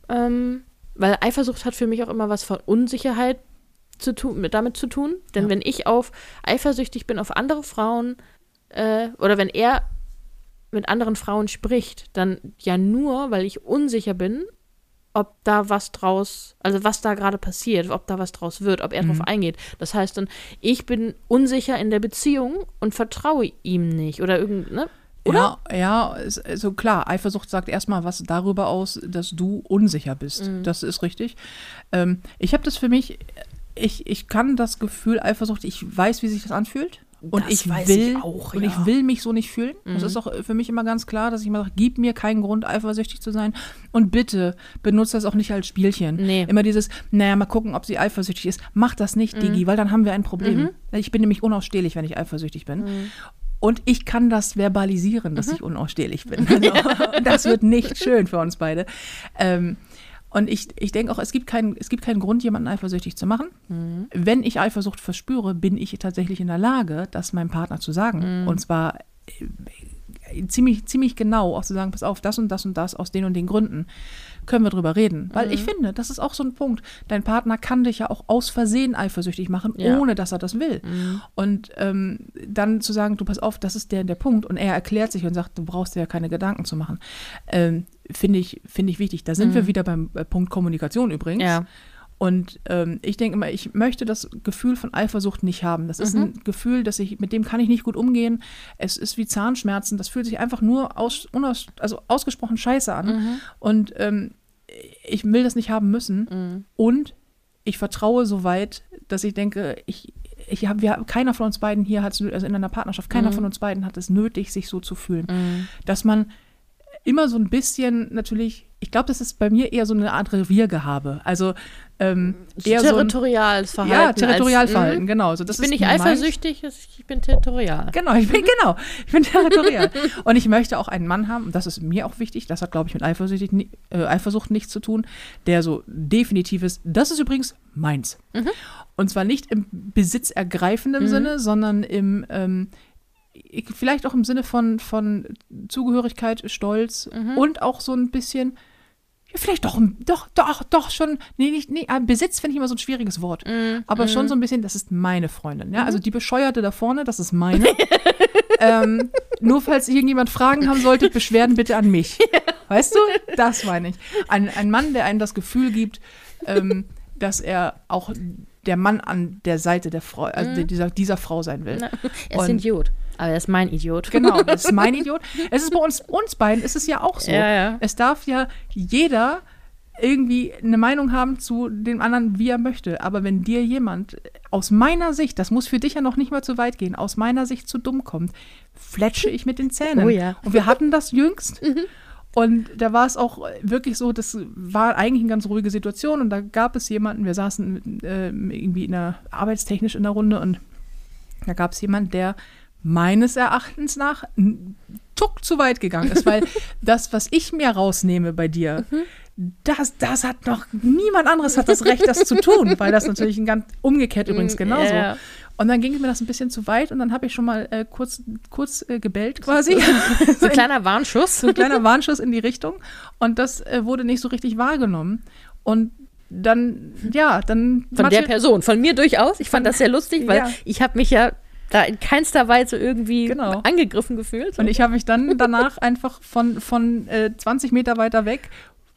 ähm, weil Eifersucht hat für mich auch immer was von Unsicherheit zu tun, mit, damit zu tun. Denn Ja. wenn ich auf eifersüchtig bin auf andere Frauen äh, oder wenn er mit anderen Frauen spricht, dann ja nur, weil ich unsicher bin, ob da was draus, also was da gerade passiert, ob da was draus wird, ob er Mhm. drauf eingeht. Das heißt dann, ich bin unsicher in der Beziehung und vertraue ihm nicht oder irgend, ne? Oder? Ja, ja, ist, also klar, Eifersucht sagt erstmal was darüber aus, dass du unsicher bist. Mhm. Das ist richtig. Ähm, ich habe das für mich, ich, ich kann das Gefühl Eifersucht, ich weiß, wie sich das anfühlt. Und Das ich weiß will, ich auch, und ja. ich will mich so nicht fühlen. Das Mhm. ist auch für mich immer ganz klar, dass ich immer sage, gib mir keinen Grund, eifersüchtig zu sein. Und bitte benutze das auch nicht als Spielchen. Nee. Immer dieses, naja, mal gucken, ob sie eifersüchtig ist. Mach das nicht, Mhm. Digi, weil dann haben wir ein Problem. Ich bin nämlich unausstehlich, wenn ich eifersüchtig bin. Und ich kann das verbalisieren, dass ich unausstehlich bin. *laughs* Also, und das wird nicht schön für uns beide. Ähm, und ich, ich denke auch, es gibt, keinen, es gibt keinen Grund, jemanden eifersüchtig zu machen. Wenn ich Eifersucht verspüre, bin ich tatsächlich in der Lage, das meinem Partner zu sagen. Und zwar äh, ziemlich, ziemlich genau auch zu sagen, pass auf, das und das und das aus den und den Gründen können wir drüber reden. Weil ich finde, das ist auch so ein Punkt. Dein Partner kann dich ja auch aus Versehen eifersüchtig machen, Ja. ohne dass er das will. Und ähm, dann zu sagen, du pass auf, das ist der, der Punkt. Und er erklärt sich und sagt, du brauchst dir ja keine Gedanken zu machen. Ähm, finde ich, finde ich wichtig. Da sind wir wieder beim äh, Punkt Kommunikation übrigens. Ja. Und ähm, ich denke immer, ich möchte das Gefühl von Eifersucht nicht haben. Das ist ein Gefühl, dass ich, mit dem kann ich nicht gut umgehen. Es ist wie Zahnschmerzen. Das fühlt sich einfach nur aus, unaus, also ausgesprochen scheiße an. Und ähm, ich will das nicht haben müssen. Und ich vertraue so weit, dass ich denke, ich, ich hab, wir, keiner von uns beiden hier hat es, also in einer Partnerschaft, keiner von uns beiden hat es nötig, sich so zu fühlen. Dass man immer so ein bisschen natürlich, ich glaube, das ist bei mir eher so eine Art Reviergehabe. Also ähm, eher so ein, Territoriales Verhalten. ja, Territorialverhalten, Mhm. genau. So, das Bin ich meins. eifersüchtig? Ich bin territorial. Genau, ich bin, genau, ich bin territorial. *laughs* und ich möchte auch einen Mann haben, und das ist mir auch wichtig, das hat, glaube ich, mit Eifersucht, äh, Eifersucht nichts zu tun, der so definitiv ist, das ist übrigens meins. Und zwar nicht im besitzergreifenden Sinne, sondern im, ähm, vielleicht auch im Sinne von, von Zugehörigkeit, Stolz und auch so ein bisschen, ja, vielleicht doch, doch, doch, doch schon, nee, nicht, nee, Besitz finde ich immer so ein schwieriges Wort, aber schon so ein bisschen, das ist meine Freundin, ja, also die Bescheuerte da vorne, das ist meine *laughs* ähm, nur falls irgendjemand Fragen haben sollte, Beschwerden bitte an mich. *laughs* Weißt du? Das meine ich. Ein, ein Mann, der einem das Gefühl gibt, ähm, dass er auch der Mann an der Seite der Frau, also Mhm. dieser, dieser Frau sein will. Na, *laughs* er ist ein Idiot. Aber er ist mein Idiot. Genau, *laughs* das ist mein Idiot. Es ist bei uns, uns beiden ist es ja auch so. Ja, ja. Es darf ja jeder irgendwie eine Meinung haben zu dem anderen, wie er möchte. Aber wenn dir jemand aus meiner Sicht, das muss für dich ja noch nicht mal zu weit gehen, aus meiner Sicht zu dumm kommt, fletsche ich mit den Zähnen. Oh ja. Und wir hatten das jüngst. Und da war es auch wirklich so, das war eigentlich eine ganz ruhige Situation und da gab es jemanden, wir saßen äh, irgendwie in der arbeitstechnisch in der Runde und da gab es jemanden, der meines Erachtens nach einen Tuck zu weit gegangen ist, weil *laughs* das, was ich mir rausnehme bei dir, das, das hat noch niemand anderes hat das Recht, das zu tun, weil das natürlich ein ganz umgekehrt übrigens genauso. Mm, ja. Und dann ging mir das ein bisschen zu weit und dann habe ich schon mal äh, kurz, kurz äh, gebellt quasi. *laughs* So ein *laughs* kleiner Warnschuss. so ein kleiner Warnschuss in die Richtung. Und das äh, wurde nicht so richtig wahrgenommen. Und dann, ja, dann. Von der Person, von mir durchaus. Ich fand das sehr lustig, weil Ja. ich habe mich ja da in keinster Weise irgendwie Genau. angegriffen gefühlt. Und ich habe mich dann danach einfach von, von äh, 20 Meter weiter weg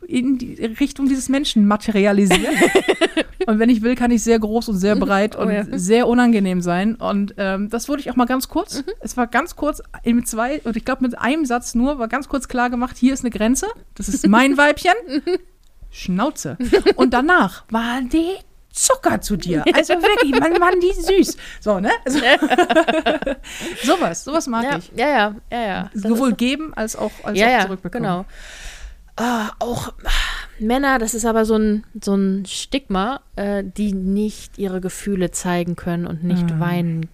in die Richtung dieses Menschen materialisiert. *laughs* und wenn ich will, kann ich sehr groß und sehr breit Oh und ja. sehr unangenehm sein. Und ähm, das wurde ich auch mal ganz kurz. Mhm. Es war ganz kurz mit zwei, und ich glaube mit einem Satz nur, war ganz kurz klar gemacht, hier ist eine Grenze. Das ist mein *laughs* Weibchen. Schnauze. Und danach war die Zucker zu dir. Also wirklich, Mann, Mann, die süß. So, ne? Also, *laughs* sowas, sowas mag ja, ich. ja, ja, ja, ja. Sowohl geben als auch, als ja, auch ja, zurückbekommen. genau. Ah, auch ah, Männer, das ist aber so ein, so ein Stigma, äh, die nicht ihre Gefühle zeigen können und nicht Mhm. weinen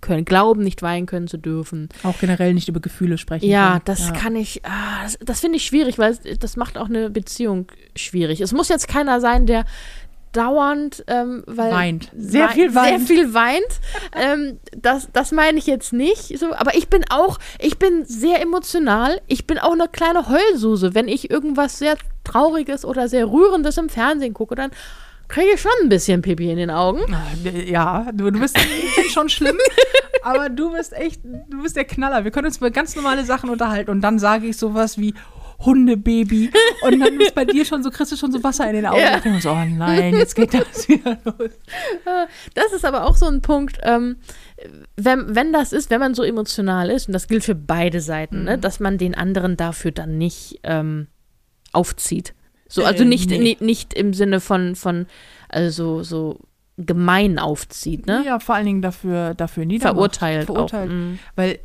können, glauben, nicht weinen können zu dürfen. Auch generell nicht über Gefühle sprechen. Ja, können. das kann ich, ah, das, das finde ich schwierig, weil das macht auch eine Beziehung schwierig. Es muss jetzt keiner sein, der dauernd, ähm, weil Weint. Sehr viel weint. Sehr viel weint. ähm, das, das meine ich jetzt nicht. So, aber ich bin auch, ich bin sehr emotional. Ich bin auch eine kleine Heulsuse. Wenn ich irgendwas sehr Trauriges oder sehr Rührendes im Fernsehen gucke, dann kriege ich schon ein bisschen Pipi in den Augen. Ja, du, du bist *laughs* schon schlimm, aber du bist echt, du bist der Knaller. Wir können uns über ganz normale Sachen unterhalten und dann sage ich sowas wie Hundebaby und dann *laughs* ist bei dir schon so, kriegst du schon so Wasser in den Augen. Ja. Denke so, oh nein, jetzt geht das *laughs* wieder los. Das ist aber auch so ein Punkt, ähm, wenn, wenn das ist, wenn man so emotional ist, und das gilt für beide Seiten, Mhm. ne, dass man den anderen dafür dann nicht ähm, aufzieht. So, Äh, also nicht, nee. ni- nicht im Sinne von, von also so gemein aufzieht, ne? Ja, vor allen Dingen dafür, dafür niedermacht. Verurteilt. Verurteilt. Auch. Mm. Weil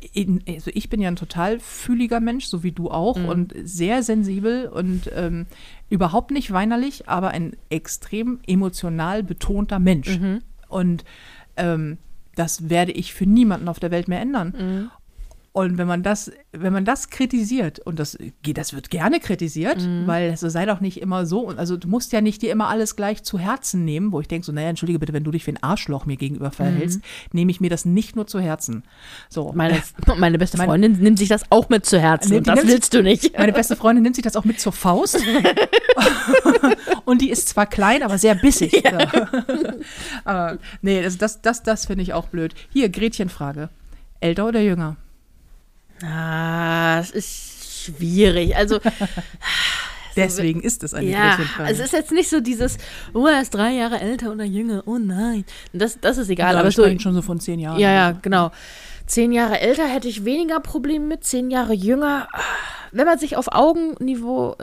also ich bin ja ein total fühliger Mensch, so wie du auch, Mhm. und sehr sensibel und ähm, überhaupt nicht weinerlich, aber ein extrem emotional betonter Mensch. Mhm. Und ähm, das werde ich für niemanden auf der Welt mehr ändern. Mhm. Und wenn man das, wenn man das kritisiert, und das geht, das wird gerne kritisiert, Mhm. weil also sei doch nicht immer so, also du musst ja nicht dir immer alles gleich zu Herzen nehmen, wo ich denke so, naja, entschuldige bitte, wenn du dich wie ein Arschloch mir gegenüber verhältst, nehme ich mir das nicht nur zu Herzen. So. Mhm. Meine, *laughs* meine beste Meine- Freundin nimmt sich das auch mit zu Herzen. Und das willst du nicht. Meine beste Freundin nimmt sich das auch mit zur Faust. *laughs* und die ist zwar klein, aber sehr bissig. Ja. *laughs* aber nee, das, das, das, das finde ich auch blöd. Hier, Gretchenfrage. Älter oder jünger? Ah, es ist schwierig. Also, *laughs* Deswegen ist es eine ja, Gretchenfrage. es ist jetzt nicht so dieses, oh, er ist drei Jahre älter oder jünger, oh nein. Das, das ist egal. ja, aber so, schon so von zehn Jahren. Ja, ja, genau. Zehn Jahre älter hätte ich weniger Probleme mit, zehn Jahre jünger. Wenn man sich auf Augenniveau,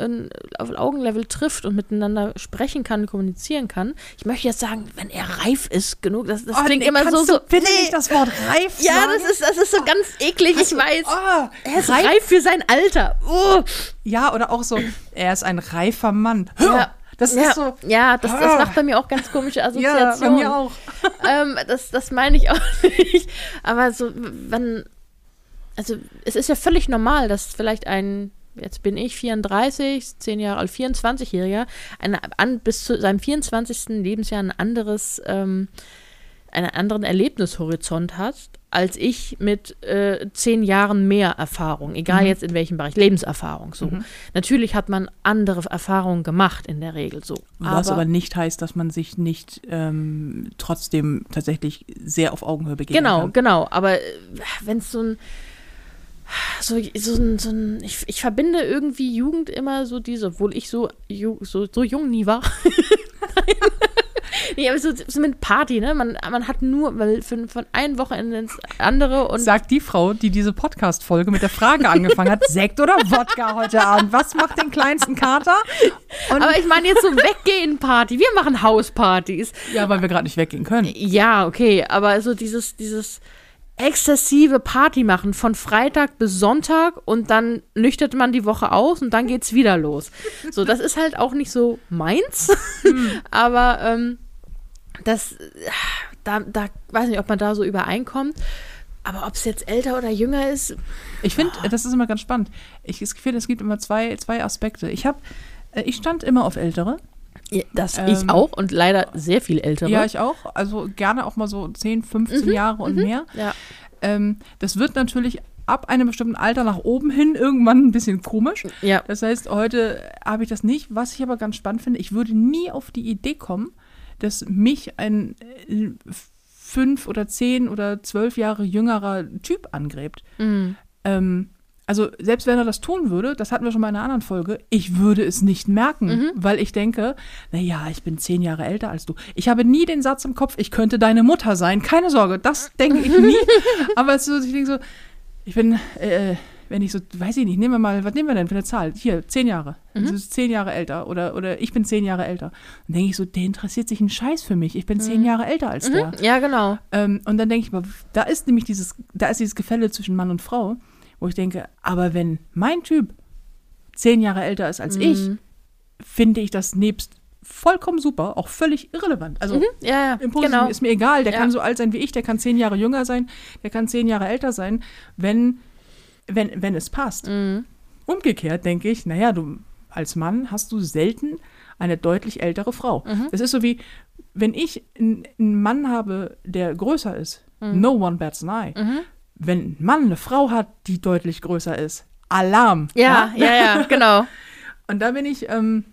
auf Augenlevel trifft und miteinander sprechen kann, kommunizieren kann. Ich möchte jetzt sagen, wenn er reif ist genug, das, das Oh, klingt nee, immer so, so. Du bitte nicht das Wort reif ja, sagen? das ist, das ist so ganz eklig, ich weiß. Oh, er ist reif, für sein Alter. Oh. Ja, oder auch so, er ist ein reifer Mann. Ja. Das ja, ist so. ja das, das Ah. macht bei mir auch ganz komische Ja, Assoziationen. bei mir auch. *laughs* ähm, das, das meine ich auch *laughs* nicht. Aber so, wenn, also es ist ja völlig normal, dass vielleicht ein, jetzt bin ich 34, 10 Jahre alt, 24-Jähriger, eine, an, bis zu seinem 24. Lebensjahr ein anderes, ähm, einen anderen Erlebnishorizont hat, als ich mit äh, zehn Jahren mehr Erfahrung, egal Mhm. jetzt in welchem Bereich, Lebenserfahrung so. Mhm. Natürlich hat man andere Erfahrungen gemacht in der Regel so. Was aber nicht heißt, dass man sich nicht ähm, trotzdem tatsächlich sehr auf Augenhöhe begegnen Genau, kann. genau. Aber wenn es so ein, so, so, ein- so ein, ich, ich verbinde irgendwie Jugend immer so diese, obwohl ich so, so, so jung nie war. *laughs* nee, aber so, so mit Party, ne? Man, man hat nur, weil von, von einem Wochenende ins andere und Sagt die Frau, die diese Podcast-Folge mit der Frage angefangen hat, Sekt oder Wodka heute Abend? Was macht den kleinsten Kater? Und, aber ich meine jetzt so Weggehen-Party. Wir machen Hauspartys. ja, weil wir gerade nicht weggehen können. Ja, okay, aber so dieses, dieses exzessive Party machen von Freitag bis Sonntag und dann nüchtert man die Woche aus und dann geht's wieder los. So, das ist halt auch nicht so meins, *laughs* aber ähm, das, da, da weiß nicht, ob man da so übereinkommt. Aber ob es jetzt älter oder jünger ist, Ich finde, das ist immer ganz spannend. Ich finde, es gibt immer zwei, zwei Aspekte. Ich habe, ich stand immer auf Ältere. ja, das Ähm, ich auch und leider sehr viel ältere. Ja, ich auch. Also gerne auch mal so 10, 15 Jahre und mehr. ja. Ähm, das wird natürlich ab einem bestimmten Alter nach oben hin irgendwann ein bisschen komisch. ja. Das heißt, heute habe ich das nicht. Was ich aber ganz spannend finde, ich würde nie auf die Idee kommen, dass mich ein äh, fünf oder zehn oder zwölf Jahre jüngerer Typ angräbt. Mhm. Ähm, also selbst wenn er das tun würde, das hatten wir schon mal in einer anderen Folge, ich würde es nicht merken, weil ich denke, naja, ich bin zehn Jahre älter als du. Ich habe nie den Satz im Kopf, ich könnte deine Mutter sein. Keine Sorge, das denke ich nie. *laughs* Aber es ist so, ich denke so, ich bin, äh, wenn ich so, weiß ich nicht, nehmen wir mal, was nehmen wir denn für eine Zahl? Hier, zehn Jahre. Das ist zehn Jahre älter oder, oder ich bin zehn Jahre älter. Dann denke ich so, der interessiert sich einen Scheiß für mich. Ich bin zehn Jahre älter als der. Ja, genau. Ähm, und dann denke ich mal, da ist nämlich dieses, da ist dieses Gefälle zwischen Mann und Frau, wo ich denke, aber wenn mein Typ zehn Jahre älter ist als ich, finde ich das nebst vollkommen super, auch völlig irrelevant. Also Ja, ja, im Positiven genau. ist mir egal, der Ja. kann so alt sein wie ich, der kann zehn Jahre jünger sein, der kann zehn Jahre älter sein, wenn, wenn, wenn es passt. Mhm. Umgekehrt denke ich, naja, du als Mann hast du selten eine deutlich ältere Frau. Mhm. Das ist so wie, wenn ich einen Mann habe, der größer ist, Mhm. no one bats an eye. Wenn ein Mann eine Frau hat, die deutlich größer ist, Alarm. Ja, ja, ja, *laughs* genau. Und da bin ich, ähm,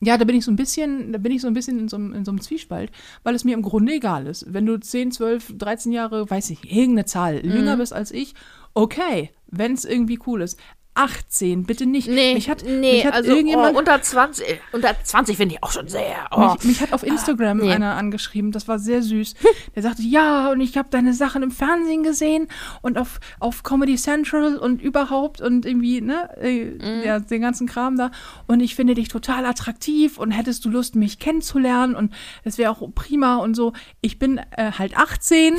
ja, da bin ich so ein bisschen, da bin ich so ein bisschen in so, einem- in so einem Zwiespalt, weil es mir im Grunde egal ist. Wenn du 10, 12, 13 Jahre, weiß ich, irgendeine Zahl jünger Mhm. bist als ich, okay, wenn es irgendwie cool ist. 18, bitte nicht. Nee, mich hat, nee, mich hat also irgendjemand, oh, unter 20, äh, unter 20 finde ich auch schon sehr. Oh. mich, mich hat auf Instagram nee. einer angeschrieben, das war sehr süß. *laughs* Der sagte, ja, und ich habe deine Sachen im Fernsehen gesehen und auf, auf Comedy Central und überhaupt und irgendwie, ne, Mhm. ja, den ganzen Kram da. Und ich finde dich total attraktiv und hättest du Lust, mich kennenzulernen und es wäre auch prima und so. Ich bin äh, halt 18,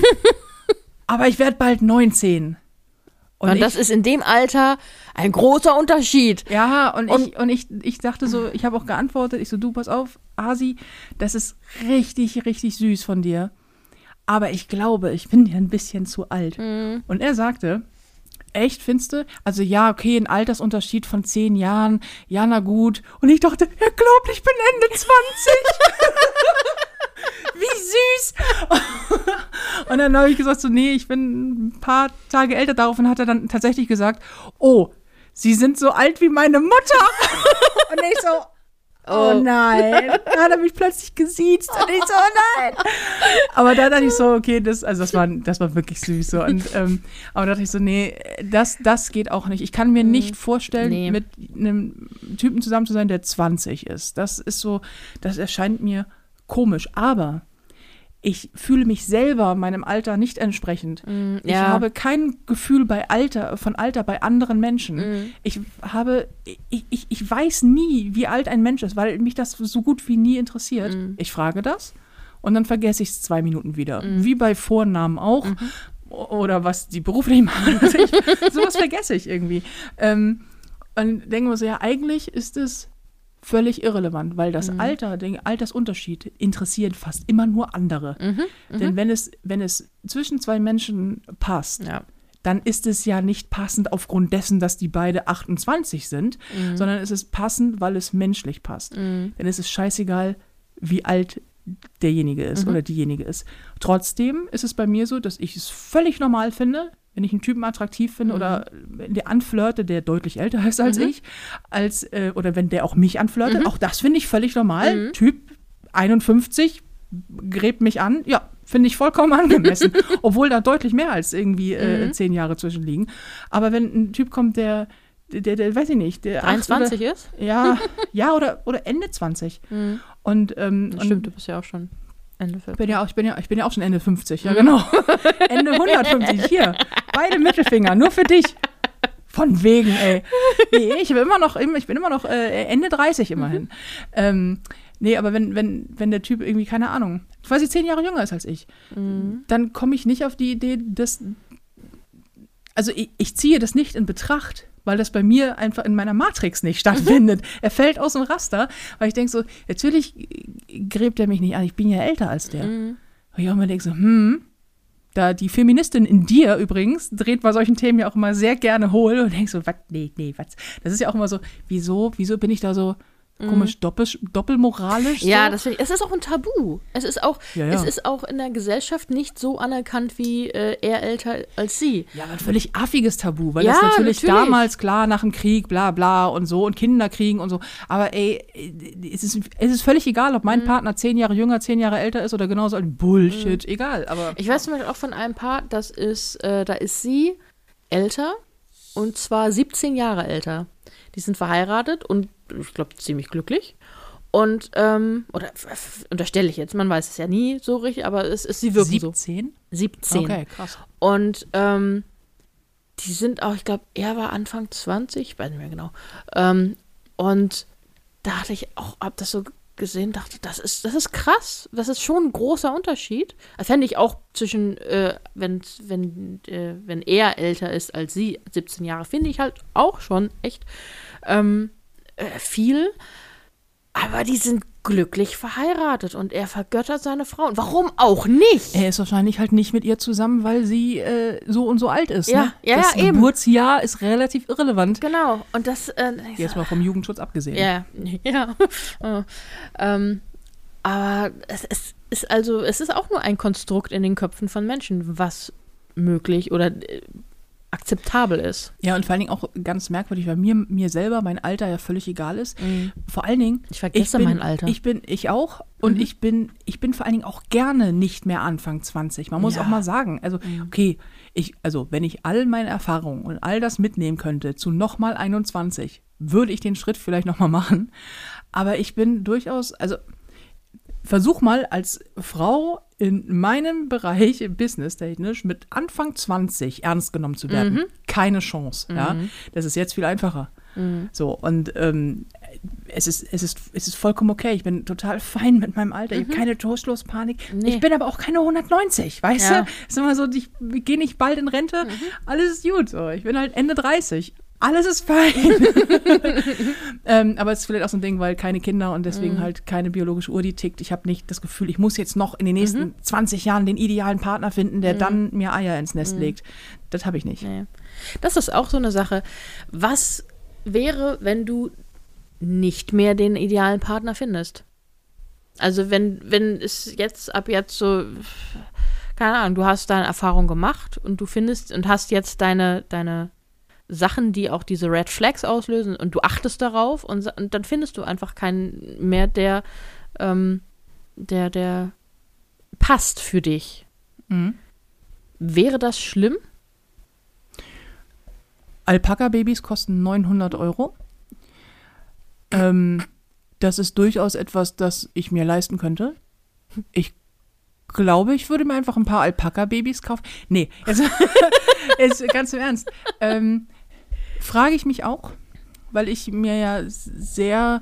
*laughs* aber ich werde bald 19. Und, ich, das ist in dem Alter ein großer Unterschied. Ja, und, Und- ich, und ich, ich dachte so, ich habe auch geantwortet, ich so, du, pass auf, Asi, das ist richtig, richtig süß von dir. Aber ich glaube, ich bin dir ein bisschen zu alt. Und er sagte, echt, findest du? Also ja, okay, ein Altersunterschied von zehn Jahren, ja, na gut. Und ich dachte, er glaubt, ich bin Ende *laughs* 20. Wie süß. Und dann habe ich gesagt, so, nee, ich bin ein paar Tage älter. Daraufhin hat er dann tatsächlich gesagt, oh, Sie sind so alt wie meine Mutter. Und ich so, oh, Oh. nein. Da hat er mich plötzlich gesiezt. Und ich so, oh nein. Aber da dachte ich so, okay, das, also das war, das war wirklich süß. So. Und, ähm, aber da dachte ich so, nee, das, das geht auch nicht. Ich kann mir nicht vorstellen, Nee. mit einem Typen zusammen zu sein, der 20 ist. Das ist so, das erscheint mir komisch. Aber ich fühle mich selber meinem Alter nicht entsprechend. Ich ja. habe kein Gefühl bei Alter, von Alter bei anderen Menschen. Ich habe, ich, ich, ich weiß nie, wie alt ein Mensch ist, weil mich das so gut wie nie interessiert. Ich frage das und dann vergesse ich es zwei Minuten wieder. Wie bei Vornamen auch. O- Oder was die beruflich machen. Also *laughs* ich, sowas vergesse ich irgendwie. Ähm, und denke mir so, ja, eigentlich ist es völlig irrelevant, weil das Alter, der Altersunterschied interessiert fast immer nur andere. Denn wenn es, wenn es zwischen zwei Menschen passt, Ja. dann ist es ja nicht passend aufgrund dessen, dass die beide 28 sind, sondern es ist passend, weil es menschlich passt. Denn es ist scheißegal, wie alt derjenige ist oder diejenige ist. Trotzdem ist es bei mir so, dass ich es völlig normal finde, wenn ich einen Typen attraktiv finde oder wenn der anflirte, der deutlich älter ist als ich, als, äh, oder wenn der auch mich anflirtet, auch das finde ich völlig normal. Typ 51 gräbt mich an, ja, Finde ich vollkommen angemessen. *laughs* Obwohl da deutlich mehr als irgendwie äh, Mhm. zehn Jahre zwischen liegen. Aber wenn ein Typ kommt, der, der, der, weiß ich nicht, der acht 23 ist? Oder, ja, ja oder, oder Ende 20. *laughs* Mhm. Und, ähm, Das und stimmt, du bist ja auch schon Ende ich 40. bin ja auch, ich bin ja, ich bin ja auch schon Ende 50, Mhm. ja genau. *laughs* Ende 150, hier. Beide Mittelfinger, nur für dich. Von wegen, ey. Nee, ich bin immer noch, ich bin immer noch äh, Ende 30 immerhin. Mhm. Ähm, nee, aber wenn, wenn, wenn der Typ irgendwie, keine Ahnung, quasi zehn Jahre jünger ist als ich, Mhm. dann komme ich nicht auf die Idee, dass. Also ich, ich ziehe das nicht in Betracht, weil das bei mir einfach in meiner Matrix nicht *laughs* stattfindet. er fällt aus dem Raster, weil ich denke so, natürlich gräbt er mich nicht an, ich bin ja älter als der. Mhm. Und ich auch immer denke so, hm, da die Feministin in dir übrigens dreht bei solchen Themen ja auch immer sehr gerne hohl und denkt so, was, nee, nee, was. Das ist ja auch immer so, wieso, wieso bin ich da so komisch doppel, doppelmoralisch? Ja, so? das finde ich. Es ist auch ein Tabu. Es ist auch, Ja, ja. es ist auch in der Gesellschaft nicht so anerkannt wie äh, er älter als sie. Ja, aber ein völlig affiges Tabu, weil Ja, das natürlich, natürlich. damals klar nach dem Krieg, bla bla und so und Kinderkriegen und so. Aber ey, es ist, es ist völlig egal, ob Mhm. mein Partner zehn Jahre jünger, zehn Jahre älter ist oder genauso alt. Bullshit, egal. Aber Ich weiß zum Beispiel auch von einem Paar, das ist, äh, da ist sie älter und zwar 17 Jahre älter. Die sind verheiratet und ich glaube ziemlich glücklich. Und, ähm, oder unterstelle ich jetzt, man weiß es ja nie so richtig, aber es ist, sie wirken so. 17? 17. Okay, krass. Und ähm, die sind auch, ich glaube, er war Anfang 20, ich weiß nicht mehr genau. Ähm, und da hatte ich auch, hab das so gesehen, dachte, das ist, das ist krass. Das ist schon ein großer Unterschied. Das fände ich auch zwischen, äh, wenn, wenn, äh, wenn er älter ist als sie, 17 Jahre, finde ich halt auch schon echt ähm, äh, viel. Aber die sind glücklich verheiratet und er vergöttert seine Frau. Und warum auch nicht? Er ist wahrscheinlich halt nicht mit ihr zusammen, weil sie äh, so und so alt ist. Ja, ne? ja, das ja, eben. Geburtsjahr ist relativ irrelevant. Genau. Und das. Äh, Jetzt mal vom Jugendschutz abgesehen. Ja, *laughs* ja. Äh, ähm, aber es, es ist also, es ist auch nur ein Konstrukt in den Köpfen von Menschen, was möglich oder äh, akzeptabel ist. Ja, und vor allen Dingen auch ganz merkwürdig, weil mir, mir selber mein Alter ja völlig egal ist. Vor allen Dingen. Ich vergesse bin, mein Alter. Ich bin, ich auch. Und Mhm. ich bin, ich bin vor allen Dingen auch gerne nicht mehr Anfang 20. Man muss Ja. Mhm. auch mal sagen. Also, okay, ich, also, wenn ich all meine Erfahrungen und all das mitnehmen könnte zu nochmal 21, würde ich den Schritt vielleicht nochmal machen. Aber ich bin durchaus, also, versuch mal als Frau in meinem Bereich Business technisch mit Anfang 20 ernst genommen zu werden. Mhm. Keine Chance. Ja? Das ist jetzt viel einfacher. So, und ähm, es, ist, es, ist, es ist vollkommen okay. Ich bin total fein mit meinem Alter. Ich habe keine Trostlos-Panik. Mhm. Nee. Ich bin aber auch keine 190, weißt Ja. du? Es ist immer so, ich gehe nicht bald in Rente. Mhm. Alles ist gut. So. Ich bin halt Ende 30. Alles ist fein. *laughs* ähm, aber es ist vielleicht auch so ein Ding, weil keine Kinder und deswegen Mhm. halt keine biologische Uhr, die tickt. Ich habe nicht das Gefühl, ich muss jetzt noch in den nächsten Mhm. 20 Jahren den idealen Partner finden, der dann mir Eier ins Nest Mhm. legt. Das habe ich nicht. Nee. Das ist auch so eine Sache. Was wäre, wenn du nicht mehr den idealen Partner findest? Also wenn, wenn es jetzt ab jetzt so, keine Ahnung, du hast deine Erfahrung gemacht und du findest und hast jetzt deine, deine Sachen, die auch diese Red Flags auslösen und du achtest darauf und, und dann findest du einfach keinen mehr, der, ähm, der, der passt für dich. Mhm. Wäre das schlimm? Alpaka-Babys kosten 900 Euro. Ähm, das ist durchaus etwas, das ich mir leisten könnte. Ich glaube, ich würde mir einfach ein paar Alpaka-Babys kaufen. Nee, jetzt, *laughs* jetzt ganz im Ernst. Ähm, frage ich mich auch, weil ich mir ja sehr,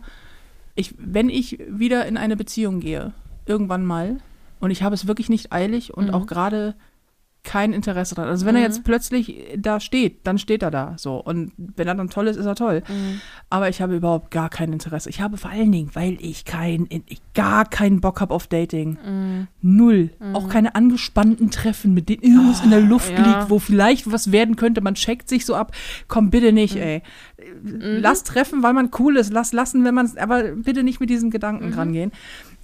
ich, wenn ich wieder in eine Beziehung gehe, irgendwann mal, und ich habe es wirklich nicht eilig und Mhm. auch gerade kein Interesse daran. Also wenn er Mhm. jetzt plötzlich da steht, dann steht er da so. Und wenn er dann toll ist, ist er toll. Aber ich habe überhaupt gar kein Interesse. Ich habe vor allen Dingen, weil ich kein, ich gar keinen Bock habe auf Dating. Mhm. Null. Auch keine angespannten Treffen, mit denen irgendwas in der Luft ja. liegt, wo vielleicht was werden könnte. Man checkt sich so ab. Komm, bitte nicht, Mhm. ey. Lass treffen, weil man cool ist. Lass lassen, wenn man aber bitte nicht mit diesen Gedanken Mhm. rangehen.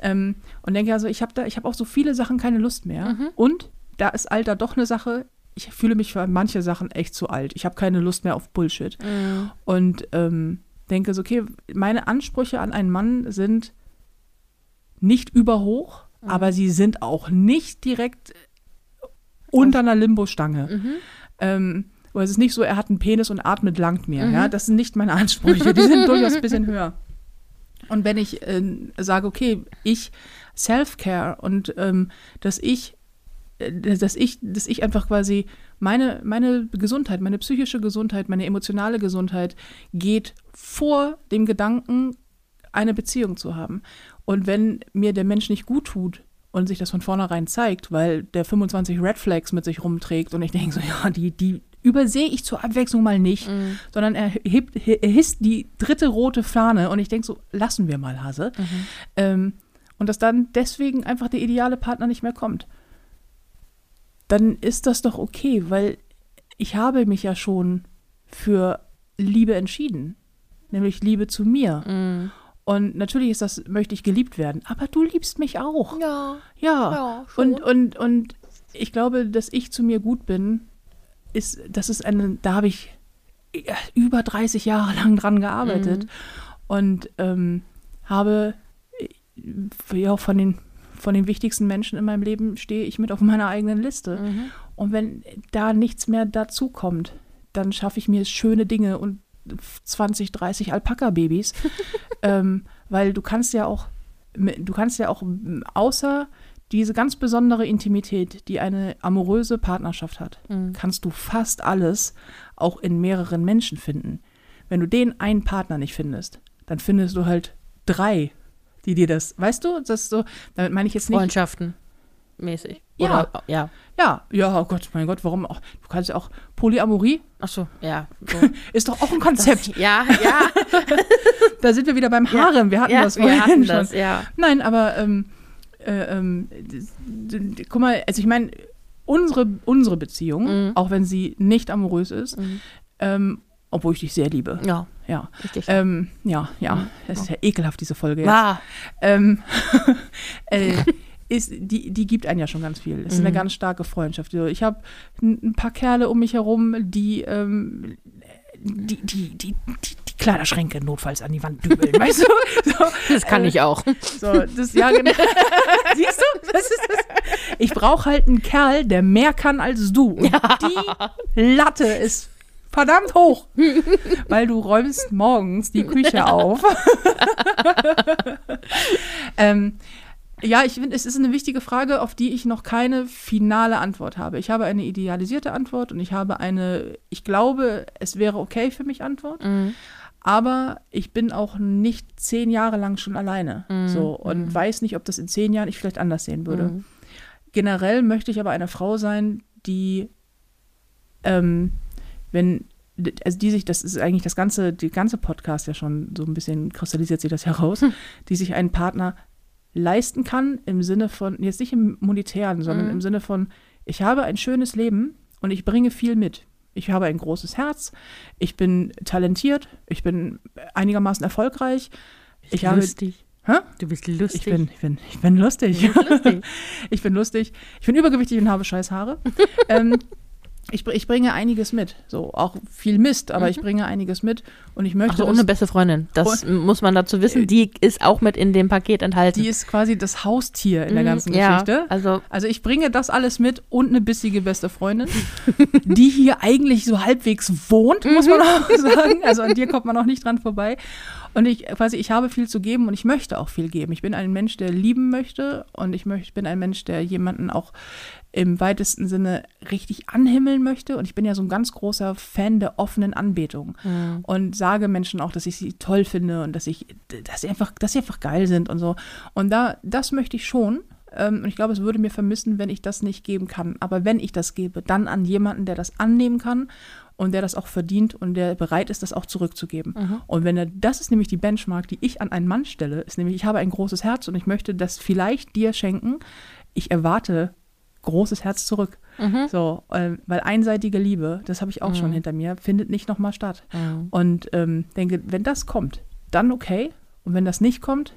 Ähm, und denke also, ich habe da, ich habe auf so viele Sachen keine Lust mehr. Mhm. Und da ist Alter doch eine Sache. Ich fühle mich für manche Sachen echt zu alt. Ich habe keine Lust mehr auf Bullshit. Mhm. Und ähm, denke so, okay, meine Ansprüche an einen Mann sind nicht überhoch, aber sie sind auch nicht direkt unter einer Limbo-Stange. Mhm. Ähm, weil es ist nicht so, er hat einen Penis und atmet langt mir. Mhm. Ja, das sind nicht meine Ansprüche. Die sind durchaus ein bisschen höher. Und wenn ich äh, sage, okay, ich Self-Care und ähm, dass ich, dass ich, dass ich einfach quasi meine, meine Gesundheit, meine psychische Gesundheit, meine emotionale Gesundheit geht vor dem Gedanken, eine Beziehung zu haben. Und wenn mir der Mensch nicht gut tut und sich das von vornherein zeigt, weil der 25 Red Flags mit sich rumträgt und ich denke so, *laughs* ja, die, die übersehe ich zur Abwechslung mal nicht, Mhm. sondern er, hebt, er hisst die dritte rote Fahne und ich denke so, lassen wir mal, Hase. Mhm. Ähm, und dass dann deswegen einfach der ideale Partner nicht mehr kommt. Dann ist das doch okay, weil ich habe mich ja schon für Liebe entschieden, nämlich Liebe zu mir. Mhm. Und natürlich ist das, möchte ich geliebt werden, aber du liebst mich auch. Ja, Ja. ja, schon. und, und, und ich glaube, dass ich zu mir gut bin, ist, das ist eine, da habe ich über 30 Jahre *laughs* lang dran gearbeitet und ähm, habe ja, von den, von den wichtigsten Menschen in meinem Leben stehe ich mit auf meiner eigenen Liste. Mhm. Und wenn da nichts mehr dazu kommt, dann schaffe ich mir schöne Dinge und 20, 30 Alpaka-Babys. *laughs* ähm, weil du kannst ja auch, du kannst ja auch außer diese ganz besondere Intimität, die eine amoröse Partnerschaft hat, Mhm. kannst du fast alles auch in mehreren Menschen finden. Wenn du den einen Partner nicht findest, dann findest du halt drei, die dir das, weißt du, das ist so, damit meine ich jetzt nicht, Freundschaften mäßig. Ja. Oder, ja. ja, ja, oh Gott, mein Gott, warum auch, du kannst ja auch, Polyamorie Ach so, ja. So. *laughs* ist doch auch ein Konzept. Das, ja, ja. *laughs* Da sind wir wieder beim Harem. Wir hatten ja, das wir vorhin hatten schon. das, ja. Nein, aber ähm, äh, ähm, d- guck mal, also ich meine, unsere, unsere Beziehung, Mhm. auch wenn sie nicht amorös ist, Mhm. ähm, obwohl ich dich sehr liebe. Ja, Ja, richtig. ähm, ja, ja. Das ist ja ekelhaft, diese Folge jetzt. Ähm, *laughs* äh, ist, die, die gibt einen ja schon ganz viel. Es ist eine Mhm. ganz starke Freundschaft. Ich habe ein paar Kerle um mich herum, die, ähm, die, die, die, die, Kleiderschränke notfalls an die Wand dübeln, *laughs* weißt du? So, Das kann äh, ich auch. So, das, ja, genau. *laughs* Siehst du? Das ist das. Ich brauche halt einen Kerl, der mehr kann als du. Und die Latte ist verdammt hoch, *laughs* weil du räumst morgens die Küche auf. *laughs* ähm, ja, ich finde, es ist eine wichtige Frage, auf die ich noch keine finale Antwort habe. Ich habe eine idealisierte Antwort und ich habe eine, ich glaube, es wäre okay für mich Antwort. Mhm. Aber ich bin auch nicht zehn Jahre lang schon alleine. Mhm, So und mhm. weiß nicht, ob das in zehn Jahren ich vielleicht anders sehen würde. Mhm. Generell möchte ich aber eine Frau sein, die, ähm, wenn, also die sich, das ist eigentlich das ganze, die ganze Podcast ja schon so ein bisschen kristallisiert sich das *laughs* heraus, Hm. die sich einen Partner leisten kann im Sinne von, jetzt nicht im monetären, sondern Mhm. im Sinne von, ich habe ein schönes Leben und ich bringe viel mit. Ich habe ein großes Herz, ich bin talentiert, ich bin einigermaßen erfolgreich. Ich habe, lustig. Hä? Du bist lustig. ich bin, ich bin, ich bin lustig. Lustig. *laughs* Ich bin lustig. Ich bin übergewichtig und habe scheiß Haare. *laughs* ähm, ich, ich bringe einiges mit. So, auch viel Mist, aber ich bringe einiges mit. Und ich möchte. Also ohne beste Freundin. Das muss man dazu wissen. Die ist auch mit in dem Paket enthalten. die ist quasi das Haustier in der Mhm, ganzen ja, Geschichte. Also Also ich bringe das alles mit und eine bissige beste Freundin, *laughs* die hier eigentlich so halbwegs wohnt, muss man auch *laughs* sagen. Also an dir kommt man auch nicht dran vorbei. Und ich quasi, ich habe viel zu geben und ich möchte auch viel geben. Ich bin ein Mensch, der lieben möchte und ich möchte, bin ein Mensch, der jemanden auch im weitesten Sinne richtig anhimmeln möchte. Und ich bin ja so ein ganz großer Fan der offenen Anbetung und sage Menschen auch, dass ich sie toll finde und dass ich, dass sie einfach, dass sie einfach geil sind und so. Und da, das möchte ich schon. Ähm, und ich glaube, es würde mir vermissen, wenn ich das nicht geben kann. Aber wenn ich das gebe, dann an jemanden, der das annehmen kann und der das auch verdient und der bereit ist, das auch zurückzugeben. Und wenn er, das ist nämlich die Benchmark, die ich an einen Mann stelle, ist nämlich, ich habe ein großes Herz und ich möchte das vielleicht dir schenken. Ich erwarte großes Herz zurück. So, ähm, weil einseitige Liebe, das habe ich auch schon hinter mir, findet nicht nochmal statt. Und ähm, denke, wenn das kommt, dann okay. Und wenn das nicht kommt,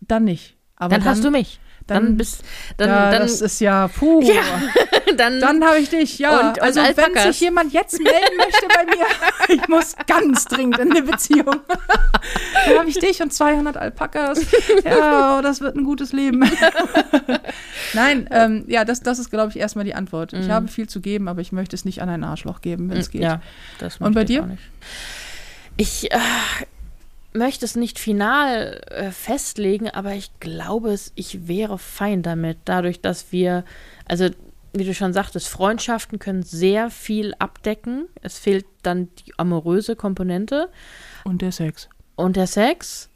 dann nicht. Aber dann hast du mich. Dann, bist, dann, ja, dann, das ist ja, puh. Ja. *laughs* dann, Dann habe ich dich, ja. Und- und also wenn Alpakas. sich jemand jetzt melden möchte bei mir, *laughs* ich muss ganz dringend in eine Beziehung. *laughs* Dann habe ich dich und 200 Alpakas. Ja, oh, das wird ein gutes Leben. Nein, ähm, ja, das, das ist, glaube ich, erstmal die Antwort. Ich habe viel zu geben, aber ich möchte es nicht an ein Arschloch geben, wenn es geht. Mm, Ja, das Und bei ich dir? Ich äh, möchte es nicht final äh, festlegen, aber ich glaube es, ich wäre fein damit, dadurch, dass wir, also wie du schon sagtest, Freundschaften können sehr viel abdecken. Es fehlt dann die amoröse Komponente Und der Sex. und der Sex.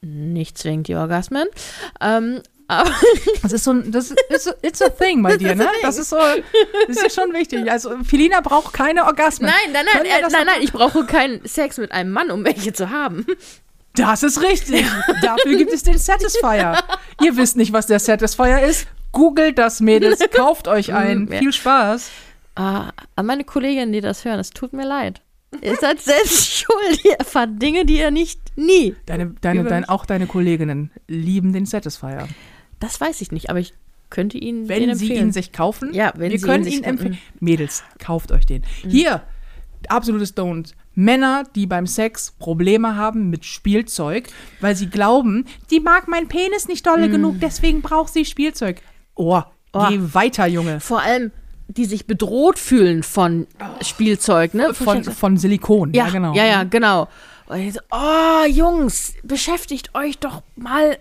Nicht zwingend die Orgasmen. Ähm, aber *laughs* Das ist so ein, das ist, it's a thing bei dir, ne? Das ist so, das ist schon wichtig. Also, Filina braucht keine Orgasmen. nein, nein, nein, äh, nein, nein, ich brauche keinen Sex mit einem Mann, um welche zu haben. Das ist richtig. Dafür gibt es den Satisfier. Ihr wisst nicht, was der Satisfier ist? Googelt das, Mädels. *laughs* Kauft euch einen. Ja. Viel Spaß. Ah, an meine Kolleginnen, die das hören, es tut mir leid. Ihr seid selbst *laughs* schuld. Ihr erfahrt Dinge, die ihr nicht nie. Deine, deine, dein, auch deine Kolleginnen lieben den Satisfier. Das weiß ich nicht, aber ich könnte Ihnen den Wenn sie empfehlen. ihn sich kaufen, Ja, wenn wir sie können ihn sich ihn empfehlen. Mädels, kauft euch den. Hier, absolutes Don't. Männer, die beim Sex Probleme haben mit Spielzeug, weil sie glauben, die mag mein Penis nicht dolle genug, deswegen braucht sie Spielzeug. Oh, Oh. geh weiter, Junge. Vor allem, die sich bedroht fühlen von Spielzeug, ne? Von, von Silikon. ja, Ja, genau. Ja, ja, genau. Und ich so, oh, Jungs, beschäftigt euch doch mal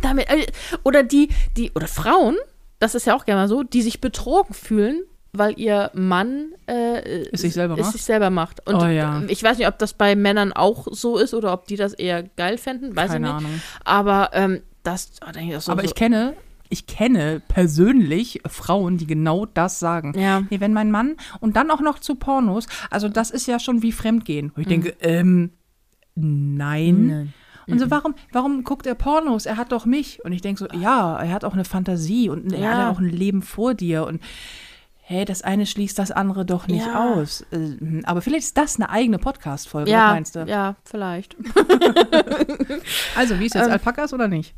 damit. Äh, Oder die, die, oder Frauen, das ist ja auch gerne mal so, die sich betrogen fühlen, weil ihr Mann äh, Es sich selber es macht? sich selber macht. Und Oh ja. ich weiß nicht, ob das bei Männern auch so ist oder ob die das eher geil fänden, weiß Keine ich nicht. Ahnung. Aber ähm, das, oh, ich, so, Aber so, ich kenne, ich kenne persönlich Frauen, die genau das sagen. Ja. Nee, wenn mein Mann und dann auch noch zu Pornos, also das ist ja schon wie Fremdgehen. Wo ich denke, ähm, nein. Nein. Und so, warum, warum guckt er Pornos? Er hat doch mich. Und ich denke so, ja, er hat auch eine Fantasie und er Ja. hat auch ein Leben vor dir. Und hey, das eine schließt das andere doch nicht Ja. aus. Äh, Aber vielleicht ist das eine eigene Podcast-Folge, was ja, meinst du? ja, vielleicht. *laughs* Also, wie ist jetzt Ähm, Alpakas oder nicht?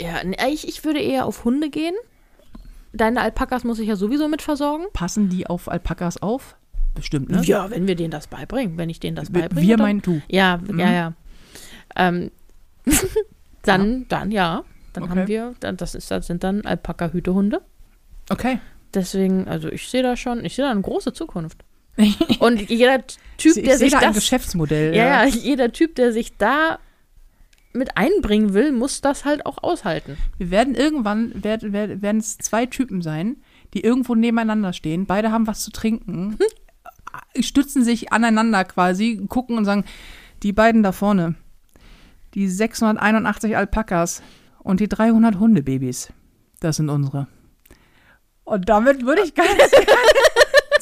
Ja, nee, ich, ich würde eher auf Hunde gehen. Deine Alpakas muss ich ja sowieso mit versorgen. Passen die auf Alpakas auf? Bestimmt, ne? Ja, wenn wir denen das beibringen, wenn ich denen das beibringe. wir meinen du. Ja, Mhm. ja, ja. Ähm, dann, *laughs* dann ja. Dann Okay. haben wir, dann, das, ist, das sind dann Alpaka-Hütehunde. Okay. Deswegen, also ich sehe da schon, ich sehe da eine große Zukunft. *laughs* Und jeder Typ, ich der sich da das, Geschäftsmodell. ja, ja, jeder Typ, der sich da mit einbringen will, muss das halt auch aushalten. Wir werden irgendwann, werden, werden, werden es zwei Typen sein, die irgendwo nebeneinander stehen. Beide haben was zu trinken, Hm? stützen sich aneinander quasi, gucken und sagen, die beiden da vorne, die 681 Alpakas und die 300 Hundebabys, das sind unsere. Und damit würde ich ganz *laughs* gerne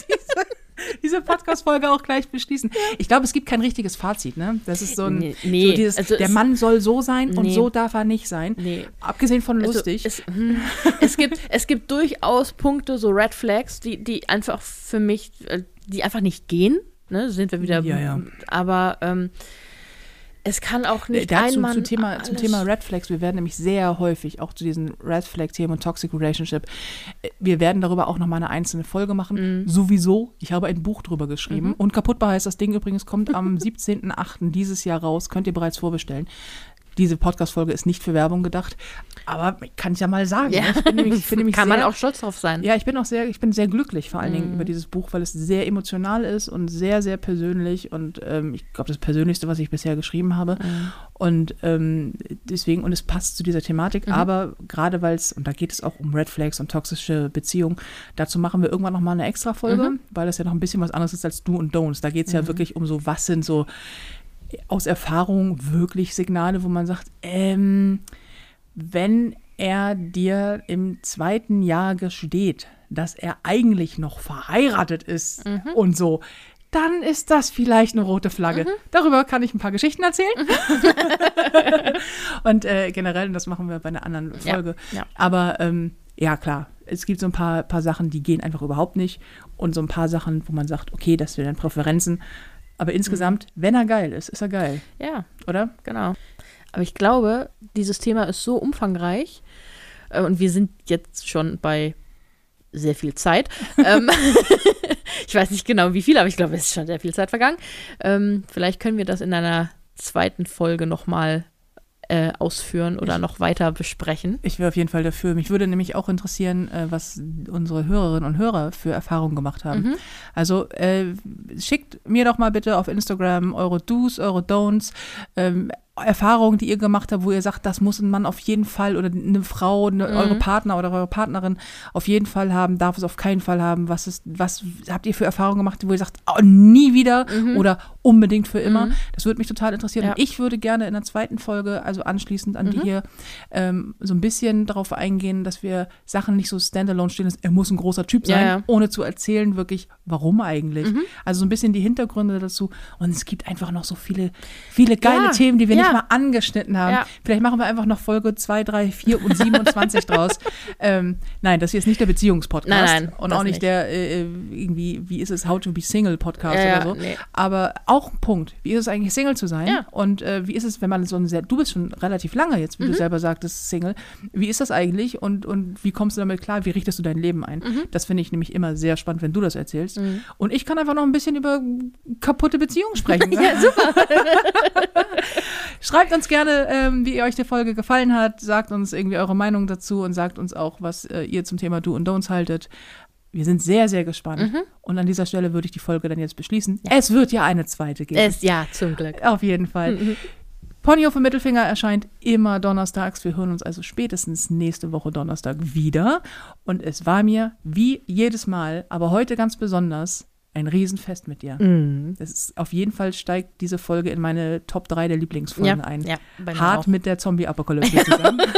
diese, diese Podcast-Folge auch gleich beschließen. Ich glaube, es gibt kein richtiges Fazit, ne? Das ist so ein, Nee, nee, so dieses, also der Mann soll so sein und Nee. so darf er nicht sein. Nee. Abgesehen von Also, lustig. es, hm, es, gibt, es gibt durchaus Punkte, so Red Flags, die, die einfach für mich, äh, die einfach nicht gehen. Ne, sind wir wieder. Ja, ja. Aber ähm, es kann auch nicht Dazu ein Mann zum Thema, zum alles- Thema Red Flags. Wir werden nämlich sehr häufig auch zu diesen Red Flag-Themen und Toxic Relationship. äh, Wir werden darüber auch nochmal eine einzelne Folge machen. Mhm. Sowieso. Ich habe ein Buch drüber geschrieben. Und kaputtbar heißt das Ding übrigens, kommt am *laughs* 17.08. dieses Jahr raus. Könnt ihr bereits vorbestellen. Diese Podcast-Folge ist nicht für Werbung gedacht. Aber ich kann es ja mal sagen. Ja. ne? Ich bin nämlich, ich bin *laughs* nämlich kann sehr, man auch stolz drauf sein. Ja, ich bin auch sehr, ich bin sehr glücklich vor allen Mhm. Dingen über dieses Buch, weil es sehr emotional ist und sehr, sehr persönlich und ähm, ich glaube, das Persönlichste, was ich bisher geschrieben habe. Mhm. Und ähm, deswegen, und es passt zu dieser Thematik, aber gerade weil es, und da geht es auch um Red Flags und toxische Beziehungen, dazu machen wir irgendwann nochmal eine extra Folge, weil das ja noch ein bisschen was anderes ist als Do und Don'ts. Da geht es ja wirklich um so, was sind so aus Erfahrung wirklich Signale, wo man sagt, ähm, wenn er dir im zweiten Jahr gesteht, dass er eigentlich noch verheiratet ist und so, dann ist das vielleicht eine rote Flagge. Darüber kann ich ein paar Geschichten erzählen. *laughs* und äh, generell, das machen wir bei einer anderen Ja, Folge. ja. Aber ähm, ja, klar, es gibt so ein paar, paar Sachen, die gehen einfach überhaupt nicht. Und so ein paar Sachen, wo man sagt, okay, das sind dann Präferenzen. Aber insgesamt, wenn er geil ist, ist er geil, Ja, oder? genau. Aber ich glaube, dieses Thema ist so umfangreich. Äh, und wir sind jetzt schon bei sehr viel Zeit. *laughs* ähm, *laughs* ich weiß nicht genau wie viel, aber ich glaube, es ist schon sehr viel Zeit vergangen. Ähm, vielleicht können wir das in einer zweiten Folge nochmal äh, ausführen oder Ich- noch weiter besprechen. Ich wäre auf jeden Fall dafür. Mich würde nämlich auch interessieren, äh, was unsere Hörerinnen und Hörer für Erfahrungen gemacht haben. Mhm. Also äh, schickt mir doch mal bitte auf Instagram eure Do's, eure Don'ts, ähm, Erfahrungen, die ihr gemacht habt, wo ihr sagt, das muss ein Mann auf jeden Fall oder eine Frau, eine, Mhm. eure Partner oder eure Partnerin auf jeden Fall haben, darf es auf keinen Fall haben. Was ist, was habt ihr für Erfahrungen gemacht, wo ihr sagt, oh, nie wieder oder unbedingt für immer? Mhm. Das würde mich total interessieren. Ja. Und ich würde gerne in der zweiten Folge, also anschließend an die Mhm. hier, ähm, so ein bisschen darauf eingehen, dass wir Sachen nicht so standalone stehen, dass er muss ein großer Typ Ja, sein, ja. ohne zu erzählen, wirklich, warum eigentlich. Mhm. Also so ein bisschen die Hintergründe dazu. Und es gibt einfach noch so viele, viele geile Ja, Themen, die wir ja. Nicht mal angeschnitten haben. Vielleicht machen wir einfach noch Folge 2, 3, 4 und 27 *laughs* draus. Ähm, nein, das hier ist nicht der Beziehungspodcast. Nein, nein, Und auch nicht, nicht. der äh, irgendwie, wie ist es, How to be Single Podcast oder so. nee. Aber auch ein Punkt. Wie ist es eigentlich, Single zu sein? Und äh, wie ist es, wenn man so ein sehr, du bist schon relativ lange jetzt, wie Mhm. du selber sagtest, Single. Wie ist das eigentlich und, und wie kommst du damit klar? Wie richtest du dein Leben ein? Mhm. Das finde ich nämlich immer sehr spannend, wenn du das erzählst. Und ich kann einfach noch ein bisschen über kaputte Beziehungen sprechen. *laughs* Ja, super. *laughs* Schreibt uns gerne, ähm, wie euch die Folge gefallen hat. Sagt uns irgendwie eure Meinung dazu und sagt uns auch, was äh, ihr zum Thema Do und Don'ts haltet. Wir sind sehr, sehr gespannt. Mhm. Und an dieser Stelle würde ich die Folge dann jetzt beschließen. Es wird ja eine zweite geben. Es, ja, zum Glück. Auf jeden Fall. Ponyhof im Mittelfinger erscheint immer donnerstags. Wir hören uns also spätestens nächste Woche Donnerstag wieder. Und es war mir, wie jedes Mal, aber heute ganz besonders, ein Riesenfest mit dir. Mhm. Das ist, auf jeden Fall steigt diese Folge in meine Top 3 der Lieblingsfolgen Ja, ein. ja, Hart auch. mit der Zombie-Apokalypse zusammen. *laughs* *laughs*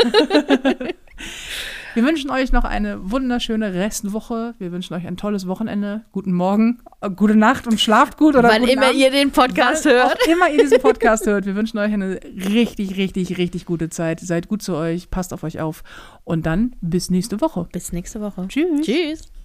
Wir wünschen euch noch eine wunderschöne Restwoche. Wir wünschen euch ein tolles Wochenende. Guten Morgen, äh, gute Nacht und schlaft gut. Oder Wann immer Abend. ihr den Podcast Wann hört. Auch immer ihr diesen Podcast *laughs* hört. Wir wünschen euch eine richtig, richtig, richtig gute Zeit. Seid gut zu euch, passt auf euch auf. Und dann bis nächste Woche. Bis nächste Woche. Tschüss. Tschüss.